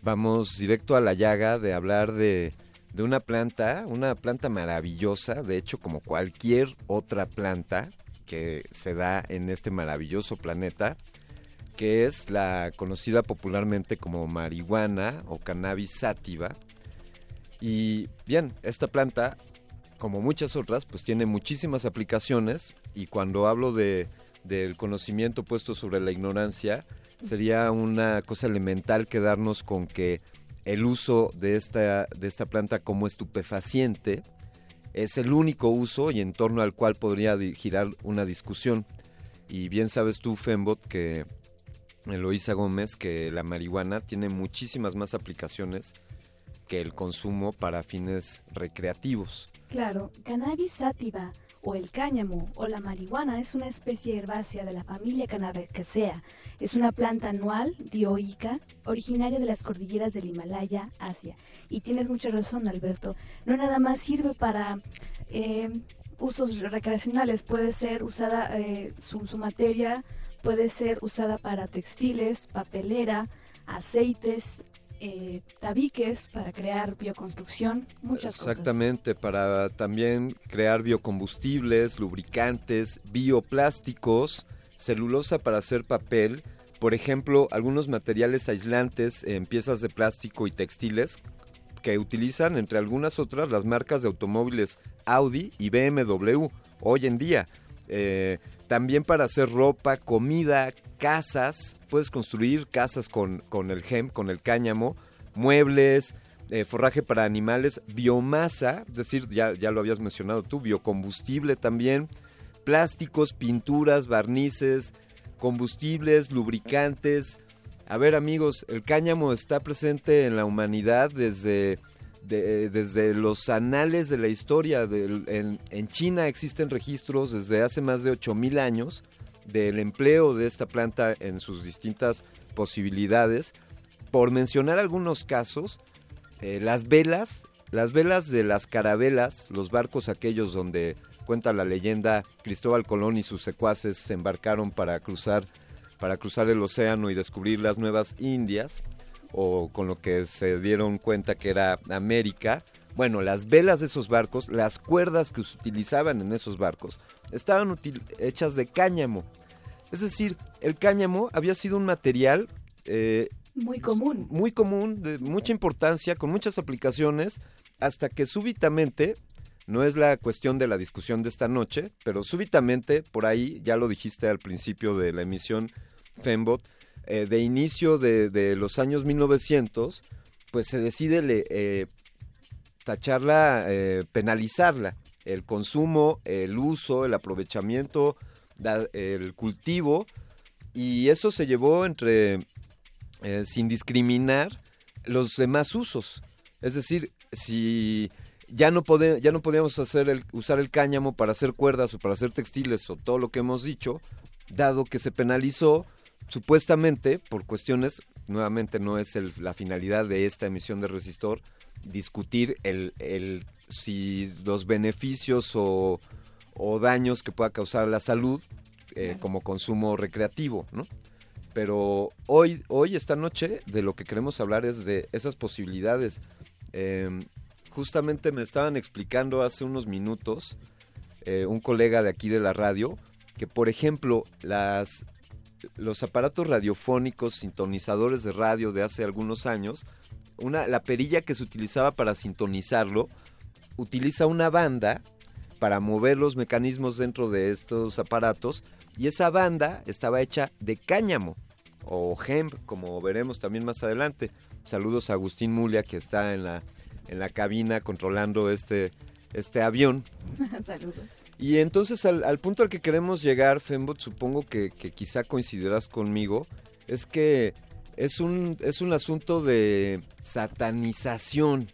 vamos directo a la llaga de hablar de, de una planta, una planta maravillosa, de hecho como cualquier otra planta que se da en este maravilloso planeta, que es la conocida popularmente como marihuana o cannabis sativa. Y bien, esta planta, como muchas otras, pues tiene muchísimas aplicaciones y cuando hablo de, del conocimiento puesto sobre la ignorancia, sería una cosa elemental quedarnos con que el uso de esta, de esta planta como estupefaciente es el único uso y en torno al cual podría girar una discusión. Y bien sabes tú, Fembot, que Eloísa Gómez, que la marihuana tiene muchísimas más aplicaciones que el consumo para fines recreativos. Claro, cannabis sativa o el cáñamo o la marihuana es una especie herbácea de la familia Cannabicaceae. Es una planta anual, dioica, originaria de las cordilleras del Himalaya, Asia. Y tienes mucha razón, Alberto. No nada más sirve para eh, usos recreacionales, puede ser usada eh, su, su materia puede ser usada para textiles, papelera, aceites, eh, tabiques para crear bioconstrucción, muchas Exactamente, para también crear biocombustibles, lubricantes, bioplásticos, celulosa para hacer papel, por ejemplo, algunos materiales aislantes en piezas de plástico y textiles que utilizan, entre algunas otras, las marcas de automóviles Audi y BMW hoy en día. Eh, también para hacer ropa, comida, casas. Puedes construir casas con, con el gem, con el cáñamo, muebles, eh, forraje para animales, biomasa, es decir, ya, ya lo habías mencionado tú, biocombustible también, plásticos, pinturas, barnices, combustibles, lubricantes. A ver amigos, el cáñamo está presente en la humanidad desde desde los anales de la historia. en, China existen registros desde hace más de 8.000 años del empleo de esta planta en sus distintas posibilidades. Por mencionar algunos casos, eh, las velas, las velas de las carabelas, los barcos aquellos donde cuenta la leyenda Cristóbal Colón y sus secuaces se embarcaron para cruzar para cruzar el océano y descubrir las nuevas Indias o con lo que se dieron cuenta que era América. Bueno, las velas de esos barcos, las cuerdas que se utilizaban en esos barcos, estaban hechas de cáñamo. Es decir, el cáñamo había sido un material... Eh, muy común. Muy común, de mucha importancia, con muchas aplicaciones, hasta que súbitamente, no es la cuestión de la discusión de esta noche, pero súbitamente, por ahí, ya lo dijiste al principio de la emisión Fembot, eh, de inicio de, los años 1900, pues se decide eh, tacharla, eh, penalizarla. El consumo, el uso, el aprovechamiento, el cultivo, y eso se llevó entre, sin discriminar, los demás usos. Es decir, si ya no, ya no podíamos hacer el, usar el cáñamo para hacer cuerdas o para hacer textiles o todo lo que hemos dicho, dado que se penalizó, supuestamente por cuestiones, nuevamente no es la finalidad de esta emisión de Resistor, discutir el, si los beneficios o, daños que pueda causar a la salud eh, como consumo recreativo, ¿no? Pero hoy, hoy, esta noche, de lo que queremos hablar es de esas posibilidades. Em, justamente me estaban explicando hace unos minutos eh, un colega de aquí de la radio que, por ejemplo, las los aparatos radiofónicos, sintonizadores de radio de hace algunos años, una, la perilla que se utilizaba para sintonizarlo utiliza una banda para mover los mecanismos dentro de estos aparatos y esa banda estaba hecha de cáñamo o hemp, como veremos también más adelante. Saludos a Agustín Mulia que está en la, en la cabina controlando este, este avión. Saludos. Y entonces al, punto al que queremos llegar, Fembot, supongo que, quizá coincidirás conmigo, es que es un, es un asunto de satanización.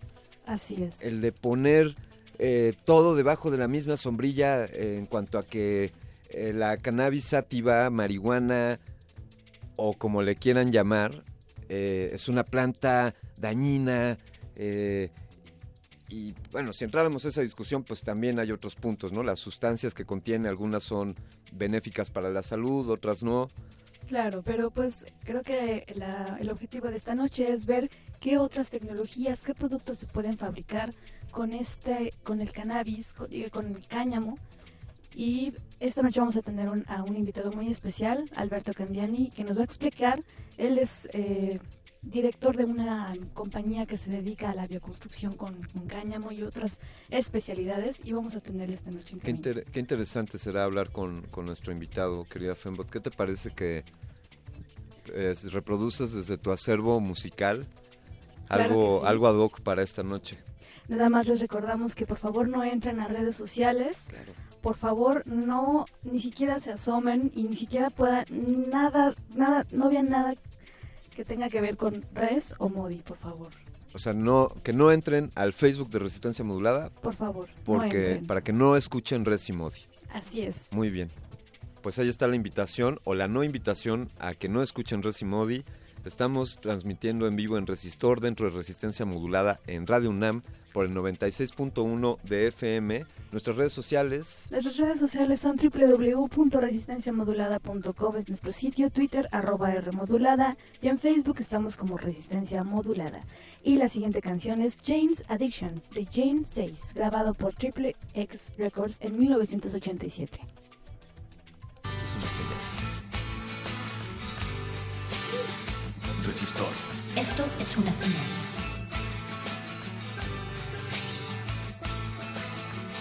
Así es. El de poner eh, todo debajo de la misma sombrilla en cuanto a que eh, la cannabis sativa, marihuana o como le quieran llamar, eh, es una planta dañina, y bueno, si entráramos a esa discusión, pues también hay otros puntos, ¿no? Las sustancias que contiene, algunas son benéficas para la salud, otras no. Claro, pero pues creo que el objetivo de esta noche es ver qué otras tecnologías, qué productos se pueden fabricar con este, con el cannabis, con, el cáñamo. Y esta noche vamos a tener a un invitado muy especial, Alberto Candiani, que nos va a explicar. Él es eh, director de una compañía que se dedica a la bioconstrucción con, cáñamo y otras especialidades y vamos a tener esta noche. Qué, qué, interesante será hablar con, nuestro invitado, querida Fembot. ¿Qué te parece que eh, reproduces desde tu acervo musical algo, algo ad hoc para esta noche? Nada más les recordamos que por favor no entren a redes sociales. Por favor, no ni siquiera se asomen y ni siquiera puedan nada, nada, no vean nada que tenga que ver con res o modi, por favor. O sea, no, que no entren al Facebook de Resistencia Modulada. Por favor. Porque, para que no escuchen Res y Modi. Así es. Muy bien. Pues ahí está la invitación o la no invitación a que no escuchen Res y Modi. Estamos transmitiendo en vivo en Resistor dentro de Resistencia Modulada en Radio UNAM por el 96.1 de FM. Nuestras redes sociales. Nuestras redes sociales son www.resistenciamodulada.com, es nuestro sitio, Twitter, arroba Rmodulada, y en Facebook estamos como Resistencia Modulada. Y la siguiente canción es Jane's Addiction, de Jane 6, grabado por Triple X Records en 1987. Resistor. Esto es una señal.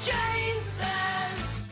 Jane says,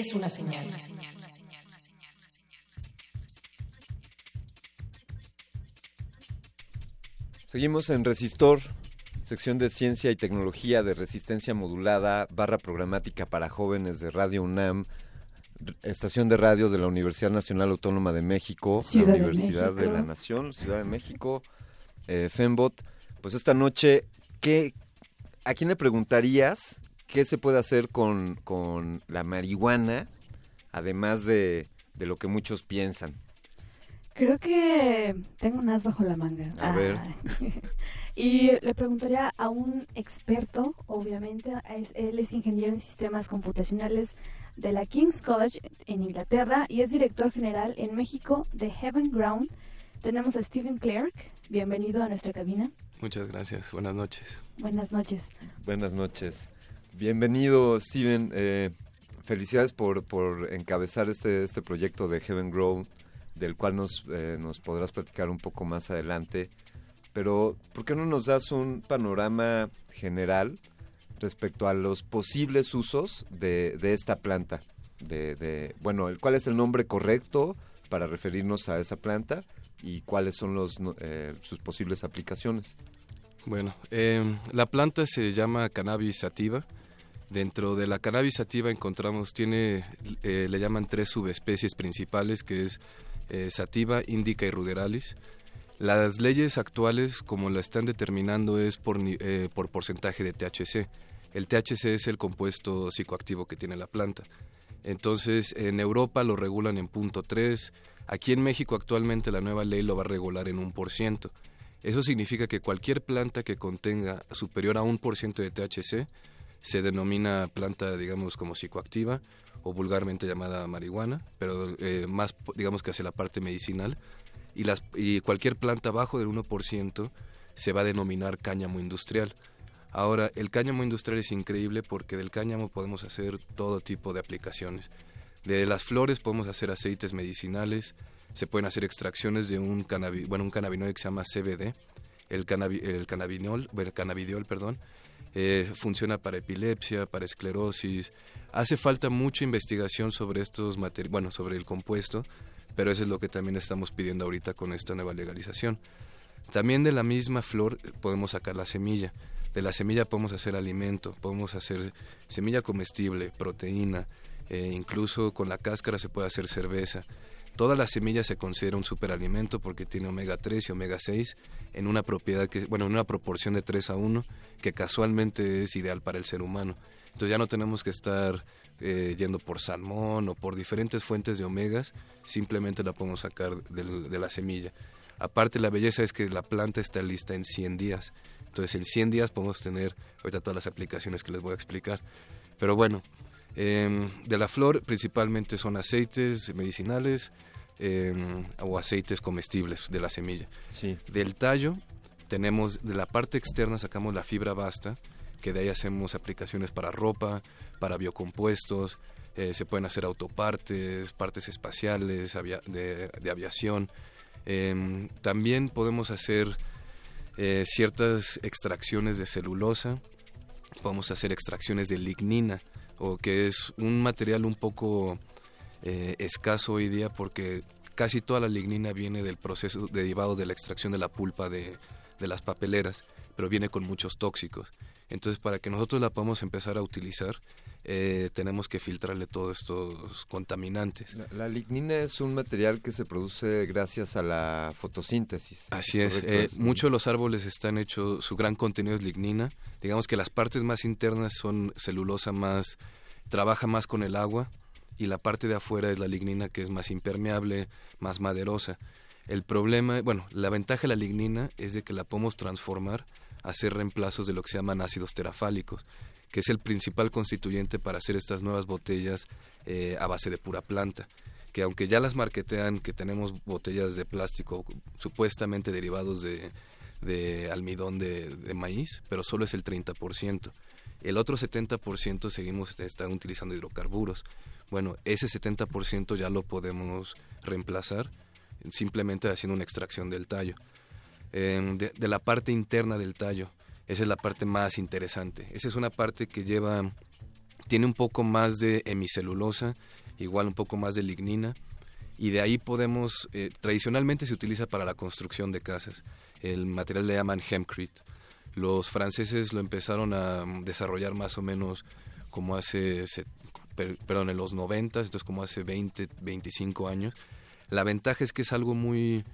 es una señal. Seguimos en Resistor, sección de ciencia y tecnología de resistencia modulada, barra programática para jóvenes de Radio UNAM, estación de radio de la Universidad Nacional Autónoma de México, Ciudad la Universidad de, México. la Nación, Ciudad de México, eh, Fembot. Pues esta noche, ¿qué, ¿a quién le preguntarías qué se puede hacer con, con la marihuana, además de, de lo que muchos piensan? Creo que tengo un as bajo la manga. A ver. Y le preguntaría a un experto, obviamente, es- él es ingeniero en sistemas computacionales de la King's College en Inglaterra y es director general en México de Heaven Ground. Tenemos a Stephen Clark, bienvenido a nuestra cabina. Muchas gracias, buenas noches. Buenas noches. Buenas noches. Bienvenido, Steven. Eh, felicidades por, por encabezar este, este proyecto de Heaven Grow, del cual nos, eh, nos podrás platicar un poco más adelante. Pero, ¿por qué no nos das un panorama general respecto a los posibles usos de, de esta planta? De, bueno, ¿cuál es el nombre correcto para referirnos a esa planta y cuáles son los, eh, sus posibles aplicaciones? Bueno, eh, la planta se llama cannabis sativa. Dentro de la cannabis sativa encontramos, tiene, eh, le llaman tres subespecies principales, que es eh, sativa, indica y ruderalis. Las leyes actuales, como la están determinando, es por, eh, por porcentaje de THC. El THC es el compuesto psicoactivo que tiene la planta. Entonces, en Europa lo regulan en punto 3. Aquí en México actualmente la nueva ley lo va a regular en un por ciento. Eso significa que cualquier planta que contenga superior a un por ciento de THC se denomina planta, digamos, como psicoactiva o vulgarmente llamada marihuana, pero eh, más, digamos que hacia la parte medicinal. Y, las, y cualquier planta bajo del 1% se va a denominar cáñamo industrial. Ahora, el cáñamo industrial es increíble porque del cáñamo podemos hacer todo tipo de aplicaciones. De las flores podemos hacer aceites medicinales, se pueden hacer extracciones de un, cannabi- bueno, un cannabinoide que se llama CBD, el, cannabi- el cannabinol, el cannabidiol, perdón, eh, funciona para epilepsia, para esclerosis. Hace falta mucha investigación sobre estos materiales, bueno, sobre el compuesto, pero eso es lo que también estamos pidiendo ahorita con esta nueva legalización. También de la misma flor eh, podemos sacar la semilla. De la semilla podemos hacer alimento, podemos hacer semilla comestible, proteína, eh, incluso con la cáscara se puede hacer cerveza. Toda la semilla se considera un superalimento porque tiene omega 3 y omega 6 en una propiedad que, bueno, en una proporción de 3 a 1 que casualmente es ideal para el ser humano. Entonces ya no tenemos que estar eh, yendo por salmón o por diferentes fuentes de omegas, simplemente la podemos sacar del- de la semilla. Aparte la belleza es que la planta está lista en 100 días. Entonces en 100 días podemos tener ahorita todas las aplicaciones que les voy a explicar. Pero bueno, em, de la flor principalmente son aceites medicinales em, o aceites comestibles de la semilla. Sí. Del tallo tenemos, de la parte externa sacamos la fibra basta, que de ahí hacemos aplicaciones para ropa, para biocompuestos, eh, se pueden hacer autopartes, partes espaciales, avia- de, de aviación. Em, también podemos hacer eh, ciertas extracciones de celulosa, podemos hacer extracciones de lignina, o que es un material un poco eh, escaso hoy día porque casi toda la lignina viene del proceso derivado de la extracción de la pulpa de, de las papeleras, pero viene con muchos tóxicos. Entonces, para que nosotros la podamos empezar a utilizar, eh, tenemos que filtrarle todos estos contaminantes. La, la lignina es un material que se produce gracias a la fotosíntesis. Así es, eh, Es- muchos de los árboles están hechos, su gran contenido es lignina. Digamos que las partes más internas son celulosa más, trabaja más con el agua y la parte de afuera es la lignina que es más impermeable, más maderosa. El problema, bueno, la ventaja de la lignina es de que la podemos transformar a hacer reemplazos de lo que se llaman ácidos terafálicos, que es el principal constituyente para hacer estas nuevas botellas eh, a base de pura planta que aunque ya las marketean que tenemos botellas de plástico supuestamente derivados de, de almidón de, de maíz, pero solo es el 30%. El otro 70% seguimos están utilizando hidrocarburos. Bueno, ese 70% ya lo podemos reemplazar simplemente haciendo una extracción del tallo. Em, de, la parte interna del tallo, esa es la parte más interesante. Esa es una parte que lleva tiene un poco más de hemicelulosa, igual un poco más de lignina, y de ahí podemos, eh, tradicionalmente se utiliza para la construcción de casas. El material le llaman hempcrete. Los franceses lo empezaron a desarrollar más o menos como hace, perdón, en los 90, entonces como hace 20, 25 años. La ventaja es que es algo muy,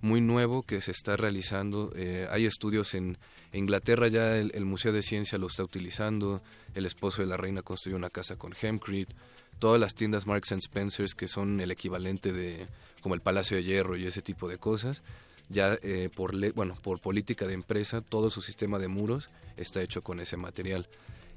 muy nuevo que se está realizando. Eh, hay estudios en Inglaterra, ya el, Museo de Ciencia lo está utilizando. El esposo de la reina construyó una casa con hempcrete. Todas las tiendas Marks and Spencers, que son el equivalente de como el Palacio de Hierro y ese tipo de cosas, ya eh, por, bueno, por política de empresa, todo su sistema de muros está hecho con ese material.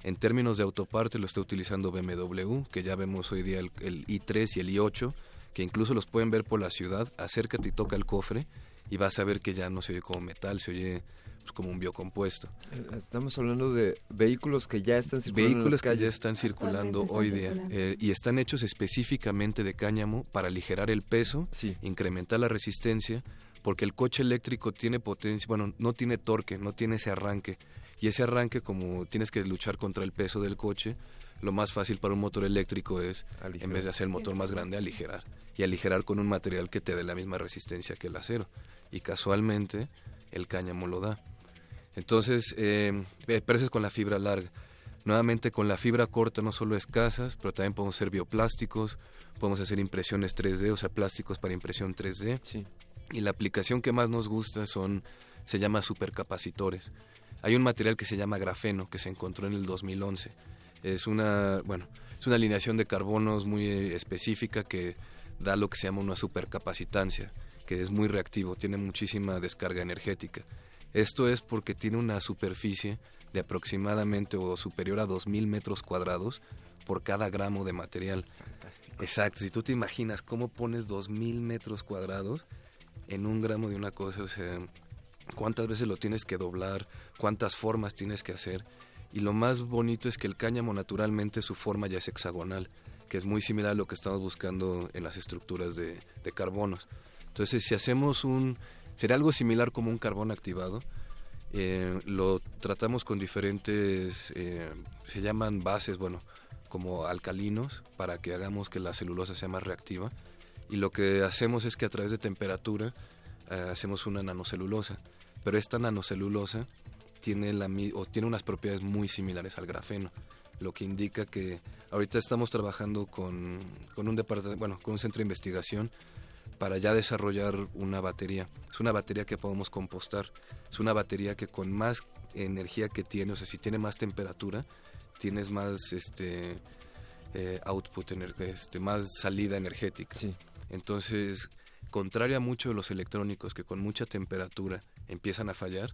En términos de autoparte lo está utilizando BMW, que ya vemos hoy día el, el i3 y el i8, que incluso los pueden ver por la ciudad, acércate y toca el cofre y vas a ver que ya no se oye como metal, se oye pues, como un biocompuesto. Eh, estamos hablando de vehículos que ya están circulando. Vehículos que ya están circulando hoy día eh, y están hechos específicamente de cáñamo para aligerar el peso, incrementar la resistencia, porque el coche eléctrico tiene potencia, bueno, no tiene torque, no tiene ese arranque. Y ese arranque, como tienes que luchar contra el peso del coche, lo más fácil para un motor eléctrico es, en vez de hacer el motor más grande, aligerar. Y aligerar con un material que te dé la misma resistencia que el acero. Y casualmente, el cáñamo lo da. Entonces, eh, eh con la fibra larga. Nuevamente, con la fibra corta no solo escasas, pero también podemos hacer bioplásticos, podemos hacer impresiones 3D, o sea, plásticos para impresión 3D. Sí. Y la aplicación que más nos gusta son, se llama supercapacitores. Hay un material que se llama grafeno, que se encontró en el 2011 es una, bueno, es una alineación de carbonos muy específica que da lo que se llama una supercapacitancia, que es muy reactivo, tiene muchísima descarga energética. Esto es porque tiene una superficie de aproximadamente o superior a 2.000 metros cuadrados por cada gramo de material. Fantástico. Exacto, si tú te imaginas cómo pones 2.000 metros cuadrados en un gramo de una cosa, o sea, cuántas veces lo tienes que doblar, cuántas formas tienes que hacer. Y lo más bonito es que el cáñamo naturalmente su forma ya es hexagonal, que es muy similar a lo que estamos buscando en las estructuras de, carbonos. Entonces, si hacemos un... Sería algo similar como un carbón activado. Eh, lo tratamos con diferentes... Eh, se llaman bases, bueno, como alcalinos, para que hagamos que la celulosa sea más reactiva. Y lo que hacemos es que a través de temperatura eh, hacemos una nanocelulosa. Pero esta nanocelulosa tiene, la, o tiene unas propiedades muy similares al grafeno, lo que indica que ahorita estamos trabajando con, con un departamento, bueno, con un centro de investigación para ya desarrollar una batería. Es una batería que podemos compostar. Es una batería que con más energía que tiene, o sea, si tiene más temperatura, tienes más este eh, output, este, más salida energética. Entonces, contrario a muchos de los electrónicos que con mucha temperatura empiezan a fallar,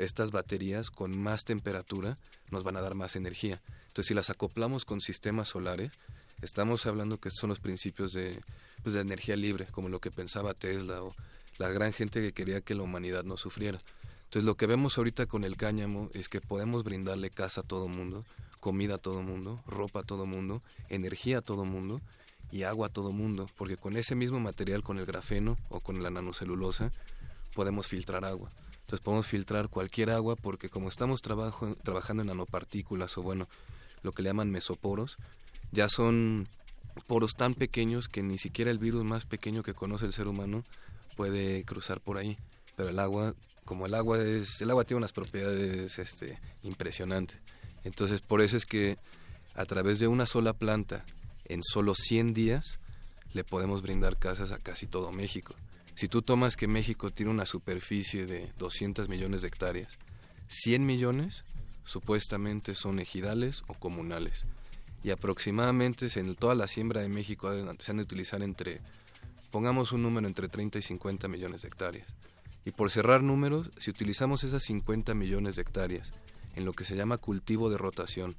estas baterías con más temperatura nos van a dar más energía. Entonces, si las acoplamos con sistemas solares, estamos hablando que son los principios de, pues, de energía libre, como lo que pensaba Tesla o la gran gente que quería que la humanidad no sufriera. Entonces, lo que vemos ahorita con el cáñamo es que podemos brindarle casa a todo mundo, comida a todo mundo, ropa a todo mundo, energía a todo mundo y agua a todo mundo, porque con ese mismo material, con el grafeno o con la nanocelulosa, podemos filtrar agua. Entonces podemos filtrar cualquier agua porque como estamos trabajo, trabajando en nanopartículas o bueno, lo que le llaman mesoporos, ya son poros tan pequeños que ni siquiera el virus más pequeño que conoce el ser humano puede cruzar por ahí. Pero el agua, como el agua es, el agua tiene unas propiedades este, impresionantes. Entonces por eso es que a través de una sola planta, en solo 100 días, le podemos brindar casas a casi todo México. Si tú tomas que México tiene una superficie de 200 millones de hectáreas, 100 millones supuestamente son ejidales o comunales. Y aproximadamente en toda la siembra de México se han de utilizar entre, pongamos un número entre 30 y 50 millones de hectáreas. Y por cerrar números, si utilizamos esas 50 millones de hectáreas en lo que se llama cultivo de rotación,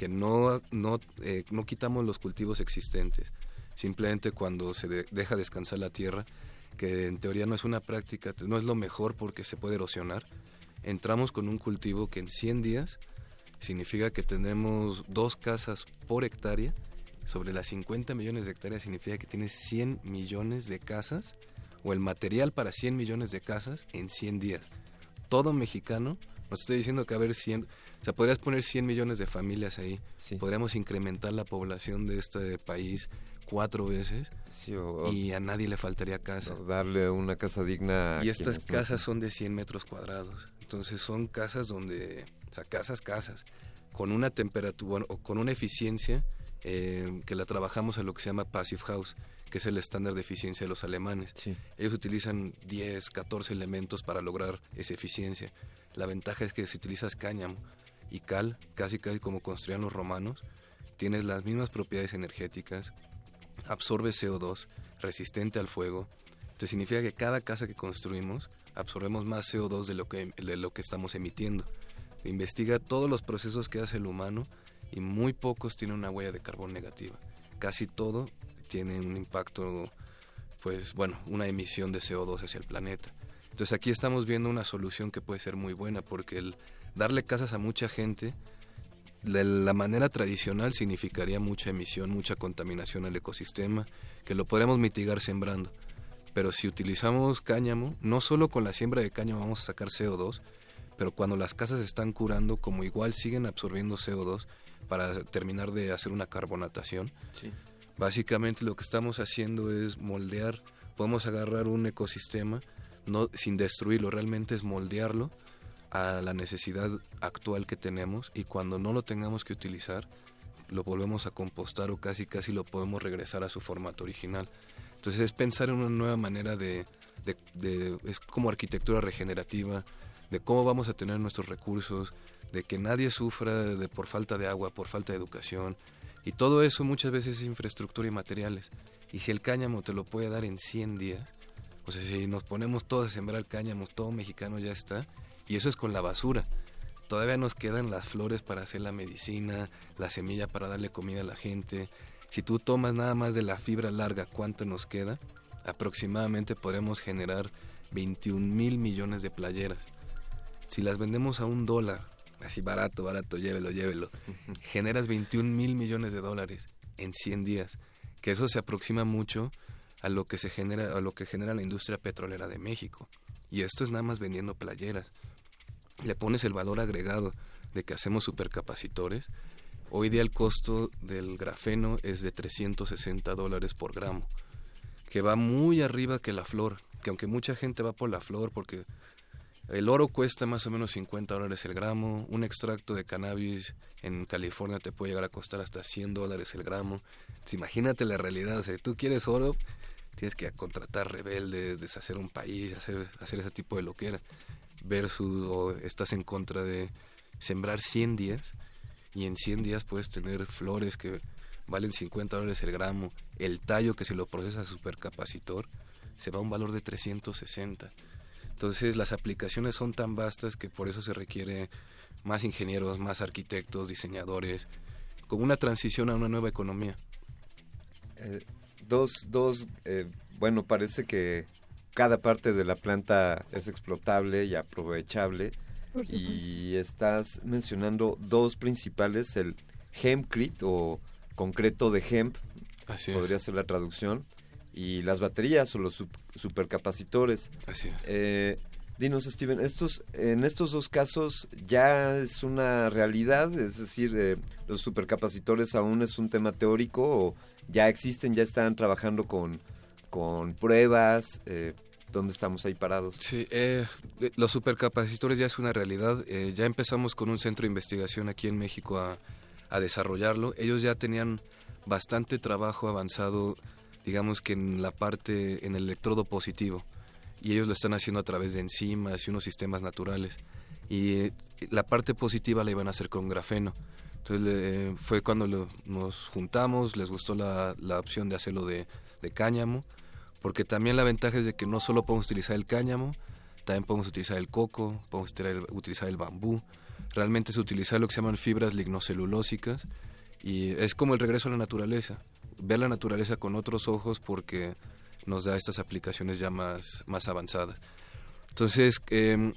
que no, no, eh, no quitamos los cultivos existentes, simplemente cuando se deja descansar la tierra, que en teoría no es una práctica, no es lo mejor porque se puede erosionar, entramos con un cultivo que en 100 días significa que tenemos dos casas por hectárea. Sobre las 50 millones de hectáreas significa que tienes 100 millones de casas o el material para 100 millones de casas en 100 días. Todo mexicano Nos estoy diciendo que a ver 100, o sea, podrías poner 100 millones de familias ahí. Podríamos incrementar la población de este país cuatro veces y a nadie le faltaría casa. darle una casa digna. y estas casas son de 100 metros cuadrados. Entonces son casas donde, o sea, casas, casas, con una temperatura o con una eficiencia eh, que la trabajamos en lo que se llama Passive House, que es el estándar de eficiencia de los alemanes. Ellos utilizan 10, 14 elementos para lograr esa eficiencia. La ventaja es que si utilizas cáñamo y cal, casi casi como construían los romanos, tienes las mismas propiedades energéticas, absorbe CO2, resistente al fuego. Entonces significa que cada casa que construimos absorbemos más CO2 de lo que, de lo que estamos emitiendo. Investiga todos los procesos que hace el humano y muy pocos tienen una huella de carbón negativa. Casi todo tiene un impacto, pues bueno, una emisión de CO2 hacia el planeta. Entonces aquí estamos viendo una solución que puede ser muy buena porque el darle casas a mucha gente de la manera tradicional significaría mucha emisión, mucha contaminación al ecosistema, que lo podemos mitigar sembrando. Pero si utilizamos cáñamo, no solo con la siembra de cáñamo vamos a sacar CO2, pero cuando las casas están curando, como igual siguen absorbiendo CO2 para terminar de hacer una carbonatación, básicamente lo que estamos haciendo es moldear, podemos agarrar un ecosistema no sin destruirlo, realmente es moldearlo a la necesidad actual que tenemos y cuando no lo tengamos que utilizar, lo volvemos a compostar o casi casi lo podemos regresar a su formato original. Entonces es pensar en una nueva manera de, de, es como arquitectura regenerativa, de cómo vamos a tener nuestros recursos, de que nadie sufra de, por falta de agua, por falta de educación. Y todo eso muchas veces es infraestructura y materiales. Y si el cáñamo te lo puede dar en 100 días, o sea, si nos ponemos todos a sembrar cáñamo, todo mexicano ya está, y eso es con la basura. Todavía nos quedan las flores para hacer la medicina, la semilla para darle comida a la gente. Si tú tomas nada más de la fibra larga, ¿cuánto nos queda? Aproximadamente podremos generar 21 mil millones de playeras. Si las vendemos a un dólar, así barato, barato, llévelo, llévelo, generas 21 mil millones de dólares en 100 días, que eso se aproxima mucho a lo que se genera, a lo que genera la industria petrolera de México. Y esto es nada más vendiendo playeras. Le pones el valor agregado de que hacemos supercapacitores. Hoy día el costo del grafeno es de 360 dólares por gramo, que va muy arriba que la flor, que aunque mucha gente va por la flor porque el oro cuesta más o menos 50 dólares el gramo. Un extracto de cannabis en California te puede llegar a costar hasta 100 dólares el gramo. imagínate la realidad. si tú quieres oro, tienes que contratar rebeldes, deshacer un país, hacer, hacer ese tipo de loquera. Versus, o estás en contra de sembrar 100 días y en 100 días puedes tener flores que valen 50 dólares el gramo. El tallo que si lo procesa supercapacitor se va a un valor de 360 entonces las aplicaciones son tan vastas que por eso se requiere más ingenieros, más arquitectos, diseñadores, como una transición a una nueva economía. Eh, dos, dos eh, bueno, parece que cada parte de la planta es explotable y aprovechable. Y estás mencionando dos principales, el hempcrete o concreto de hemp, podría ser la traducción, y las baterías o los supercapacitores. Así es. Eh, dinos, Steven, estos, en estos dos casos ya es una realidad, es decir, eh, los supercapacitores aún es un tema teórico o ya existen, ya están trabajando con, con pruebas. Eh, ¿Dónde estamos ahí parados? Sí, eh, los supercapacitores ya es una realidad. ya empezamos con un centro de investigación aquí en México a, desarrollarlo. Ellos ya tenían bastante trabajo avanzado digamos que en la parte, en el electrodo positivo. Y ellos lo están haciendo a través de enzimas y unos sistemas naturales. Y eh, la parte positiva la iban a hacer con grafeno. Entonces fue cuando nos juntamos, les gustó la, la opción de hacerlo de, de, cáñamo, porque también la ventaja es de que no solo podemos utilizar el cáñamo, también podemos utilizar el coco, podemos utilizar el bambú. Realmente se utiliza lo que se llaman fibras lignocelulósicas y es como el regreso a la naturaleza ver la naturaleza con otros ojos porque nos da estas aplicaciones ya más, más avanzadas. Entonces, em,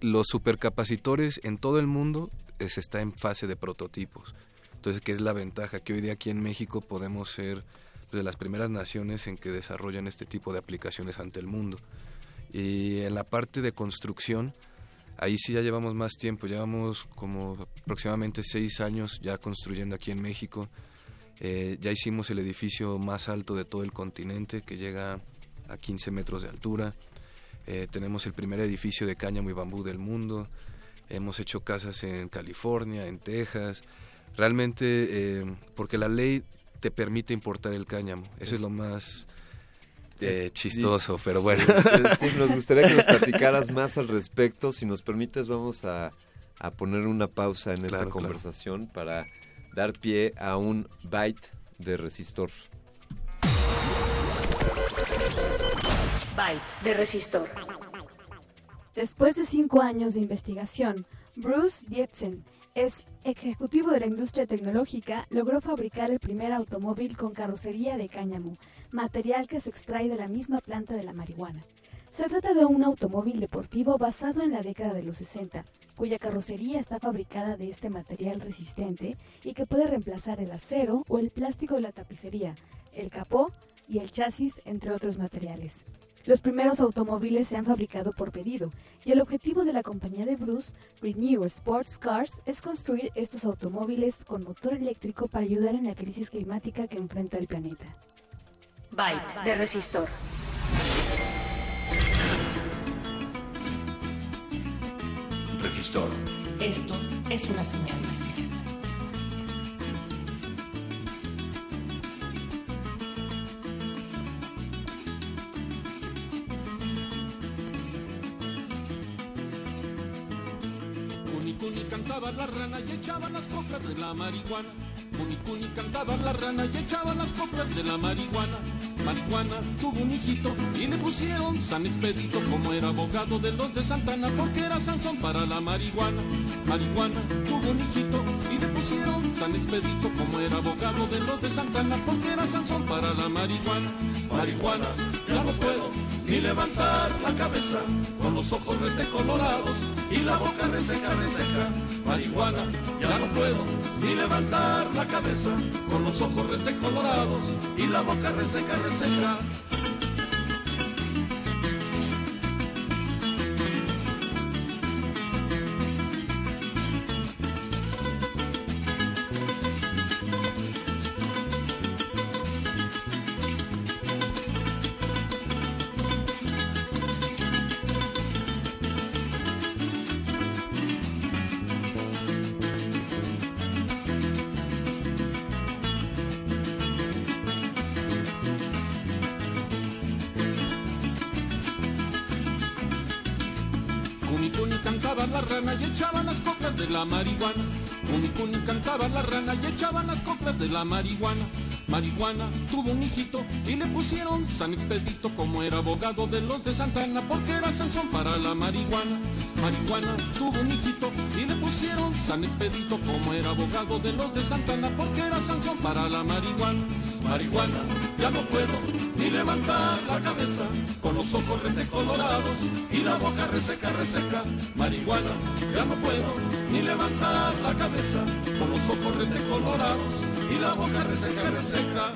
los supercapacitores en todo el mundo se está en fase de prototipos. Entonces, ¿qué es la ventaja? Que hoy día aquí en México podemos ser de las primeras naciones en que desarrollan este tipo de aplicaciones ante el mundo. Y en la parte de construcción, ahí sí ya llevamos más tiempo, llevamos como aproximadamente seis años ya construyendo aquí en México. Eh, ya hicimos el edificio más alto de todo el continente que llega a 15 metros de altura. Eh, tenemos el primer edificio de cáñamo y bambú del mundo. Hemos hecho casas en California, en Texas. Realmente, eh, porque la ley te permite importar el cáñamo. Eso es, lo más eh, chistoso, pero bueno. nos gustaría que nos platicaras más al respecto. Si nos permites, vamos a, poner una pausa en esta conversación para dar pie a un byte de resistor. Byte de resistor. Después de cinco años de investigación, Bruce Dietzen es ejecutivo de la industria tecnológica, logró fabricar el primer automóvil con carrocería de cáñamo, material que se extrae de la misma planta de la marihuana. Se trata de un automóvil deportivo basado en la década de los 60, cuya carrocería está fabricada de este material resistente y que puede reemplazar el acero o el plástico de la tapicería, el capó y el chasis, entre otros materiales. Los primeros automóviles se han fabricado por pedido y el objetivo de la compañía de Bruce, Renew Sports Cars, es construir estos automóviles con motor eléctrico para ayudar en la crisis climática que enfrenta el planeta. Byte de resistor. Resistor. Esto es una señal. Cantaba la rana y echaba las coplas de la marihuana. Cuni cantaba la rana y echaba las coplas de la marihuana. Marihuana tuvo un hijito y le pusieron San Expedito como era abogado de los de Santana porque era Sansón para la marihuana. Marihuana tuvo un hijito y le pusieron San Expedito como era abogado de los de Santana porque era Sansón para la marihuana. Marihuana, ya no puedo ni levantar la cabeza con los ojos rete colorados y la boca reseca, reseca. Marihuana, ya no puedo ni levantar la cabeza con los ojos rete colorados y la boca reseca, reseca. La marihuana. Marihuana tuvo un hijito y le pusieron San Expedito como era abogado de los de Santana porque era Sansón para la marihuana. Marihuana tuvo un hijito y le pusieron San Expedito como era abogado de los de Santana porque era Sansón para la marihuana. Marihuana, ya no puedo ni levantar la cabeza con los ojos colorados y la boca reseca, reseca. Marihuana, ya no puedo ni levantar la cabeza con los ojos colorados y la boca reseca, reseca.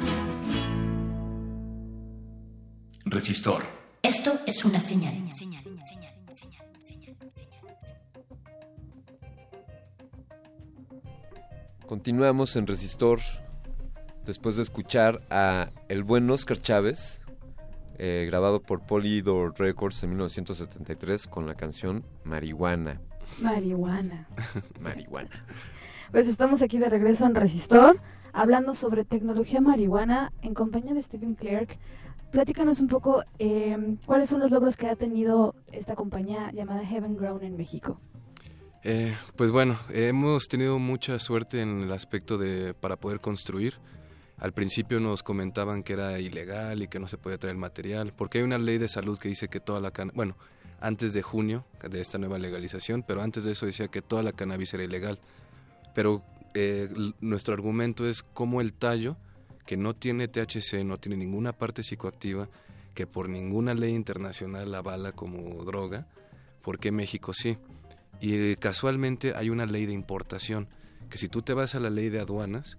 Resistor. Esto es una señal. Continuamos en Resistor después de escuchar a el buen Oscar Chávez, eh, grabado por Polydor Records en 1973 con la canción Marihuana. Marihuana. Marihuana. Pues estamos aquí de regreso en Resistor, hablando sobre tecnología marihuana en compañía de Stephen Clark. Platícanos un poco eh, cuáles son los logros que ha tenido esta compañía llamada Heaven Grown en México. Eh, pues bueno, hemos tenido mucha suerte en el aspecto de para poder construir. Al principio nos comentaban que era ilegal y que no se podía traer material, porque hay una ley de salud que dice que toda la cannabis, bueno, antes de junio de esta nueva legalización, pero antes de eso decía que toda la cannabis era ilegal. Pero eh, nuestro argumento es cómo el tallo, que no tiene THC, no tiene ninguna parte psicoactiva, que por ninguna ley internacional la avala como droga, ¿por qué México sí? Y eh, casualmente hay una ley de importación, que si tú te vas a la ley de aduanas,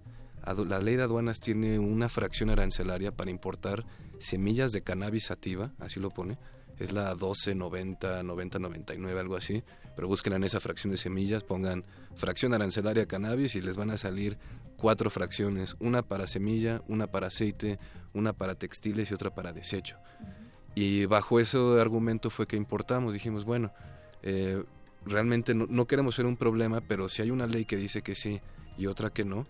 la ley de aduanas tiene una fracción arancelaria para importar semillas de cannabis sativa, así lo pone, es la 12, 90, 90, 99, algo así, pero busquen en esa fracción de semillas, pongan fracción arancelaria cannabis y les van a salir cuatro fracciones, una para semilla, una para aceite, una para textiles y otra para desecho. Y bajo ese argumento fue que importamos, dijimos, bueno, eh, realmente no, no, queremos ser un problema, pero si hay una ley que dice que sí y otra que no,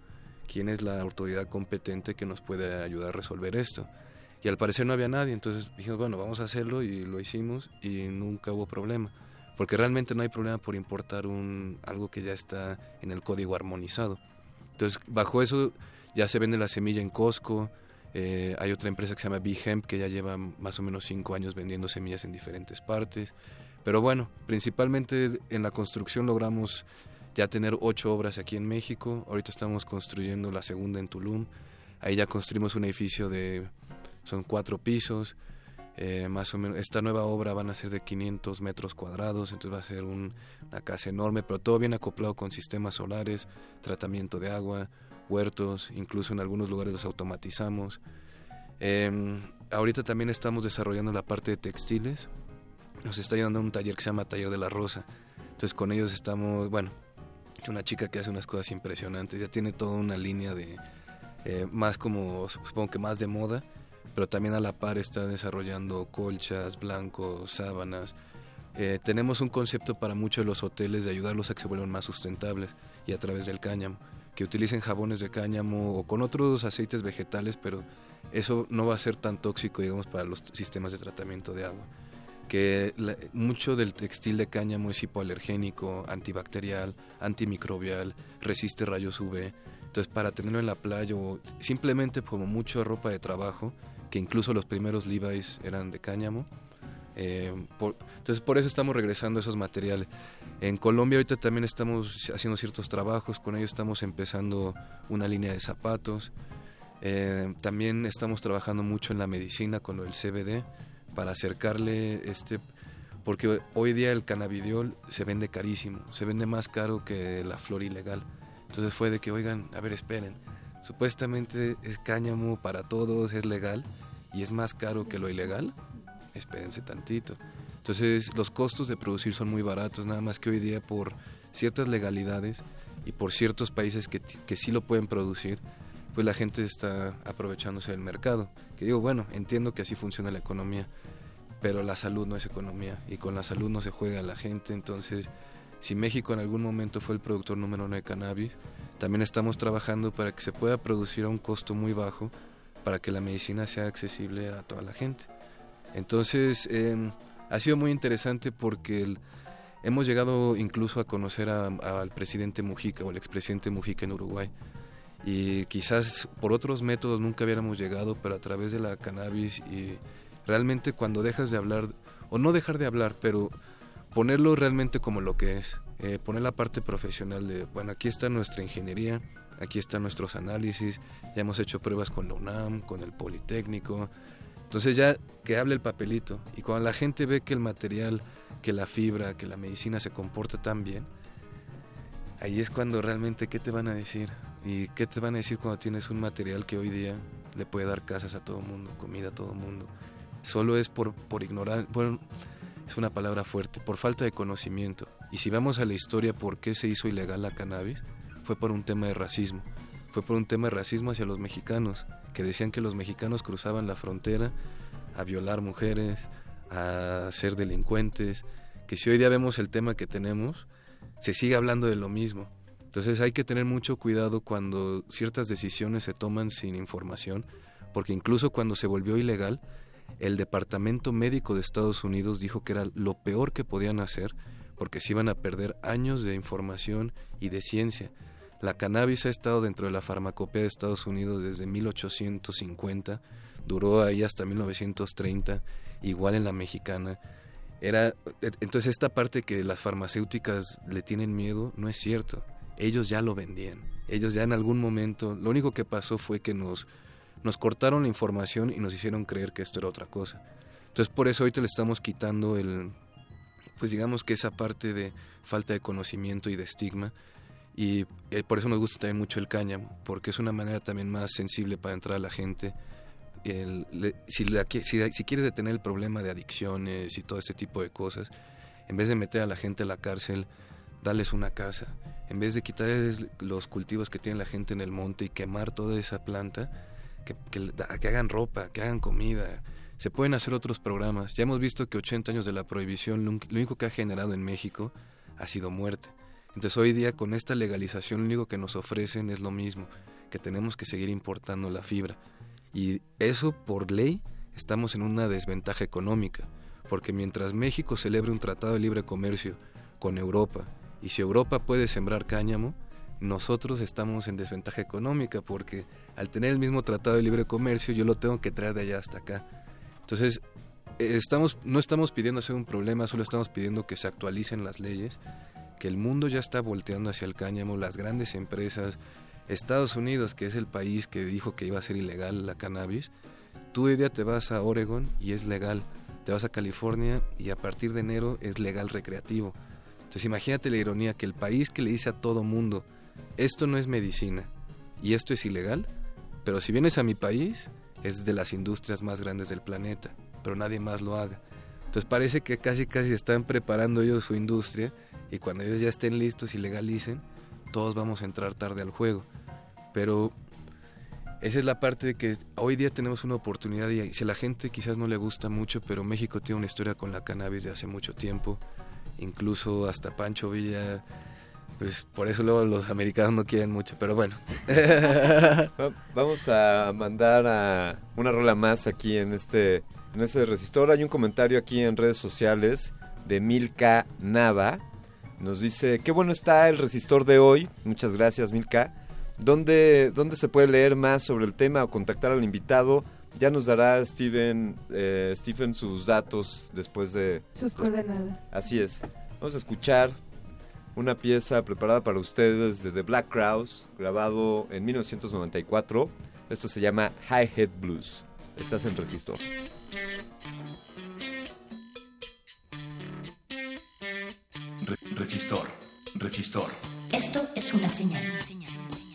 ¿quién es la autoridad competente que nos puede ayudar a resolver esto? Y al parecer no había nadie, entonces dijimos, bueno, vamos a hacerlo y lo hicimos y nunca hubo problema. Porque realmente no hay problema por importar un, algo que ya está en el código armonizado. Entonces, bajo eso ya se vende la semilla en Costco. Eh, hay otra empresa que se llama Big que ya lleva más o menos cinco años vendiendo semillas en diferentes partes. Pero bueno, principalmente en la construcción logramos ya tener ocho obras aquí en México. Ahorita estamos construyendo la segunda en Tulum. Ahí ya construimos un edificio de, son cuatro pisos. Eh, más o menos, esta nueva obra van a ser de 500 metros cuadrados, entonces va a ser una casa enorme, pero todo bien acoplado con sistemas solares, tratamiento de agua, huertos, incluso en algunos lugares los automatizamos. Em, ahorita también estamos desarrollando la parte de textiles, nos está ayudando un taller que se llama Taller de la Rosa, entonces con ellos estamos, bueno, una chica que hace unas cosas impresionantes, ya tiene toda una línea de, eh, más como, supongo que más de moda, pero también a la par está desarrollando colchas, blancos, sábanas. Eh, tenemos un concepto para muchos de los hoteles de ayudarlos a que se vuelvan más sustentables y a través del cáñamo, que utilicen jabones de cáñamo o con otros aceites vegetales, pero eso no va a ser tan tóxico, digamos, para los sistemas de tratamiento de agua. Que mucho del textil de cáñamo es hipoalergénico, antibacterial, antimicrobial, resiste rayos UV. Entonces, para tenerlo en la playa o simplemente como mucha ropa de trabajo, que incluso los primeros Levi's eran de cáñamo. Eh, entonces por eso estamos regresando a esos materiales. En Colombia ahorita también estamos haciendo ciertos trabajos, con ellos estamos empezando una línea de zapatos. Eh, también estamos trabajando mucho en la medicina con lo del CBD para acercarle este porque hoy día el cannabidiol se vende carísimo, se vende más caro que la flor ilegal. Entonces fue de que, oigan, a ver, esperen, supuestamente es cáñamo para todos, es legal y es más caro que lo ilegal, espérense tantito. Entonces los costos de producir son muy baratos, nada más que hoy día por ciertas legalidades y por ciertos países que, que sí lo pueden producir, pues la gente está aprovechándose del mercado. Que digo, bueno, entiendo que así funciona la economía, pero la salud no es economía y con la salud no se juega la gente, entonces si México en algún momento fue el productor número uno de cannabis, también estamos trabajando para que se pueda producir a un costo muy bajo para que la medicina sea accesible a toda la gente. Entonces, em, ha sido muy interesante porque hemos llegado incluso a conocer al presidente Mujica o al expresidente Mujica en Uruguay. Y quizás por otros métodos nunca hubiéramos llegado, pero a través de la cannabis y realmente cuando dejas de hablar, o no dejar de hablar, pero ponerlo realmente como lo que es, eh, poner la parte profesional de, bueno, aquí está nuestra ingeniería, aquí están nuestros análisis, ya hemos hecho pruebas con la UNAM, con el Politécnico, entonces ya que hable el papelito y cuando la gente ve que el material, que la fibra, que la medicina se comporta tan bien, ahí es cuando realmente qué te van a decir y qué te van a decir cuando tienes un material que hoy día le puede dar casas a todo mundo, comida a todo mundo. Solo es por, por ignorar, bueno, es una palabra fuerte, por falta de conocimiento. Y si vamos a la historia por qué se hizo ilegal la cannabis, fue por un tema de racismo. Fue por un tema de racismo hacia los mexicanos, que decían que los mexicanos cruzaban la frontera a violar mujeres, a ser delincuentes, que si hoy día vemos el tema que tenemos, se sigue hablando de lo mismo. Entonces hay que tener mucho cuidado cuando ciertas decisiones se toman sin información, porque incluso cuando se volvió ilegal, el Departamento Médico de Estados Unidos dijo que era lo peor que podían hacer porque se iban a perder años de información y de ciencia. La cannabis ha estado dentro de la farmacopea de Estados Unidos desde 1850, duró ahí hasta 1930, igual en la mexicana. Era entonces esta parte que las farmacéuticas le tienen miedo no es cierto. Ellos ya lo vendían. Ellos ya en algún momento, lo único que pasó fue que nos nos cortaron la información y nos hicieron creer que esto era otra cosa. Entonces por eso ahorita le estamos quitando el, pues digamos que esa parte de falta de conocimiento y de estigma y eh, por eso nos gusta también mucho el cáñamo, porque es una manera también más sensible para entrar a la gente. El- le- si, la si, si quiere detener el problema de adicciones y todo ese tipo de cosas, en vez de meter a la gente a la cárcel, darles una casa. En vez de quitarles los cultivos que tiene la gente en el monte y quemar toda esa planta, que, que, que hagan ropa, que hagan comida. Se pueden hacer otros programas. Ya hemos visto que 80 años de la prohibición, lo único que ha generado en México ha sido muerte. Entonces hoy día con esta legalización lo único que nos ofrecen es lo mismo, que tenemos que seguir importando la fibra. Y eso por ley estamos en una desventaja económica, porque mientras México celebre un tratado de libre comercio con Europa, y si Europa puede sembrar cáñamo, nosotros estamos en desventaja económica, porque al tener el mismo tratado de libre comercio yo lo tengo que traer de allá hasta acá. Entonces, estamos, no estamos pidiendo hacer un problema, solo estamos pidiendo que se actualicen las leyes, que el mundo ya está volteando hacia el cáñamo, las grandes empresas, Estados Unidos, que es el país que dijo que iba a ser ilegal la cannabis, tú hoy día te vas a Oregon y es legal, te vas a California y a partir de enero es legal recreativo. Entonces imagínate la ironía que el país que le dice a todo mundo, esto no es medicina y esto es ilegal, pero si vienes a mi país es de las industrias más grandes del planeta, pero nadie más lo haga. Entonces parece que casi casi están preparando ellos su industria y cuando ellos ya estén listos y legalicen, todos vamos a entrar tarde al juego. Pero esa es la parte de que hoy día tenemos una oportunidad y si a la gente quizás no le gusta mucho, pero México tiene una historia con la cannabis de hace mucho tiempo. Incluso hasta Pancho Villa, pues por eso luego los americanos no quieren mucho, pero bueno. Va- Vamos a mandar a una rola más aquí en este en este resistor. Hay un comentario aquí en redes sociales de Milka Nava. Nos dice, qué bueno está el resistor de hoy. Muchas gracias, Milka. ¿Dónde, dónde se puede leer más sobre el tema o contactar al invitado? Ya nos dará Steven, eh, Stephen sus datos después de... Sus coordenadas. Así es. Vamos a escuchar una pieza preparada para ustedes de The Black Crowes, grabado en 1994. Esto se llama High Head Blues. Estás en Resistor. Re- resistor, resistor. Esto es una señal. I have a girl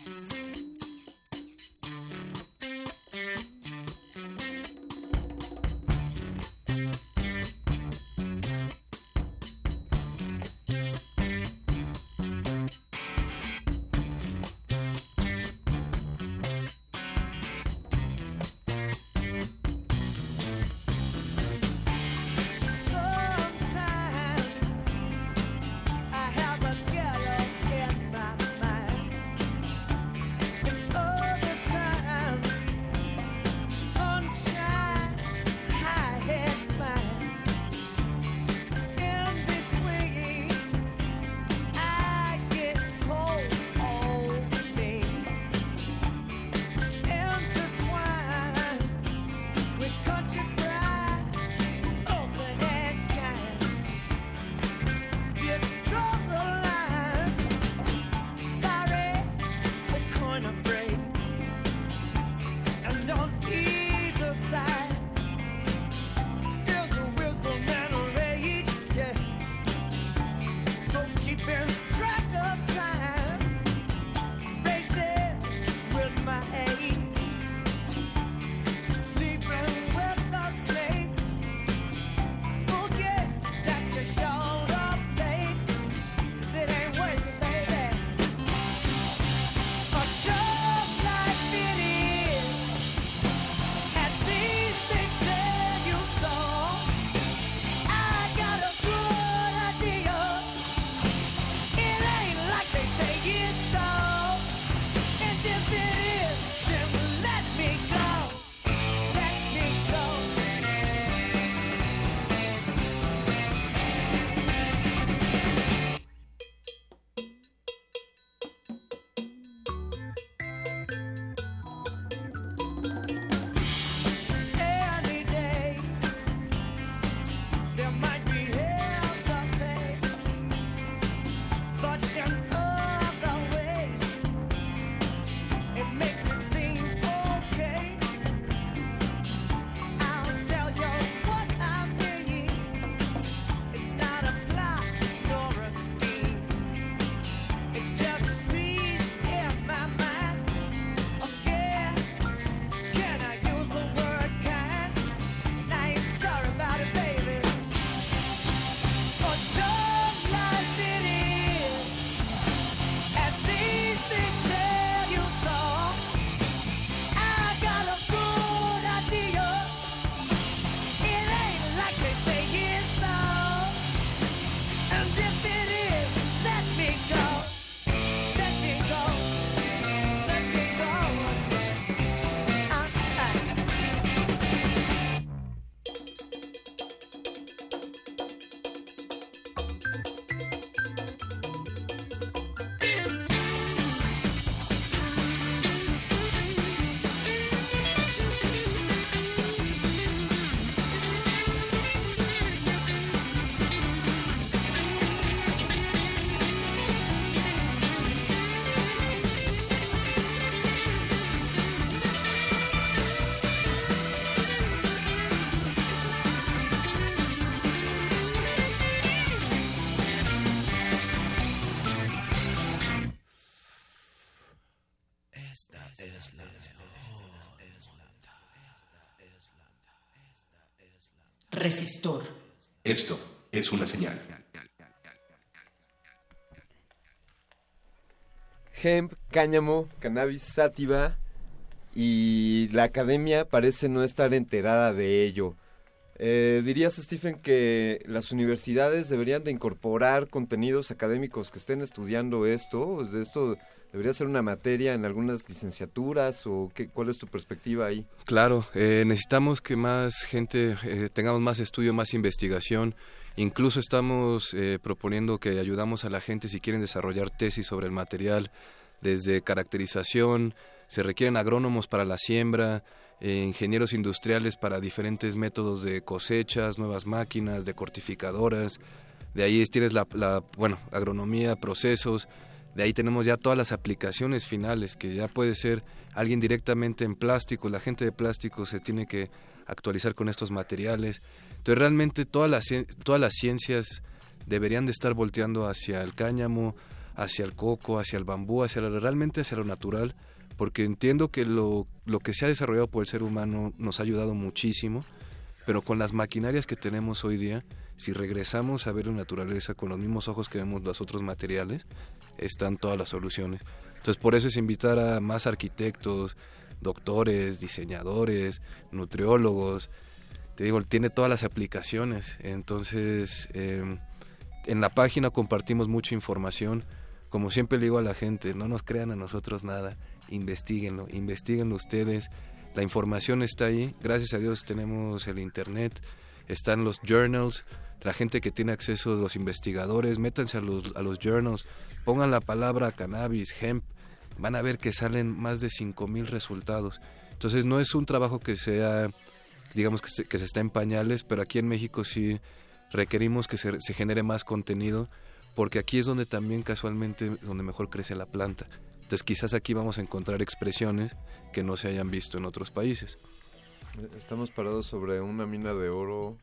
Resistor. Esto es una señal. Hemp, cáñamo, cannabis sativa y la academia parece no estar enterada de ello. Eh, ¿Dirías, Stephen, que las universidades deberían de incorporar contenidos académicos que estén estudiando esto? ¿De esto debería ser una materia en algunas licenciaturas o qué, cuál es tu perspectiva ahí? Claro, eh, necesitamos que más gente eh, tengamos más estudio, más investigación. Incluso estamos eh, proponiendo que ayudamos a la gente si quieren desarrollar tesis sobre el material, desde caracterización, se requieren agrónomos para la siembra, eh, ingenieros industriales para diferentes métodos de cosechas, nuevas máquinas, de cortificadoras. De ahí tienes la, la, bueno, agronomía, procesos. De ahí tenemos ya todas las aplicaciones finales, que ya puede ser alguien directamente en plástico. La gente de plástico se tiene que actualizar con estos materiales. Entonces realmente todas las, todas las ciencias deberían de estar volteando hacia el cáñamo, hacia el coco, hacia el bambú, hacia realmente hacia lo natural, porque entiendo que lo, lo que se ha desarrollado por el ser humano nos ha ayudado muchísimo, pero con las maquinarias que tenemos hoy día, si regresamos a ver la naturaleza con los mismos ojos que vemos los otros materiales, están todas las soluciones. Entonces por eso es invitar a más arquitectos, doctores, diseñadores, nutriólogos, te digo, tiene todas las aplicaciones. Entonces, eh, en la página compartimos mucha información. Como siempre le digo a la gente, no nos crean a nosotros nada, investiguenlo, investiguenlo ustedes. La información está ahí, gracias a Dios tenemos el Internet, están los journals, la gente que tiene acceso, los investigadores, métanse a los, a los journals, pongan la palabra cannabis, hemp, van a ver que salen más de 5.000 resultados. Entonces no es un trabajo que sea, digamos que se, que se está en pañales, pero aquí en México sí requerimos que se, genere más contenido, porque aquí es donde también casualmente, donde mejor crece la planta. Entonces quizás aquí vamos a encontrar expresiones que no se hayan visto en otros países. Estamos parados sobre una mina de oro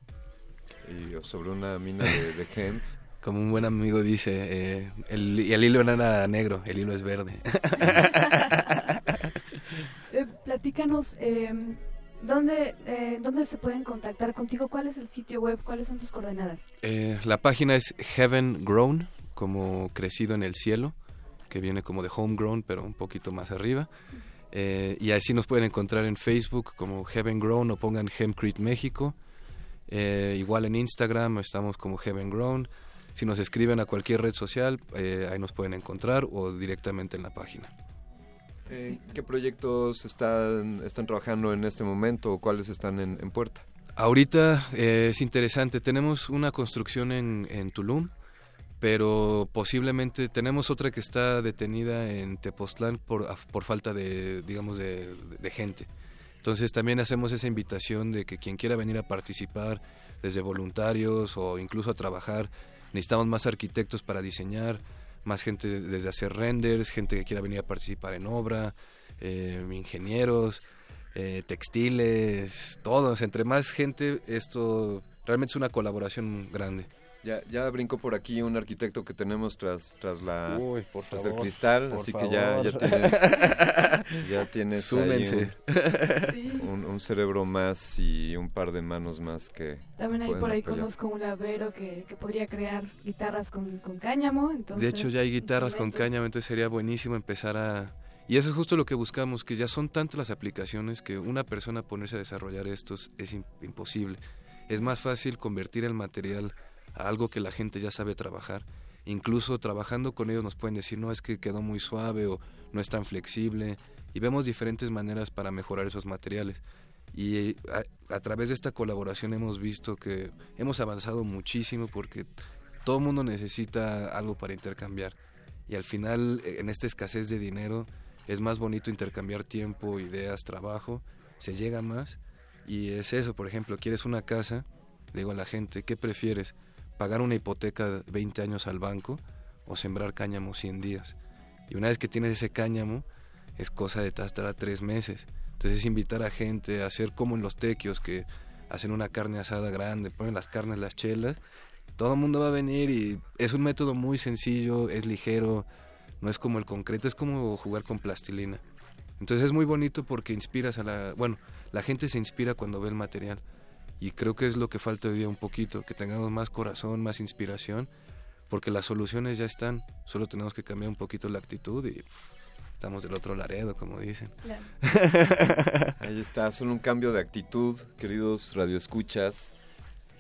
y sobre una mina de hemp. Como un buen amigo dice, eh, el, el, hilo no era negro, el hilo es verde. eh, platícanos, eh, ¿dónde, ¿dónde se pueden contactar contigo? ¿Cuál es el sitio web? ¿Cuáles son tus coordenadas? Eh, la página es Heaven Grown, como crecido en el cielo, que viene como de homegrown, pero un poquito más arriba. Eh, y así nos pueden encontrar en Facebook como Heaven Grown o pongan Hempcrete México. Eh, igual en Instagram estamos como Heaven Grown. Si nos escriben a cualquier red social, eh, ahí nos pueden encontrar o directamente en la página. Eh, ¿Qué proyectos están, están trabajando en este momento o cuáles están en, en puerta? Ahorita eh, es interesante. Tenemos una construcción en, en, Tulum, pero posiblemente tenemos otra que está detenida en Tepoztlán por, por falta de, digamos, de, de gente. Entonces también hacemos esa invitación de que quien quiera venir a participar, desde voluntarios o incluso a trabajar, necesitamos más arquitectos para diseñar, más gente desde hacer renders, gente que quiera venir a participar en obra, eh, ingenieros, eh, textiles, todos. Entre más gente, esto realmente es una colaboración grande. Ya, ya brincó por aquí un arquitecto que tenemos tras tras la Uy, por tras favor, el cristal, por así favor. que ya, ya tienes ya tienes Súmense. un, un, un, cerebro más y un par de manos más que también hay por ahí apoyar. conozco un lavero que, que podría crear guitarras con, con cáñamo entonces de hecho ya hay guitarras con cáñamo entonces sería buenísimo empezar a y eso es justo lo que buscamos que ya son tantas las aplicaciones que una persona ponerse a desarrollar estos es imposible es más fácil convertir el material a algo que la gente ya sabe trabajar. Incluso trabajando con ellos nos pueden decir, no, es que quedó muy suave o no es tan flexible. Y vemos diferentes maneras para mejorar esos materiales. Y a, a través de esta colaboración hemos visto que hemos avanzado muchísimo porque todo mundo necesita algo para intercambiar. Y al final, en esta escasez de dinero, es más bonito intercambiar tiempo, ideas, trabajo, se llega más. Y es eso, por ejemplo, quieres una casa, le digo a la gente, ¿qué prefieres? Pagar una hipoteca 20 años al banco o sembrar cáñamo 100 días. Y una vez que tienes ese cáñamo, es cosa de estar a tres meses. Entonces es invitar a gente a hacer como en los tequios, que hacen una carne asada grande, ponen las carnes, las chelas, todo el mundo va a venir y es un método muy sencillo, es ligero, no es como el concreto, es como jugar con plastilina. Entonces es muy bonito porque inspiras a la... Bueno, la gente se inspira cuando ve el material Y creo que es lo que falta hoy día un poquito, que tengamos más corazón, más inspiración, porque las soluciones ya están, solo tenemos que cambiar un poquito la actitud y estamos del otro Laredo, como dicen. Ahí está, solo un cambio de actitud, queridos radioescuchas.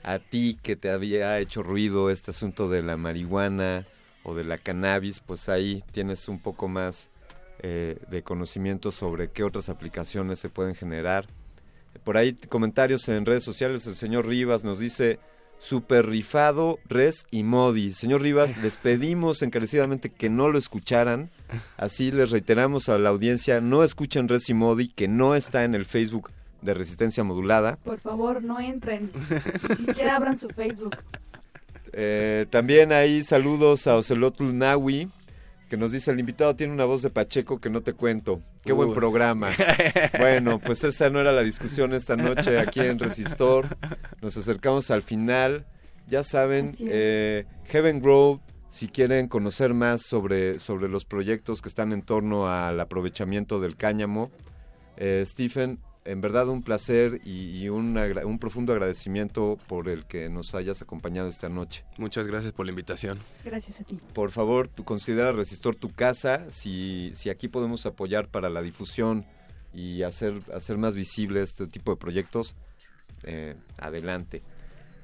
A ti que te había hecho ruido este asunto de la marihuana o de la cannabis, pues ahí tienes un poco más eh, de conocimiento sobre qué otras aplicaciones se pueden generar. Por ahí comentarios en redes sociales, el señor Rivas nos dice, super rifado, res y modi. Señor Rivas, les pedimos encarecidamente que no lo escucharan Así les reiteramos a la audiencia, no escuchen Resi Modi, que no está en el Facebook de Resistencia Modulada. Por favor, no entren. Ni siquiera abran su Facebook. Eh, también hay saludos a Ocelotl Nawi, que nos dice, el invitado tiene una voz de Pacheco que no te cuento. Qué buen programa. bueno, pues esa no era la discusión esta noche aquí en Resistor. Nos acercamos al final. Ya saben, eh, Heaven Grove si quieren conocer más sobre, sobre los proyectos que están en torno al aprovechamiento del cáñamo. Eh, Stephen, en verdad un placer y, un, un, profundo agradecimiento por el que nos hayas acompañado esta noche. Muchas gracias por la invitación. Gracias a ti. Por favor, tú considera Resistor tu casa. Si, si aquí podemos apoyar para la difusión y hacer, hacer más visible este tipo de proyectos, eh, adelante.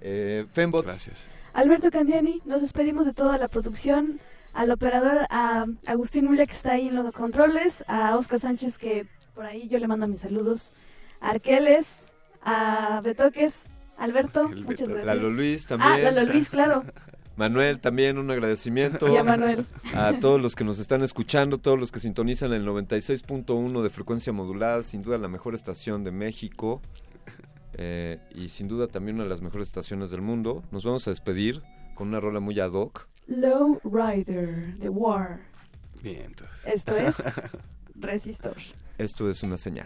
Eh, Fembot. Gracias. Alberto Candiani, nos despedimos de toda la producción, al operador, a Agustín Mulia que está ahí en los controles, a Oscar Sánchez que por ahí yo le mando mis saludos, Arqueles, a Betoques, Alberto, muchas gracias. Lalo Luis también. Ah, Lalo Luis, claro. Manuel, también un agradecimiento. Y a Manuel. A todos los que nos están escuchando, todos los que sintonizan el 96.1 de frecuencia modulada, sin duda la mejor estación de México. Eh, y sin duda también una de las mejores estaciones del mundo. Nos vamos a despedir con una rola muy ad hoc. Low Rider, The War. Bien, Esto es Resistor. Esto es una señal.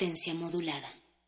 potencia modulada.